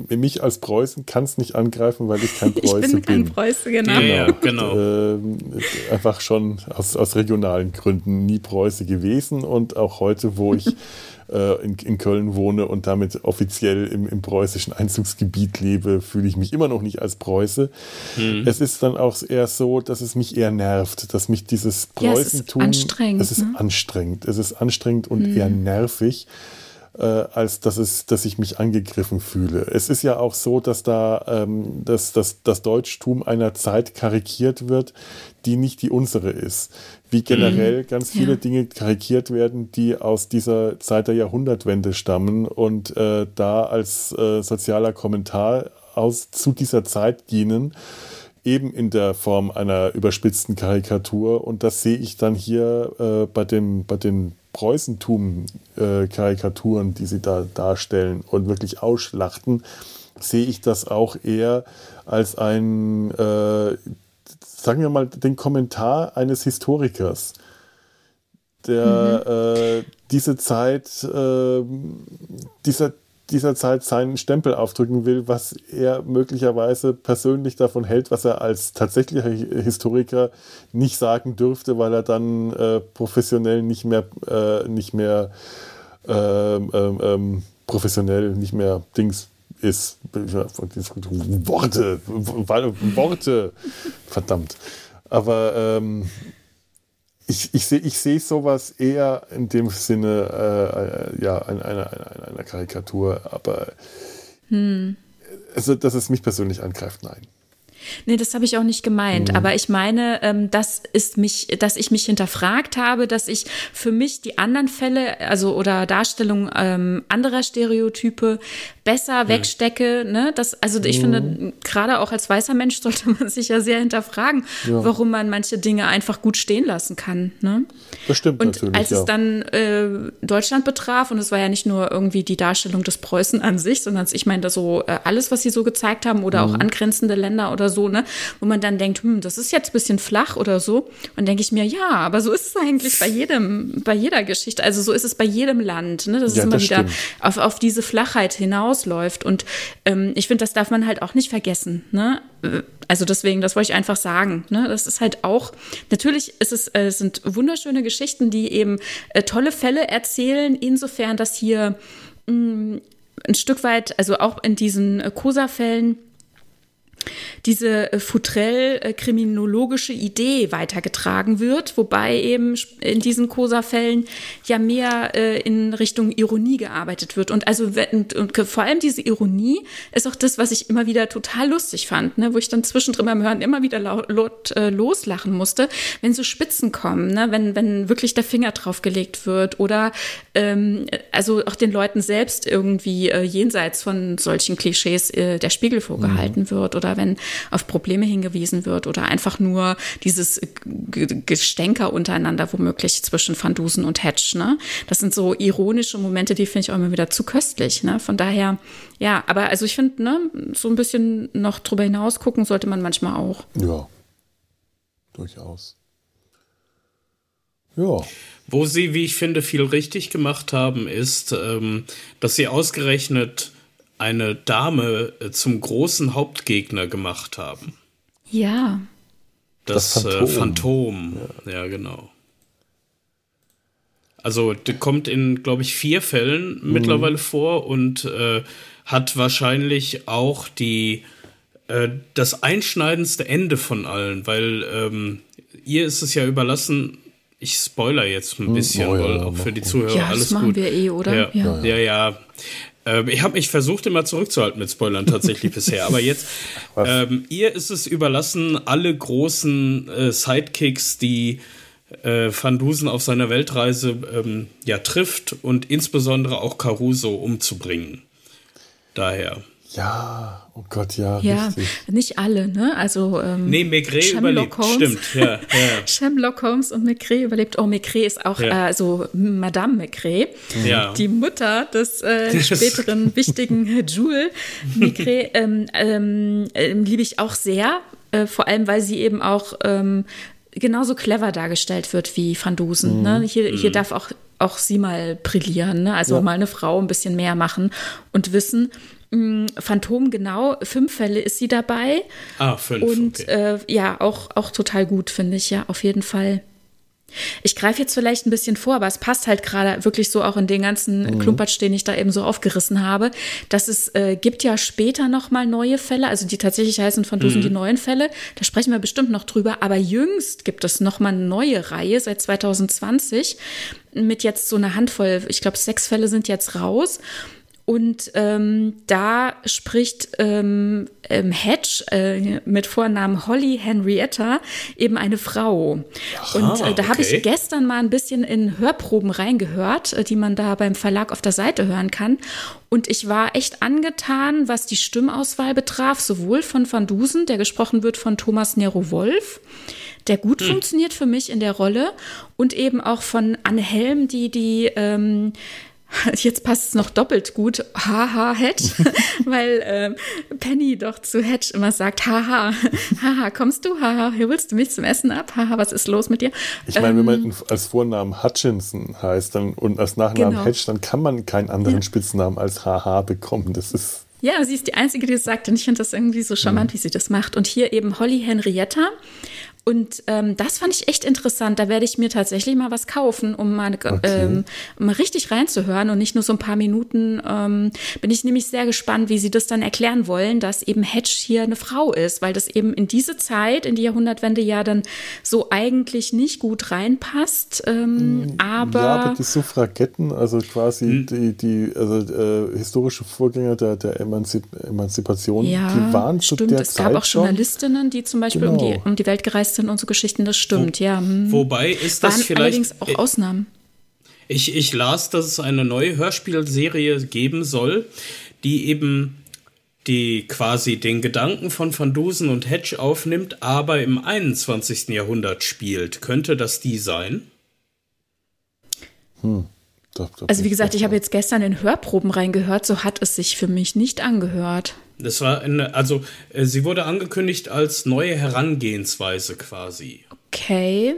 mich als Preußen kann es nicht angreifen, weil ich kein Preuße ich bin. Kein bin. Preuße, genau. Ja, genau. Und, äh, einfach schon aus, aus regionalen Gründen nie Preuße gewesen und auch heute, wo ich äh, in, in, Köln wohne und damit offiziell im, im preußischen Einzugsgebiet lebe, fühle ich mich immer noch nicht als Preuße. Mhm. Es ist dann auch eher so, dass es mich eher nervt, dass mich dieses Preußentum. Ja, es ist anstrengend. Es ist ne? anstrengend. Es ist anstrengend und mhm. eher nervig äh, als dass, es, dass ich mich angegriffen fühle. Es ist ja auch so, dass da ähm, dass, dass das Deutschtum einer Zeit karikiert wird, die nicht die unsere ist. Wie generell mhm. ganz viele ja. Dinge karikiert werden, die aus dieser Zeit der Jahrhundertwende stammen und äh, da als äh, sozialer Kommentar aus, zu dieser Zeit dienen eben in der Form einer überspitzten Karikatur. Und das sehe ich dann hier äh, bei, dem, bei den Preußentum-Karikaturen, äh, die sie da darstellen und wirklich ausschlachten, sehe ich das auch eher als ein, äh, sagen wir mal, den Kommentar eines Historikers, der mhm. äh, diese Zeit, äh, dieser, dieser Zeit seinen Stempel aufdrücken will, was er möglicherweise persönlich davon hält, was er als tatsächlicher Historiker nicht sagen dürfte, weil er dann äh, professionell nicht mehr, äh, nicht mehr ähm, ähm, ähm professionell nicht mehr Dings ist. Worte, Worte, verdammt. Aber ähm, ich, ich sehe ich seh sowas eher in dem Sinne äh, äh ja, einer, einer, einer Karikatur, aber hm. also, dass es mich persönlich angreift, nein. Nee, das habe ich auch nicht gemeint. Mhm. Aber ich meine, ähm, das ist mich, dass ich mich hinterfragt habe, dass ich für mich die anderen Fälle, also oder Darstellungen ähm, anderer Stereotype besser mhm. wegstecke. Ne? Das, also ich mhm. finde, gerade auch als weißer Mensch sollte man sich ja sehr hinterfragen, ja. warum man manche Dinge einfach gut stehen lassen kann. Ne? Das stimmt und natürlich. Als ja. es dann äh, Deutschland betraf, und es war ja nicht nur irgendwie die Darstellung des Preußen an sich, sondern ich meine, da so äh, alles, was sie so gezeigt haben, oder auch mhm. angrenzende Länder oder so, ne, wo man dann denkt, hm, das ist jetzt ein bisschen flach oder so. Und denke ich mir, ja, aber so ist es eigentlich bei jedem, bei jeder Geschichte. Also so ist es bei jedem Land, ne? Das ja, ist immer das wieder auf, auf diese Flachheit hinaus hinausläuft. Und ähm, ich finde, das darf man halt auch nicht vergessen. Ne? Also deswegen, das wollte ich einfach sagen. Ne? Das ist halt auch, natürlich ist es, äh, sind wunderschöne Geschichten, die eben äh, tolle Fälle erzählen, insofern, dass hier mh, mm, ein Stück weit, also auch in diesen äh, Cosa-Fällen, diese äh, Futrell-kriminologische Idee weitergetragen wird, wobei eben in diesen Cosa-Fällen ja mehr äh, in Richtung Ironie gearbeitet wird. Und also und, und vor allem diese Ironie ist auch das, was ich immer wieder total lustig fand, ne? wo ich dann zwischendrin beim Hören immer wieder laut, laut äh, loslachen musste, wenn so Spitzen kommen, ne? wenn, wenn wirklich der Finger drauf gelegt wird oder ähm, also auch den Leuten selbst irgendwie äh, jenseits von solchen Klischees äh, der Spiegel vorgehalten mhm. wird oder wenn auf Probleme hingewiesen wird oder einfach nur dieses Gestänker untereinander womöglich zwischen Van Dusen und Hedge. Ne? Das sind so ironische Momente, die finde ich auch immer wieder zu köstlich. Ne? Von daher, ja, aber also ich finde, ne, so ein bisschen noch drüber hinaus gucken sollte man manchmal auch. Ja, durchaus. Ja. Wo sie, wie ich finde, viel richtig gemacht haben, ist, ähm, dass sie ausgerechnet eine Dame äh, zum großen Hauptgegner gemacht haben. Ja. Das, das Phantom. Äh, Phantom. Ja. ja. genau. Also, der kommt in, glaube ich, vier Fällen mhm. mittlerweile vor und äh, hat wahrscheinlich auch die äh, das einschneidendste Ende von allen, weil ähm, ihr ist es ja überlassen, ich spoiler jetzt ein hm, bisschen, oh, ja, weil auch für die Zuhörer ja, alles das machen gut. wir eh, oder? Ja, ja. ja. ja. Ähm, ich habe mich versucht, immer zurückzuhalten mit Spoilern tatsächlich bisher. Aber jetzt, ähm, ihr ist es überlassen, alle großen äh, Sidekicks, die äh, Van Dusen auf seiner Weltreise ähm, ja trifft und insbesondere auch Caruso umzubringen. Daher. Ja, oh Gott, ja. Ja, richtig. nicht alle, ne? Also. Ähm, nee, Maigret überlebt, Holmes. stimmt. Ja, ja. Shamlock Holmes und Maigret überlebt. Oh, Maigret ist auch, ja. äh, also Madame Maigret, ja. die Mutter des äh, späteren wichtigen Jules Maigret, ähm, ähm, ähm, liebe ich auch sehr. Äh, vor allem, weil sie eben auch ähm, genauso clever dargestellt wird wie Van Dusen. Ne? Mhm. Ne? Hier, hier mhm. darf auch, auch sie mal brillieren, ne? also ja. mal eine Frau ein bisschen mehr machen und wissen, Phantom, genau, fünf Fälle ist sie dabei. Ah, fünf. Und okay. äh, ja, auch, auch total gut, finde ich, ja, auf jeden Fall. Ich greife jetzt vielleicht ein bisschen vor, aber es passt halt gerade wirklich so auch in den ganzen mhm. Klumpatsch, den ich da eben so aufgerissen habe, dass es äh, gibt ja später noch mal neue Fälle, also die tatsächlich heißen von Dusen mhm. die neuen Fälle. Da sprechen wir bestimmt noch drüber. Aber jüngst gibt es noch mal eine neue Reihe seit 2020 mit jetzt so einer Handvoll. Ich glaube, sechs Fälle sind jetzt raus. Und ähm, da spricht ähm, ähm, Hedge äh, mit Vornamen Holly Henrietta eben eine Frau. Aha, und äh, da okay. habe ich gestern mal ein bisschen in Hörproben reingehört, äh, die man da beim Verlag auf der Seite hören kann. Und ich war echt angetan, was die Stimmauswahl betraf, sowohl von Van Dusen, der gesprochen wird von Thomas Nero Wolf, der gut hm. funktioniert für mich in der Rolle, und eben auch von Anne Helm, die die ähm, Jetzt passt es noch doppelt gut, haha, Hedge, weil äh, Penny doch zu Hedge immer sagt, haha, haha, kommst du, haha, hier willst du mich zum Essen ab, haha, was ist los mit dir? Ich meine, ähm, wenn man ähm, als Vornamen Hutchinson heißt dann, und als Nachnamen genau. Hedge, dann kann man keinen anderen ja. Spitznamen als haha bekommen, das ist... Ja, sie ist die Einzige, die das sagt und ich finde das irgendwie so charmant, mhm. wie sie das macht. Und hier eben Holly Henrietta und ähm, das fand ich echt interessant. Da werde ich mir tatsächlich mal was kaufen, um mal, okay. ähm, mal richtig reinzuhören und nicht nur so ein paar Minuten. Ähm, bin ich nämlich sehr gespannt, wie sie das dann erklären wollen, dass eben Hedge hier eine Frau ist, weil das eben in diese Zeit, in die Jahrhundertwende ja dann so eigentlich nicht gut reinpasst. Ähm, mm, aber ja, aber die Suffragetten, also quasi hm. die, die also, äh, historische Vorgänger der, der Emanzip Emanzipation, ja, die waren stimmt. zu der es Zeit gab auch Journalistinnen, die zum Beispiel genau. um, die, genau. um die Welt gereist sind und so Geschichten, das stimmt, Wo, ja. Hm. Wobei ist das Waren vielleicht. Allerdings auch Ausnahmen. Ich, ich las, dass es eine neue Hörspielserie geben soll, die eben die quasi den Gedanken von Van Dusen und Hedge aufnimmt, aber im 21. Jahrhundert spielt. Könnte das die sein? Hm. Also wie gesagt, ich habe jetzt gestern in Hörproben reingehört, so hat es sich für mich nicht angehört. Das war eine, also äh, sie wurde angekündigt als neue Herangehensweise quasi. Okay.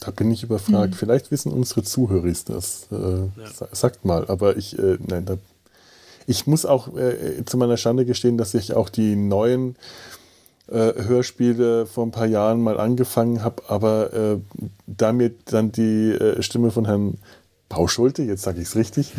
Da bin ich überfragt. Hm. Vielleicht wissen unsere Zuhörer das. Äh, ja. Sagt mal, aber ich, äh, nein, da, ich muss auch äh, zu meiner Schande gestehen, dass ich auch die neuen äh, Hörspiele vor ein paar Jahren mal angefangen habe, aber äh, da mir dann die Stimme von Herrn Bauschulte, jetzt sage ich es richtig,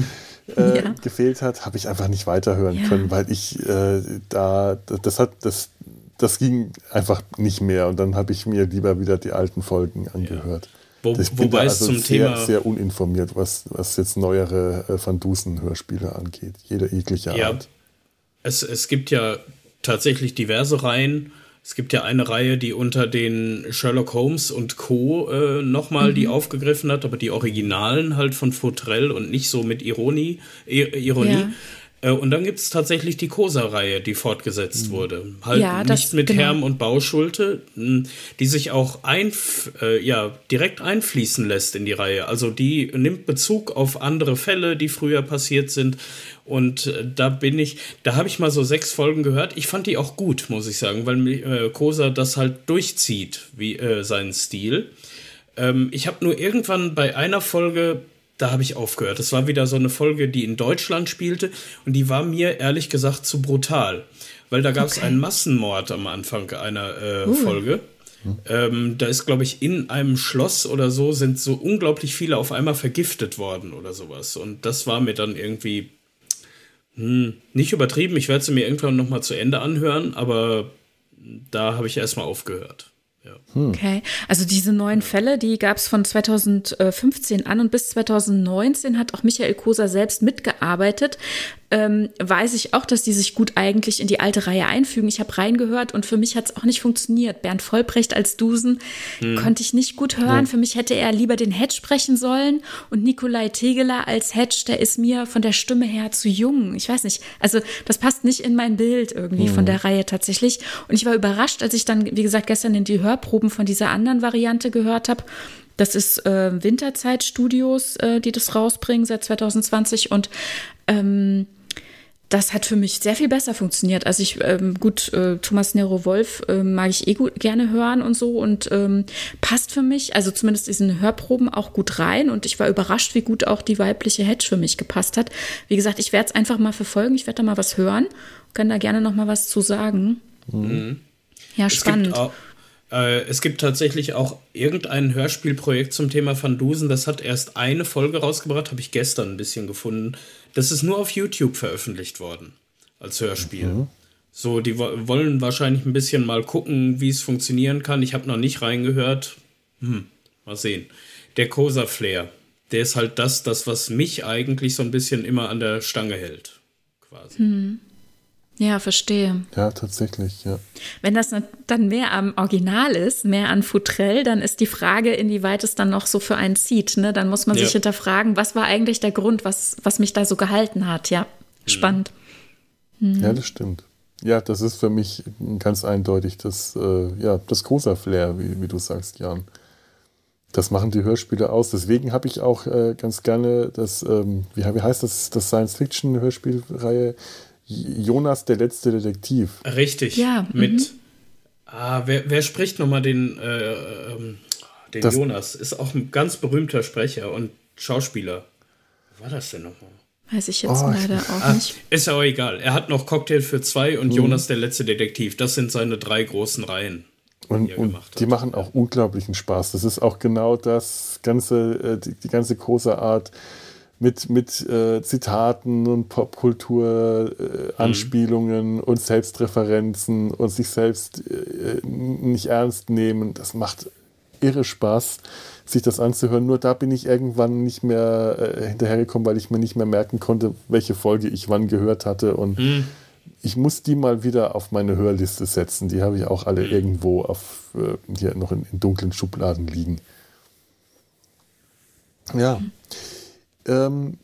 äh, ja. gefehlt hat, habe ich einfach nicht weiterhören ja. können, weil ich äh, da, das hat, das, das ging einfach nicht mehr. Und dann habe ich mir lieber wieder die alten Folgen angehört. Ja. Wo, ich bin wobei also zum sehr, Thema sehr uninformiert, was, was jetzt neuere äh, Van Dusen-Hörspiele angeht. Jede jegliche ja, Art. Es, es gibt ja tatsächlich diverse Reihen. Es gibt ja eine Reihe, die unter den Sherlock Holmes und Co. Äh, nochmal mhm. die aufgegriffen hat, aber die Originalen halt von Futrell und nicht so mit Ironie. Ironie. Ja. Äh, und dann gibt es tatsächlich die Cosa-Reihe, die fortgesetzt mhm. wurde. Halt ja, nicht mit genau. Herm und Bauschulte, hm, die sich auch ein, äh, ja, direkt einfließen lässt in die Reihe. Also die nimmt Bezug auf andere Fälle, die früher passiert sind. Und äh, da bin ich, da habe ich mal so sechs Folgen gehört. Ich fand die auch gut, muss ich sagen, weil äh, Cosa das halt durchzieht, wie äh, seinen Stil. Ähm, ich habe nur irgendwann bei einer Folge da habe ich aufgehört. Das war wieder so eine Folge, die in Deutschland spielte und die war mir ehrlich gesagt zu brutal. Weil da gab es okay. einen Massenmord am Anfang einer äh, uh. Folge. Ähm, da ist, glaube ich, in einem Schloss oder so sind so unglaublich viele auf einmal vergiftet worden oder sowas. Und das war mir dann irgendwie hm, nicht übertrieben. Ich werde sie mir irgendwann noch mal zu Ende anhören, aber da habe ich erstmal aufgehört. Ja. Hm. Okay, also diese neuen Fälle, die gab es von 2015 an und bis 2019 hat auch Michael Koser selbst mitgearbeitet ähm, weiß ich auch, dass die sich gut eigentlich in die alte Reihe einfügen. Ich habe reingehört und für mich hat es auch nicht funktioniert. Bernd Vollbrecht als Dusen hm. konnte ich nicht gut hören. Ja. Für mich hätte er lieber den Hedge sprechen sollen und Nikolai Tegeler als Hedge, der ist mir von der Stimme her zu jung. Ich weiß nicht. Also das passt nicht in mein Bild irgendwie hm. von der Reihe tatsächlich. Und ich war überrascht, als ich dann, wie gesagt, gestern in die Hörproben von dieser anderen Variante gehört habe. Das ist äh, Winterzeitstudios, äh, die das rausbringen seit 2020 und ähm, das hat für mich sehr viel besser funktioniert. Also ich, ähm, gut, äh, Thomas Nero Wolf äh, mag ich eh gut, gerne hören und so und ähm, passt für mich, also zumindest diesen Hörproben auch gut rein und ich war überrascht, wie gut auch die weibliche Hedge für mich gepasst hat. Wie gesagt, ich werde es einfach mal verfolgen, ich werde da mal was hören, kann da gerne noch mal was zu sagen. Mhm. Ja, spannend. Äh, es gibt tatsächlich auch irgendein Hörspielprojekt zum Thema Van Dusen. Das hat erst eine Folge rausgebracht, habe ich gestern ein bisschen gefunden. Das ist nur auf YouTube veröffentlicht worden als Hörspiel. Mhm. So, die wollen wahrscheinlich ein bisschen mal gucken, wie es funktionieren kann. Ich habe noch nicht reingehört. Hm, mal sehen. Der Cosa Flair, der ist halt das, das, was mich eigentlich so ein bisschen immer an der Stange hält. Quasi. Mhm. Ja, verstehe. Ja, tatsächlich, ja. Wenn das dann mehr am Original ist, mehr an Futrell, dann ist die Frage, inwieweit es dann noch so für einen zieht. Ne? Dann muss man ja. sich hinterfragen, was war eigentlich der Grund, was, was mich da so gehalten hat. Ja, mhm. spannend. Mhm. Ja, das stimmt. Ja, das ist für mich ganz eindeutig das, äh, ja, das große Flair, wie, wie du sagst, Jan. Das machen die Hörspiele aus. Deswegen habe ich auch äh, ganz gerne das, ähm, wie, wie heißt das, das Science-Fiction-Hörspielreihe Jonas, der letzte Detektiv. Richtig. Ja. Mit. Mhm. Ah, wer, wer spricht nochmal den, äh, ähm, den das, Jonas? Ist auch ein ganz berühmter Sprecher und Schauspieler. Wer war das denn nochmal? Weiß ich jetzt oh, leider ich, auch ah, nicht. Ist aber egal. Er hat noch Cocktail für zwei und mhm. Jonas, der letzte Detektiv. Das sind seine drei großen Reihen. Und, die, und die machen auch unglaublichen Spaß. Das ist auch genau das ganze, äh, die, die ganze große Art mit, mit äh, Zitaten und Popkultur-Anspielungen äh, mhm. und Selbstreferenzen und sich selbst äh, nicht ernst nehmen. Das macht irre Spaß, sich das anzuhören. Nur da bin ich irgendwann nicht mehr äh, hinterhergekommen, weil ich mir nicht mehr merken konnte, welche Folge ich wann gehört hatte. Und mhm. ich muss die mal wieder auf meine Hörliste setzen. Die habe ich auch alle mhm. irgendwo auf, äh, hier noch in, in dunklen Schubladen liegen. Ja. Ähm,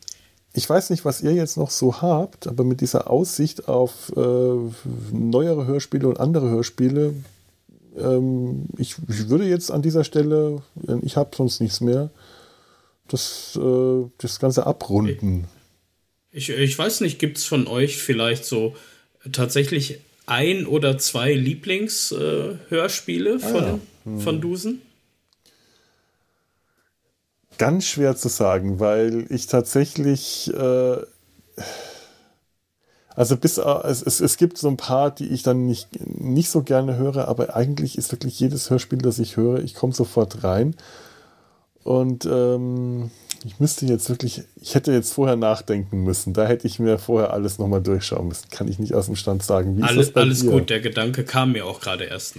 ich weiß nicht, was ihr jetzt noch so habt, aber mit dieser Aussicht auf äh, neuere Hörspiele und andere Hörspiele, ähm, ich, ich, würde jetzt an dieser Stelle, ich habe sonst nichts mehr, das, äh, das Ganze abrunden. Ich, ich weiß nicht, gibt es von euch vielleicht so tatsächlich ein oder zwei Lieblingshörspiele äh, von, ah, ja. hm. von Dusen? Ganz schwer zu sagen, weil ich tatsächlich, äh, also bis äh, es, es, es gibt so ein paar, die ich dann nicht, nicht so gerne höre, aber eigentlich ist wirklich jedes Hörspiel, das ich höre, ich komme sofort rein. Und ähm, ich müsste jetzt wirklich, ich hätte jetzt vorher nachdenken müssen. Da hätte ich mir vorher alles nochmal durchschauen müssen. Kann ich nicht aus dem Stand sagen. Wie alles alles gut, der Gedanke kam mir auch gerade erst.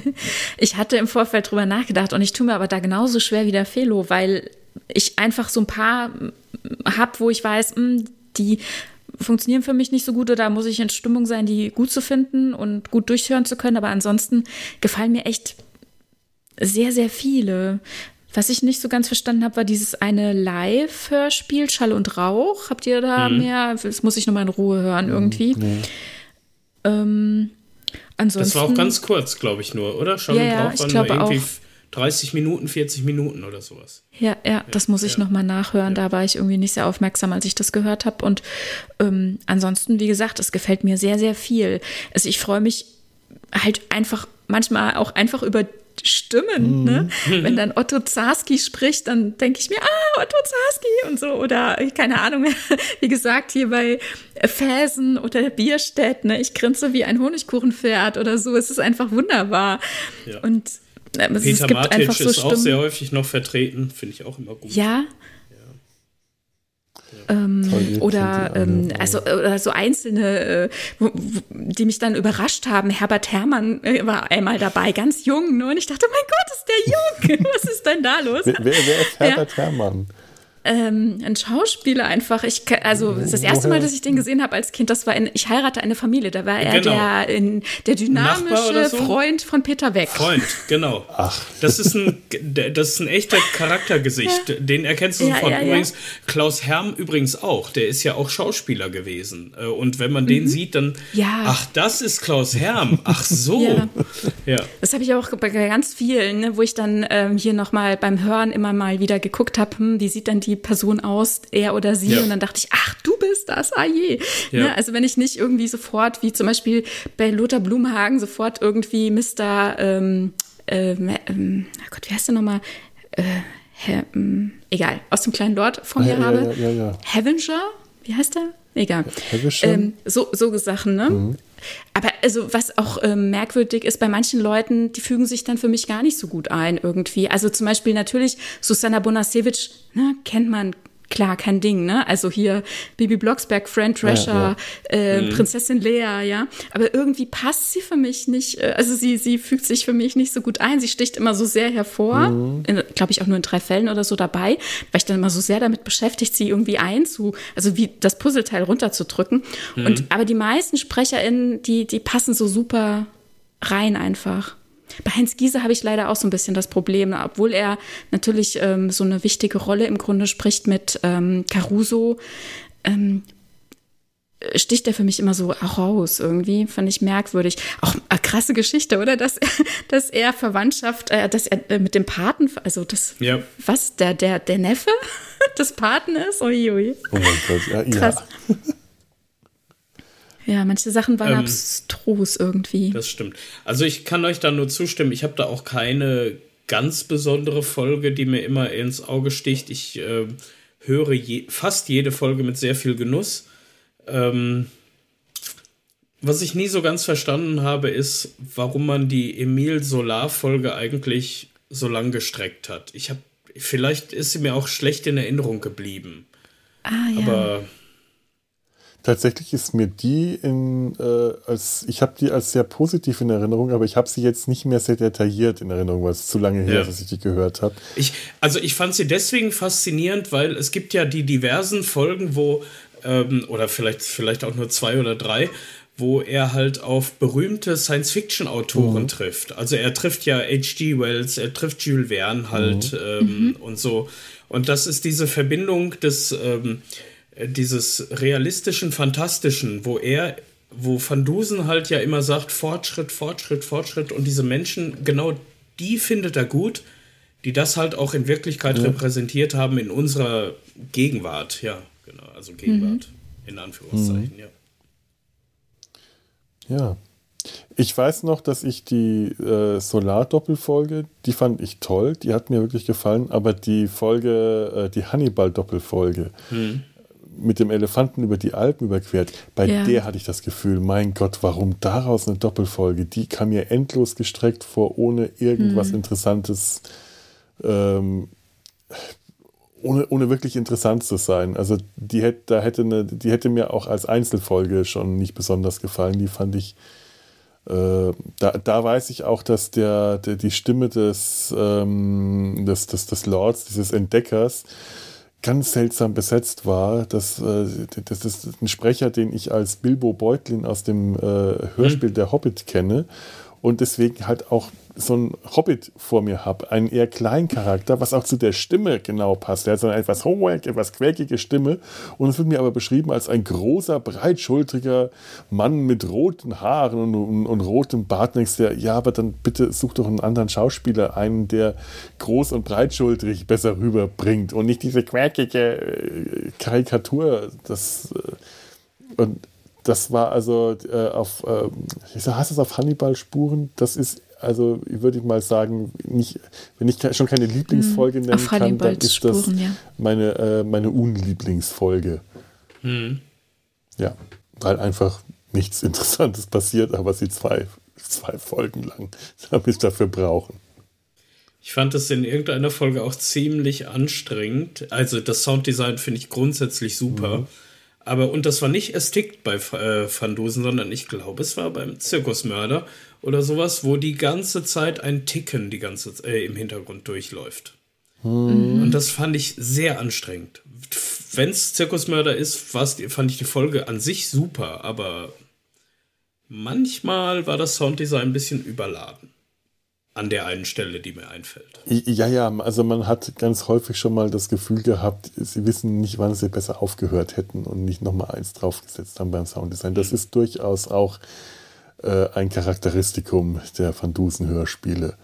ich hatte im Vorfeld drüber nachgedacht und ich tue mir aber da genauso schwer wie der Felo, weil ich einfach so ein paar habe, wo ich weiß, hm, die funktionieren für mich nicht so gut oder muss ich in Stimmung sein, die gut zu finden und gut durchhören zu können. Aber ansonsten gefallen mir echt sehr, sehr viele. Was ich nicht so ganz verstanden habe, war dieses eine Live-Hörspiel, Schall und Rauch. Habt ihr da mhm. mehr? Das muss ich nochmal in Ruhe hören irgendwie. Mhm. Ähm, ansonsten, das war auch ganz kurz, glaube ich, nur, oder? Schall ja, und Rauch waren nur irgendwie auch. 30 Minuten, 40 Minuten oder sowas. Ja, ja, das muss ich ja. nochmal nachhören. Ja. Da war ich irgendwie nicht sehr aufmerksam, als ich das gehört habe. Und ähm, ansonsten, wie gesagt, es gefällt mir sehr, sehr viel. Also ich freue mich halt einfach manchmal auch einfach über Stimmen. Mhm. Ne? Wenn dann Otto Zarski spricht, dann denke ich mir, ah, Otto Zarski und so. Oder keine Ahnung, wie gesagt, hier bei Fäsen oder Bierstedt, ne? ich grinse wie ein Honigkuchenpferd oder so. Es ist einfach wunderbar. Ja. Und äh, es, Peter einfach so ist auch sehr häufig noch vertreten, finde ich auch immer gut. Ja, ähm, oder ähm, also oder so einzelne, äh, die mich dann überrascht haben. Herbert Herrmann äh, war einmal dabei, ganz jung, ne? und ich dachte, mein Gott, ist der jung? Was ist denn da los? Wer, wer ist Herbert ja. Herrmann? Ähm, ein Schauspieler einfach. Ich, also das, das erste Mal, dass ich den gesehen habe als Kind, das war in Ich heirate eine Familie. Da war er genau. der, in, der dynamische so? Freund von Peter Weck. Freund, genau. Ach. Das ist ein, das ist ein echter Charaktergesicht. Ja. Den erkennst du sofort. Ja, ja, übrigens, Klaus Herm übrigens auch. Der ist ja auch Schauspieler gewesen. Äh, und wenn man mhm. den sieht, dann, ach, das ist Klaus Herm. Ach so. ja. Das habe ich auch bei ganz vielen, ne, wo ich dann ähm, hier nochmal beim Hören immer mal wieder geguckt habe, hm, wie sieht dann die die Person aus, er oder sie. Ja. Und dann dachte ich, ach, du bist das, ah je. Ja. Ne? Also wenn ich nicht irgendwie sofort, wie zum Beispiel bei Lothar Blumhagen, sofort irgendwie Mr. Ähm, ähm, ähm, Gott, wie heißt der nochmal? Äh, ähm, egal, aus dem kleinen Lord vor mir ja, habe. Ja, ja, Heavenger, wie heißt der? Egal. Ähm, so, so Sachen, ne? Mhm. Aber also, was auch ähm, merkwürdig ist, bei manchen Leuten, die fügen sich dann für mich gar nicht so gut ein irgendwie. Also zum Beispiel natürlich Susanna Bonasewicz, ne, kennt man, klar, kein Ding, ne? Also hier Bibi Blocksberg, Fran Drescher, ja, ja. Äh, mhm. Prinzessin Lea, ja. Aber irgendwie passt sie für mich nicht, äh, also sie, sie fügt sich für mich nicht so gut ein. Sie sticht immer so sehr hervor, mhm. glaube ich auch nur in drei Fällen oder so dabei, weil ich dann immer so sehr damit beschäftigt, sie irgendwie einzu, also wie das Puzzleteil runterzudrücken. Mhm. Und aber die meisten SprecherInnen, die, die passen so super rein einfach. Bei Heinz Giese habe ich leider auch so ein bisschen das Problem, obwohl er natürlich ähm, so eine wichtige Rolle im Grunde spricht mit ähm, Caruso. Ähm, sticht er für mich immer so raus irgendwie, fand ich merkwürdig. Auch eine krasse Geschichte, oder? Dass, dass er Verwandtschaft, äh, dass er äh, mit dem Paten, also das, ja. was, der, der, der Neffe des Paten ist? Uiui. Oh mein Gott, ja, Krass. ja. Ja, manche Sachen waren ähm, abstrus irgendwie. Das stimmt. Also ich kann euch da nur zustimmen. Ich habe da auch keine ganz besondere Folge, die mir immer ins Auge sticht. Ich äh, höre je, fast jede Folge mit sehr viel Genuss. Ähm, was ich nie so ganz verstanden habe, ist, warum man die Emil Solar-Folge eigentlich so lang gestreckt hat. Ich habe, vielleicht ist sie mir auch schlecht in Erinnerung geblieben. Ah, ja. Aber Tatsächlich ist mir die in, äh, als, ich habe die als sehr positiv in Erinnerung, aber ich habe sie jetzt nicht mehr sehr detailliert in Erinnerung, weil es zu lange her ist, dass ich die gehört habe. Ich, also ich fand sie deswegen faszinierend, weil es gibt ja die diversen Folgen, wo, ähm, oder vielleicht, vielleicht auch nur zwei oder drei, wo er halt auf berühmte Science-Fiction-Autoren mhm. trifft. Also er trifft ja H.G. Wells, er trifft Jules Verne halt mhm. Ähm, mhm. und so. Und das ist diese Verbindung des ähm, äh, dieses realistischen, fantastischen, wo er, wo Van Dusen halt ja immer sagt, Fortschritt, Fortschritt, Fortschritt und diese Menschen, genau die findet er gut, die das halt auch in Wirklichkeit ja. repräsentiert haben in unserer Gegenwart, ja, genau, also Gegenwart, mhm. in Anführungszeichen, mhm. ja. Ja. Ich weiß noch, dass ich die äh, Solar-Doppelfolge, die fand ich toll, die hat mir wirklich gefallen, aber die Folge, äh, die Hannibal-Doppelfolge, mhm mit dem Elefanten über die Alpen überquert, bei ja. der hatte ich das Gefühl, mein Gott, warum daraus eine Doppelfolge? Die kam mir endlos gestreckt vor, ohne irgendwas hm. Interessantes ähm, ohne, ohne wirklich interessant zu sein. Also die hätte, da hätte eine, die hätte mir auch als Einzelfolge schon nicht besonders gefallen. Die fand ich, äh, da, da weiß ich auch, dass der, der die Stimme des, ähm, des, des, des Lords, dieses Entdeckers, ganz seltsam besetzt war. Das, äh, das ist ein Sprecher, den ich als Bilbo Beutlin aus dem äh, Hörspiel mhm. Der Hobbit kenne und deswegen halt auch so ein Hobbit vor mir habe, einen eher kleinen Charakter, was auch zu der Stimme genau passt. Er hat so eine etwas hohe, etwas quäkige Stimme und es wird mir aber beschrieben als ein großer, breitschultriger Mann mit roten Haaren und, und, und rotem Bart. Und der, ja, aber dann bitte such doch einen anderen Schauspieler, einen, der groß und breitschultrig besser rüberbringt und nicht diese quäkige äh, Karikatur. Das, äh, und das war also äh, auf, äh, heißt das auf Hannibal-Spuren? Das ist, also würde ich mal sagen, nicht, wenn ich schon keine Lieblingsfolge hm, nennen kann, dann ist das ja. meine, äh, meine Unlieblingsfolge. Hm. Ja, weil einfach nichts Interessantes passiert, aber sie zwei, zwei Folgen lang damit dafür brauchen. Ich fand es in irgendeiner Folge auch ziemlich anstrengend. Also das Sounddesign finde ich grundsätzlich super. Mhm. Aber, und das war nicht erstickt bei äh, Van Dusen, sondern ich glaube, es war beim Zirkusmörder oder sowas, wo die ganze Zeit ein Ticken die ganze äh, im Hintergrund durchläuft. Mhm. Und das fand ich sehr anstrengend. Wenn es Zirkusmörder ist, fand ich die Folge an sich super, aber manchmal war das Sounddesign ein bisschen überladen an der einen Stelle, die mir einfällt. Ja, ja, also man hat ganz häufig schon mal das Gefühl gehabt, sie wissen nicht, wann sie besser aufgehört hätten und nicht nochmal eins draufgesetzt haben beim Sounddesign. Das mhm. ist durchaus auch äh, ein Charakteristikum der Van Dusen-Hörspiele.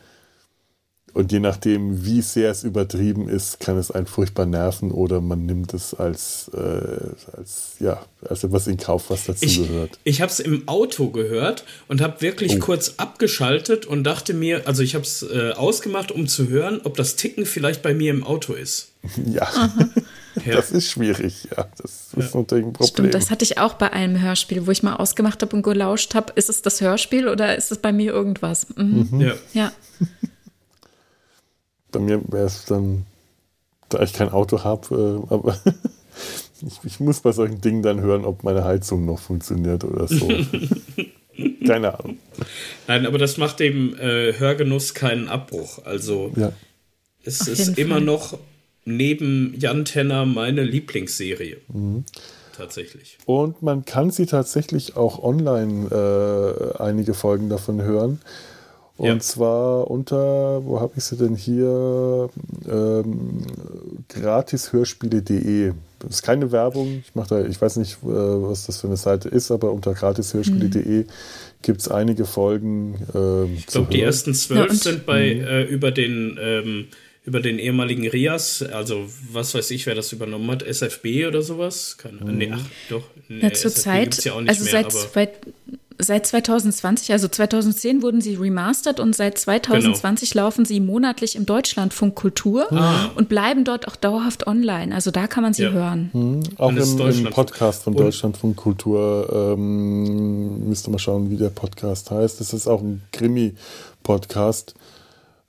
Und je nachdem, wie sehr es übertrieben ist, kann es einen furchtbar nerven oder man nimmt es als, äh, als, ja, als etwas in Kauf, was dazu ich, gehört. Ich habe es im Auto gehört und habe wirklich oh. kurz abgeschaltet und dachte mir, also ich habe es äh, ausgemacht, um zu hören, ob das Ticken vielleicht bei mir im Auto ist. Ja. ja. Das ist schwierig, ja. Das ist ja. natürlich ein Problem. Stimmt, das hatte ich auch bei einem Hörspiel, wo ich mal ausgemacht habe und gelauscht habe. Ist es das Hörspiel oder ist es bei mir irgendwas? Mhm. Mhm. Ja. ja bei mir wäre es dann, da ich kein Auto habe, äh, aber ich, ich, muss bei solchen Dingen dann hören, ob meine Heizung noch funktioniert oder so. Keine Ahnung. Nein, aber das macht dem äh, Hörgenuss keinen Abbruch. Also ja. es ist immer Fall. noch neben Jan Tenner meine Lieblingsserie. Mhm. Tatsächlich. Und man kann sie tatsächlich auch online äh, einige Folgen davon hören. Und ja. zwar unter, wo habe ich sie denn hier? Ähm, gratishörspiele.de. Das ist keine Werbung. Ich, da, ich weiß nicht, äh, was das für eine Seite ist, aber unter gratishörspiele.de mhm. gibt es einige Folgen. Ähm, ich glaube, die ersten zwölf ja, sind bei mhm. äh, über den ähm, über den ehemaligen Rias, also was weiß ich, wer das übernommen hat, SFB oder sowas? Keine, mhm. nee, ach doch. Nee, ja, zur Zeit, ja also seit, seit, seit 2020, also 2010 wurden sie remastert und seit 2020 genau. laufen sie monatlich im Deutschlandfunk Kultur ah. und bleiben dort auch dauerhaft online. Also da kann man sie ja. hören. Mhm. Auch im, im, Podcast von Deutschlandfunk Kultur ähm, müsste man schauen, wie der Podcast heißt. Das ist auch ein Krimi-Podcast.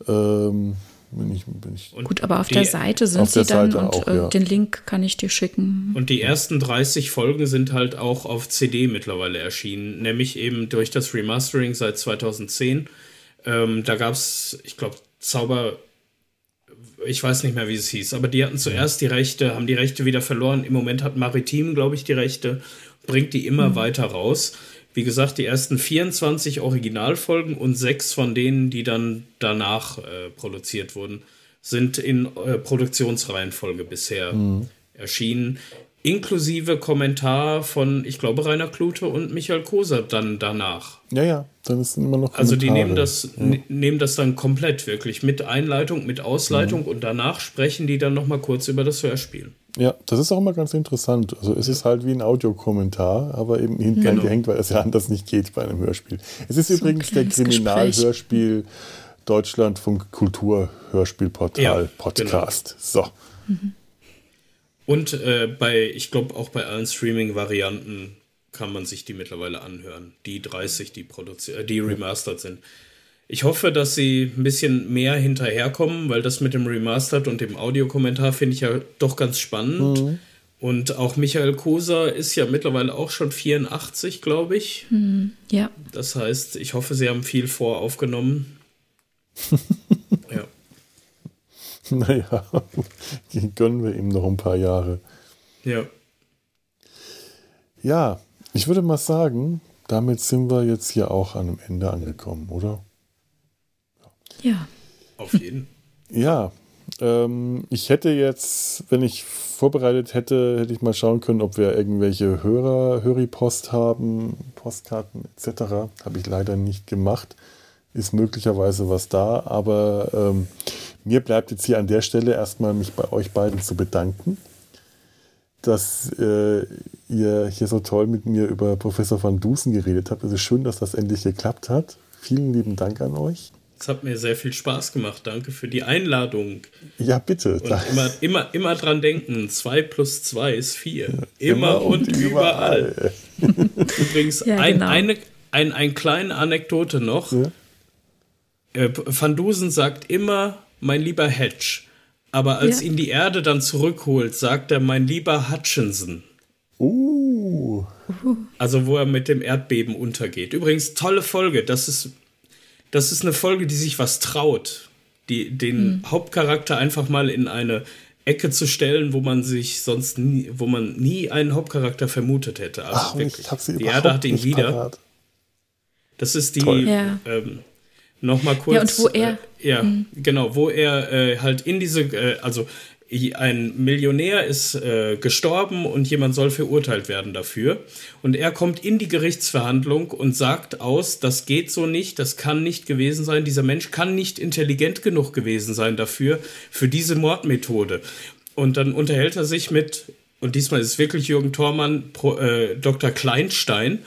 Ähm, bin ich, bin ich Gut, aber auf der Seite sind sie dann Seite und auch, äh, ja. den Link kann ich dir schicken. Und die ersten 30 Folgen sind halt auch auf CD mittlerweile erschienen, nämlich eben durch das Remastering seit 2010. Ähm, da gab es, ich glaube, Zauber, ich weiß nicht mehr, wie es hieß, aber die hatten zuerst die Rechte, haben die Rechte wieder verloren. Im Moment hat Maritim, glaube ich, die Rechte, bringt die immer mhm. weiter raus. Wie gesagt, die ersten 24 Originalfolgen und sechs von denen, die dann danach äh, produziert wurden, sind in äh, Produktionsreihenfolge bisher mhm. erschienen. Inklusive Kommentar von, ich glaube, Rainer Klute und Michael Koser dann danach. Ja, ja, dann ist immer noch. Kommentare. Also die nehmen das, ja. nehmen das dann komplett wirklich mit Einleitung, mit Ausleitung mhm. und danach sprechen die dann nochmal kurz über das Hörspiel. Ja, das ist auch immer ganz interessant. Also es ist halt wie ein Audiokommentar, aber eben hinten genau. gehängt, weil es ja anders nicht geht bei einem Hörspiel. Es ist so übrigens der Kriminalhörspiel Deutschlandfunk Kultur Hörspielportal ja, Podcast. Genau. So. Mhm. Und äh, bei, ich glaube auch bei allen Streaming-Varianten kann man sich die mittlerweile anhören. Die 30, die, produziert, äh, die remastered sind. Ich hoffe, dass sie ein bisschen mehr hinterherkommen, weil das mit dem Remastered und dem Audiokommentar finde ich ja doch ganz spannend. Mhm. Und auch Michael Koser ist ja mittlerweile auch schon 84, glaube ich. Mhm, ja. Das heißt, ich hoffe, sie haben viel voraufgenommen. ja. Naja, gönnen wir ihm noch ein paar Jahre. Ja. Ja, ich würde mal sagen, damit sind wir jetzt hier auch an einem Ende angekommen, oder? Ja. Auf jeden. Ja, ähm, ich hätte jetzt, wenn ich vorbereitet hätte, hätte ich mal schauen können, ob wir irgendwelche Hörer, Höripost haben, Postkarten etc. Habe ich leider nicht gemacht. Ist möglicherweise was da, aber ähm, mir bleibt jetzt hier an der Stelle erstmal mich bei euch beiden zu bedanken, dass äh, ihr hier so toll mit mir über Professor van Dusen geredet habt. Es ist schön, dass das endlich geklappt hat. Vielen lieben Dank an euch. Es hat mir sehr viel Spaß gemacht. Danke für die Einladung. Ja, bitte. Und immer, immer, immer dran denken, 2 plus 2 ist 4. Ja, immer, immer, und, und überall. überall. Übrigens, ja, ein, genau. eine, ein, ein kleine Anekdote noch. Ja. Äh, Van Dusen sagt immer, mein lieber Hedge. Aber als ihn die Erde dann zurückholt, sagt er, mein lieber Hutchinson. Uh. Also wo er mit dem Erdbeben untergeht. Übrigens, tolle Folge. Das ist das ist eine Folge, die sich was traut, die, den mhm. Hauptcharakter einfach mal in eine Ecke zu stellen, wo man sich sonst nie, wo man nie einen Hauptcharakter vermutet hätte. Also Ach, wirklich, ich hab sie die Erde hat ihn wieder. Parat. Das ist die ja. ähm, noch mal kurz. Ja, und wo er. Äh, ja, mhm. genau, wo er äh, halt in diese, äh, also ein Millionär ist äh, gestorben und jemand soll verurteilt werden dafür. Und er kommt in die Gerichtsverhandlung und sagt aus, das geht so nicht, das kann nicht gewesen sein, dieser Mensch kann nicht intelligent genug gewesen sein dafür, für diese Mordmethode. Und dann unterhält er sich mit, und diesmal ist es wirklich Jürgen Thormann, Pro, äh, Dr. Kleinstein,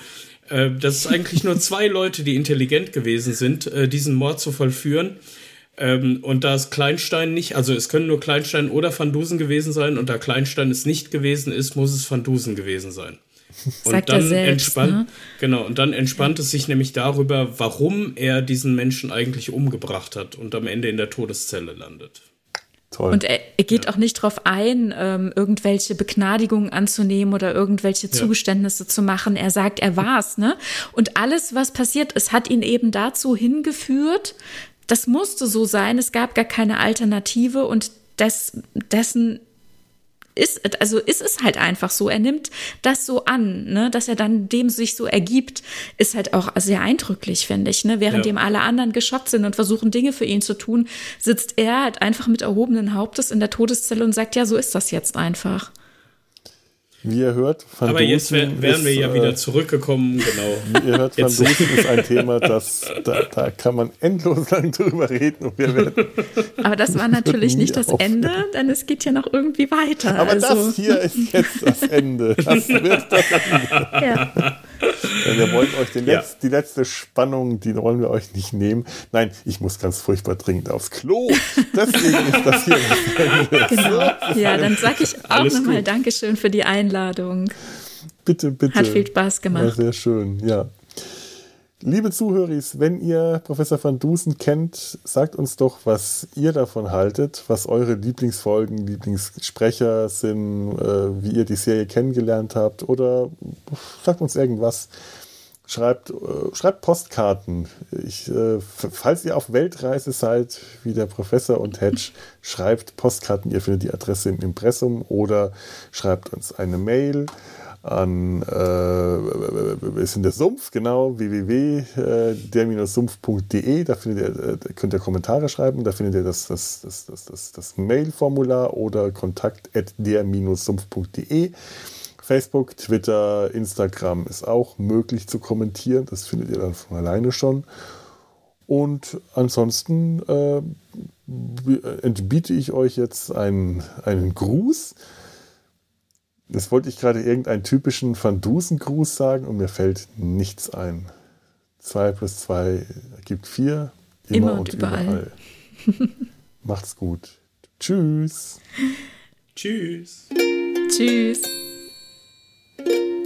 äh, das ist eigentlich nur zwei Leute, die intelligent gewesen sind, äh, diesen Mord zu vollführen. Ähm, und da es Kleinstein nicht, also es können nur Kleinstein oder Van Dusen gewesen sein und da Kleinstein es nicht gewesen ist, muss es Van Dusen gewesen sein. Und Sagt dann selbst, entspannt, ne? genau, und dann entspannt es sich nämlich darüber, warum er diesen Menschen eigentlich umgebracht hat und am Ende in der Todeszelle landet. Toll. Und er, er geht ja. auch nicht darauf ein, ähm, irgendwelche Begnadigungen anzunehmen oder irgendwelche Zugeständnisse ja. zu machen. Er sagt, er war's, ne? Und alles, was passiert ist, hat ihn eben dazu hingeführt, das musste so sein, es gab gar keine Alternative und des, dessen ist, also ist es halt einfach so. Er nimmt das so an, ne, dass er dann dem sich so ergibt, ist halt auch sehr eindrücklich, finde ich. Ne? Während ja. dem alle anderen geschockt sind und versuchen, Dinge für ihn zu tun, sitzt er halt einfach mit erhobenen Hauptes in der Todeszelle und sagt, ja, so ist das jetzt einfach. Wie ihr hört, Van Aber jetzt wären wir ist, ja wieder äh, zurückgekommen, genau. Wie ihr hört, Van Dusen ist ein Thema, das, da, da kann man endlos lang drüber reden. Und wir werden, Aber das war natürlich nicht das Ende, denn es geht ja noch irgendwie weiter. Aber also. das hier ist jetzt das Ende. Das wird das Ende. Ja. Wir wollen euch den ja. Letz-, die letzte Spannung, die wollen wir euch nicht nehmen. Nein, ich muss ganz furchtbar dringend aufs Klo. Deswegen ist das hier das Ende. Genau. Ja, dann sage ich auch nochmal Dankeschön für die Einladung. Bitte, bitte. Hat viel Spaß gemacht. War sehr schön, ja. Liebe Zuhörer, wenn ihr Professor van Dusen kennt, sagt uns doch, was ihr davon haltet, was eure Lieblingsfolgen, Lieblingssprecher sind, äh, wie ihr die Serie kennengelernt habt oder sagt uns irgendwas. Schreibt, äh, schreibt Postkarten. Ich, äh, falls ihr auf Weltreise seid, wie der Professor und Hedge, schreibt Postkarten. Ihr findet die Adresse im Impressum oder schreibt uns eine Mail an äh, ist in der Sumpf, genau, www.der-sumpf.de, da findet ihr, äh, könnt ihr Kommentare schreiben, da findet ihr das, das, das, das, das, das Mail-Formular oder kontakt at der-sumpf.de. Facebook, Twitter, Instagram ist auch möglich zu kommentieren, das findet ihr dann von alleine schon. Und ansonsten äh, entbiete ich euch jetzt einen, einen Gruß. Jetzt wollte ich gerade irgendeinen typischen Van Dusen-Gruß sagen und mir fällt nichts ein. 2 plus 2 ergibt 4. Immer, immer, und, und überall. überall. Macht's gut. Tschüss. Tschüss. Tschüss. Jetzt im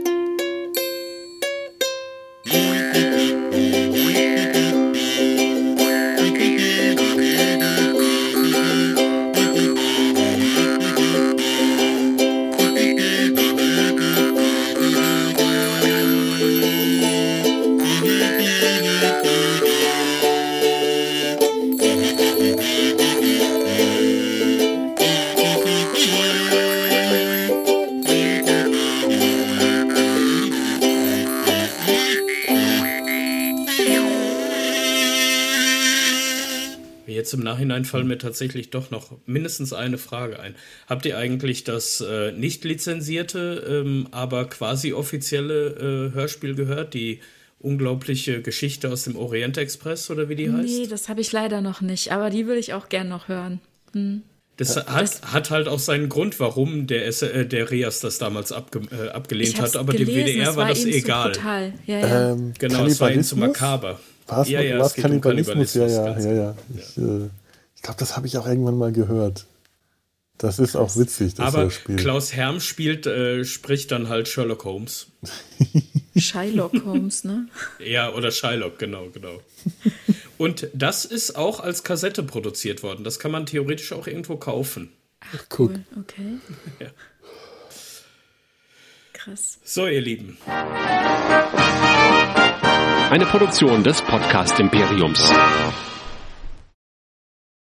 Nachhinein fallen mir tatsächlich doch noch mindestens eine Frage ein. Habt ihr eigentlich das äh, nicht lizenzierte, ähm, aber quasi offizielle äh, Hörspiel gehört, die unglaubliche Geschichte aus dem Orient Express oder wie die heißt? Nee, das habe ich leider noch nicht, aber die würde ich auch gern noch hören. Hm. Das ja, hat, hat halt auch seinen Grund, warum der, äh, der Rias das damals abge, äh, abgelehnt hat, aber gelesen, dem WDR war, das egal. Ja, ja. Ähm, genau, es war ihm zu makaber. War es ja, ja, es Kannibalismus? Um Kannibalismus? Ja, ja, ja, ja. Ich, äh, ich glaube, das habe ich auch irgendwann mal gehört. Das ist auch witzig, das Aber Hörspiel. Klaus Herm spielt, äh, spricht dann halt Sherlock Holmes. Shylock Holmes, ne? Ja, oder Shylock, genau, genau. Und das ist auch als Kassette produziert worden. Das kann man theoretisch auch irgendwo kaufen. Ach, cool. Okay. ja. Krass. So, ihr Lieben. Eine Produktion des Podcast Imperiums.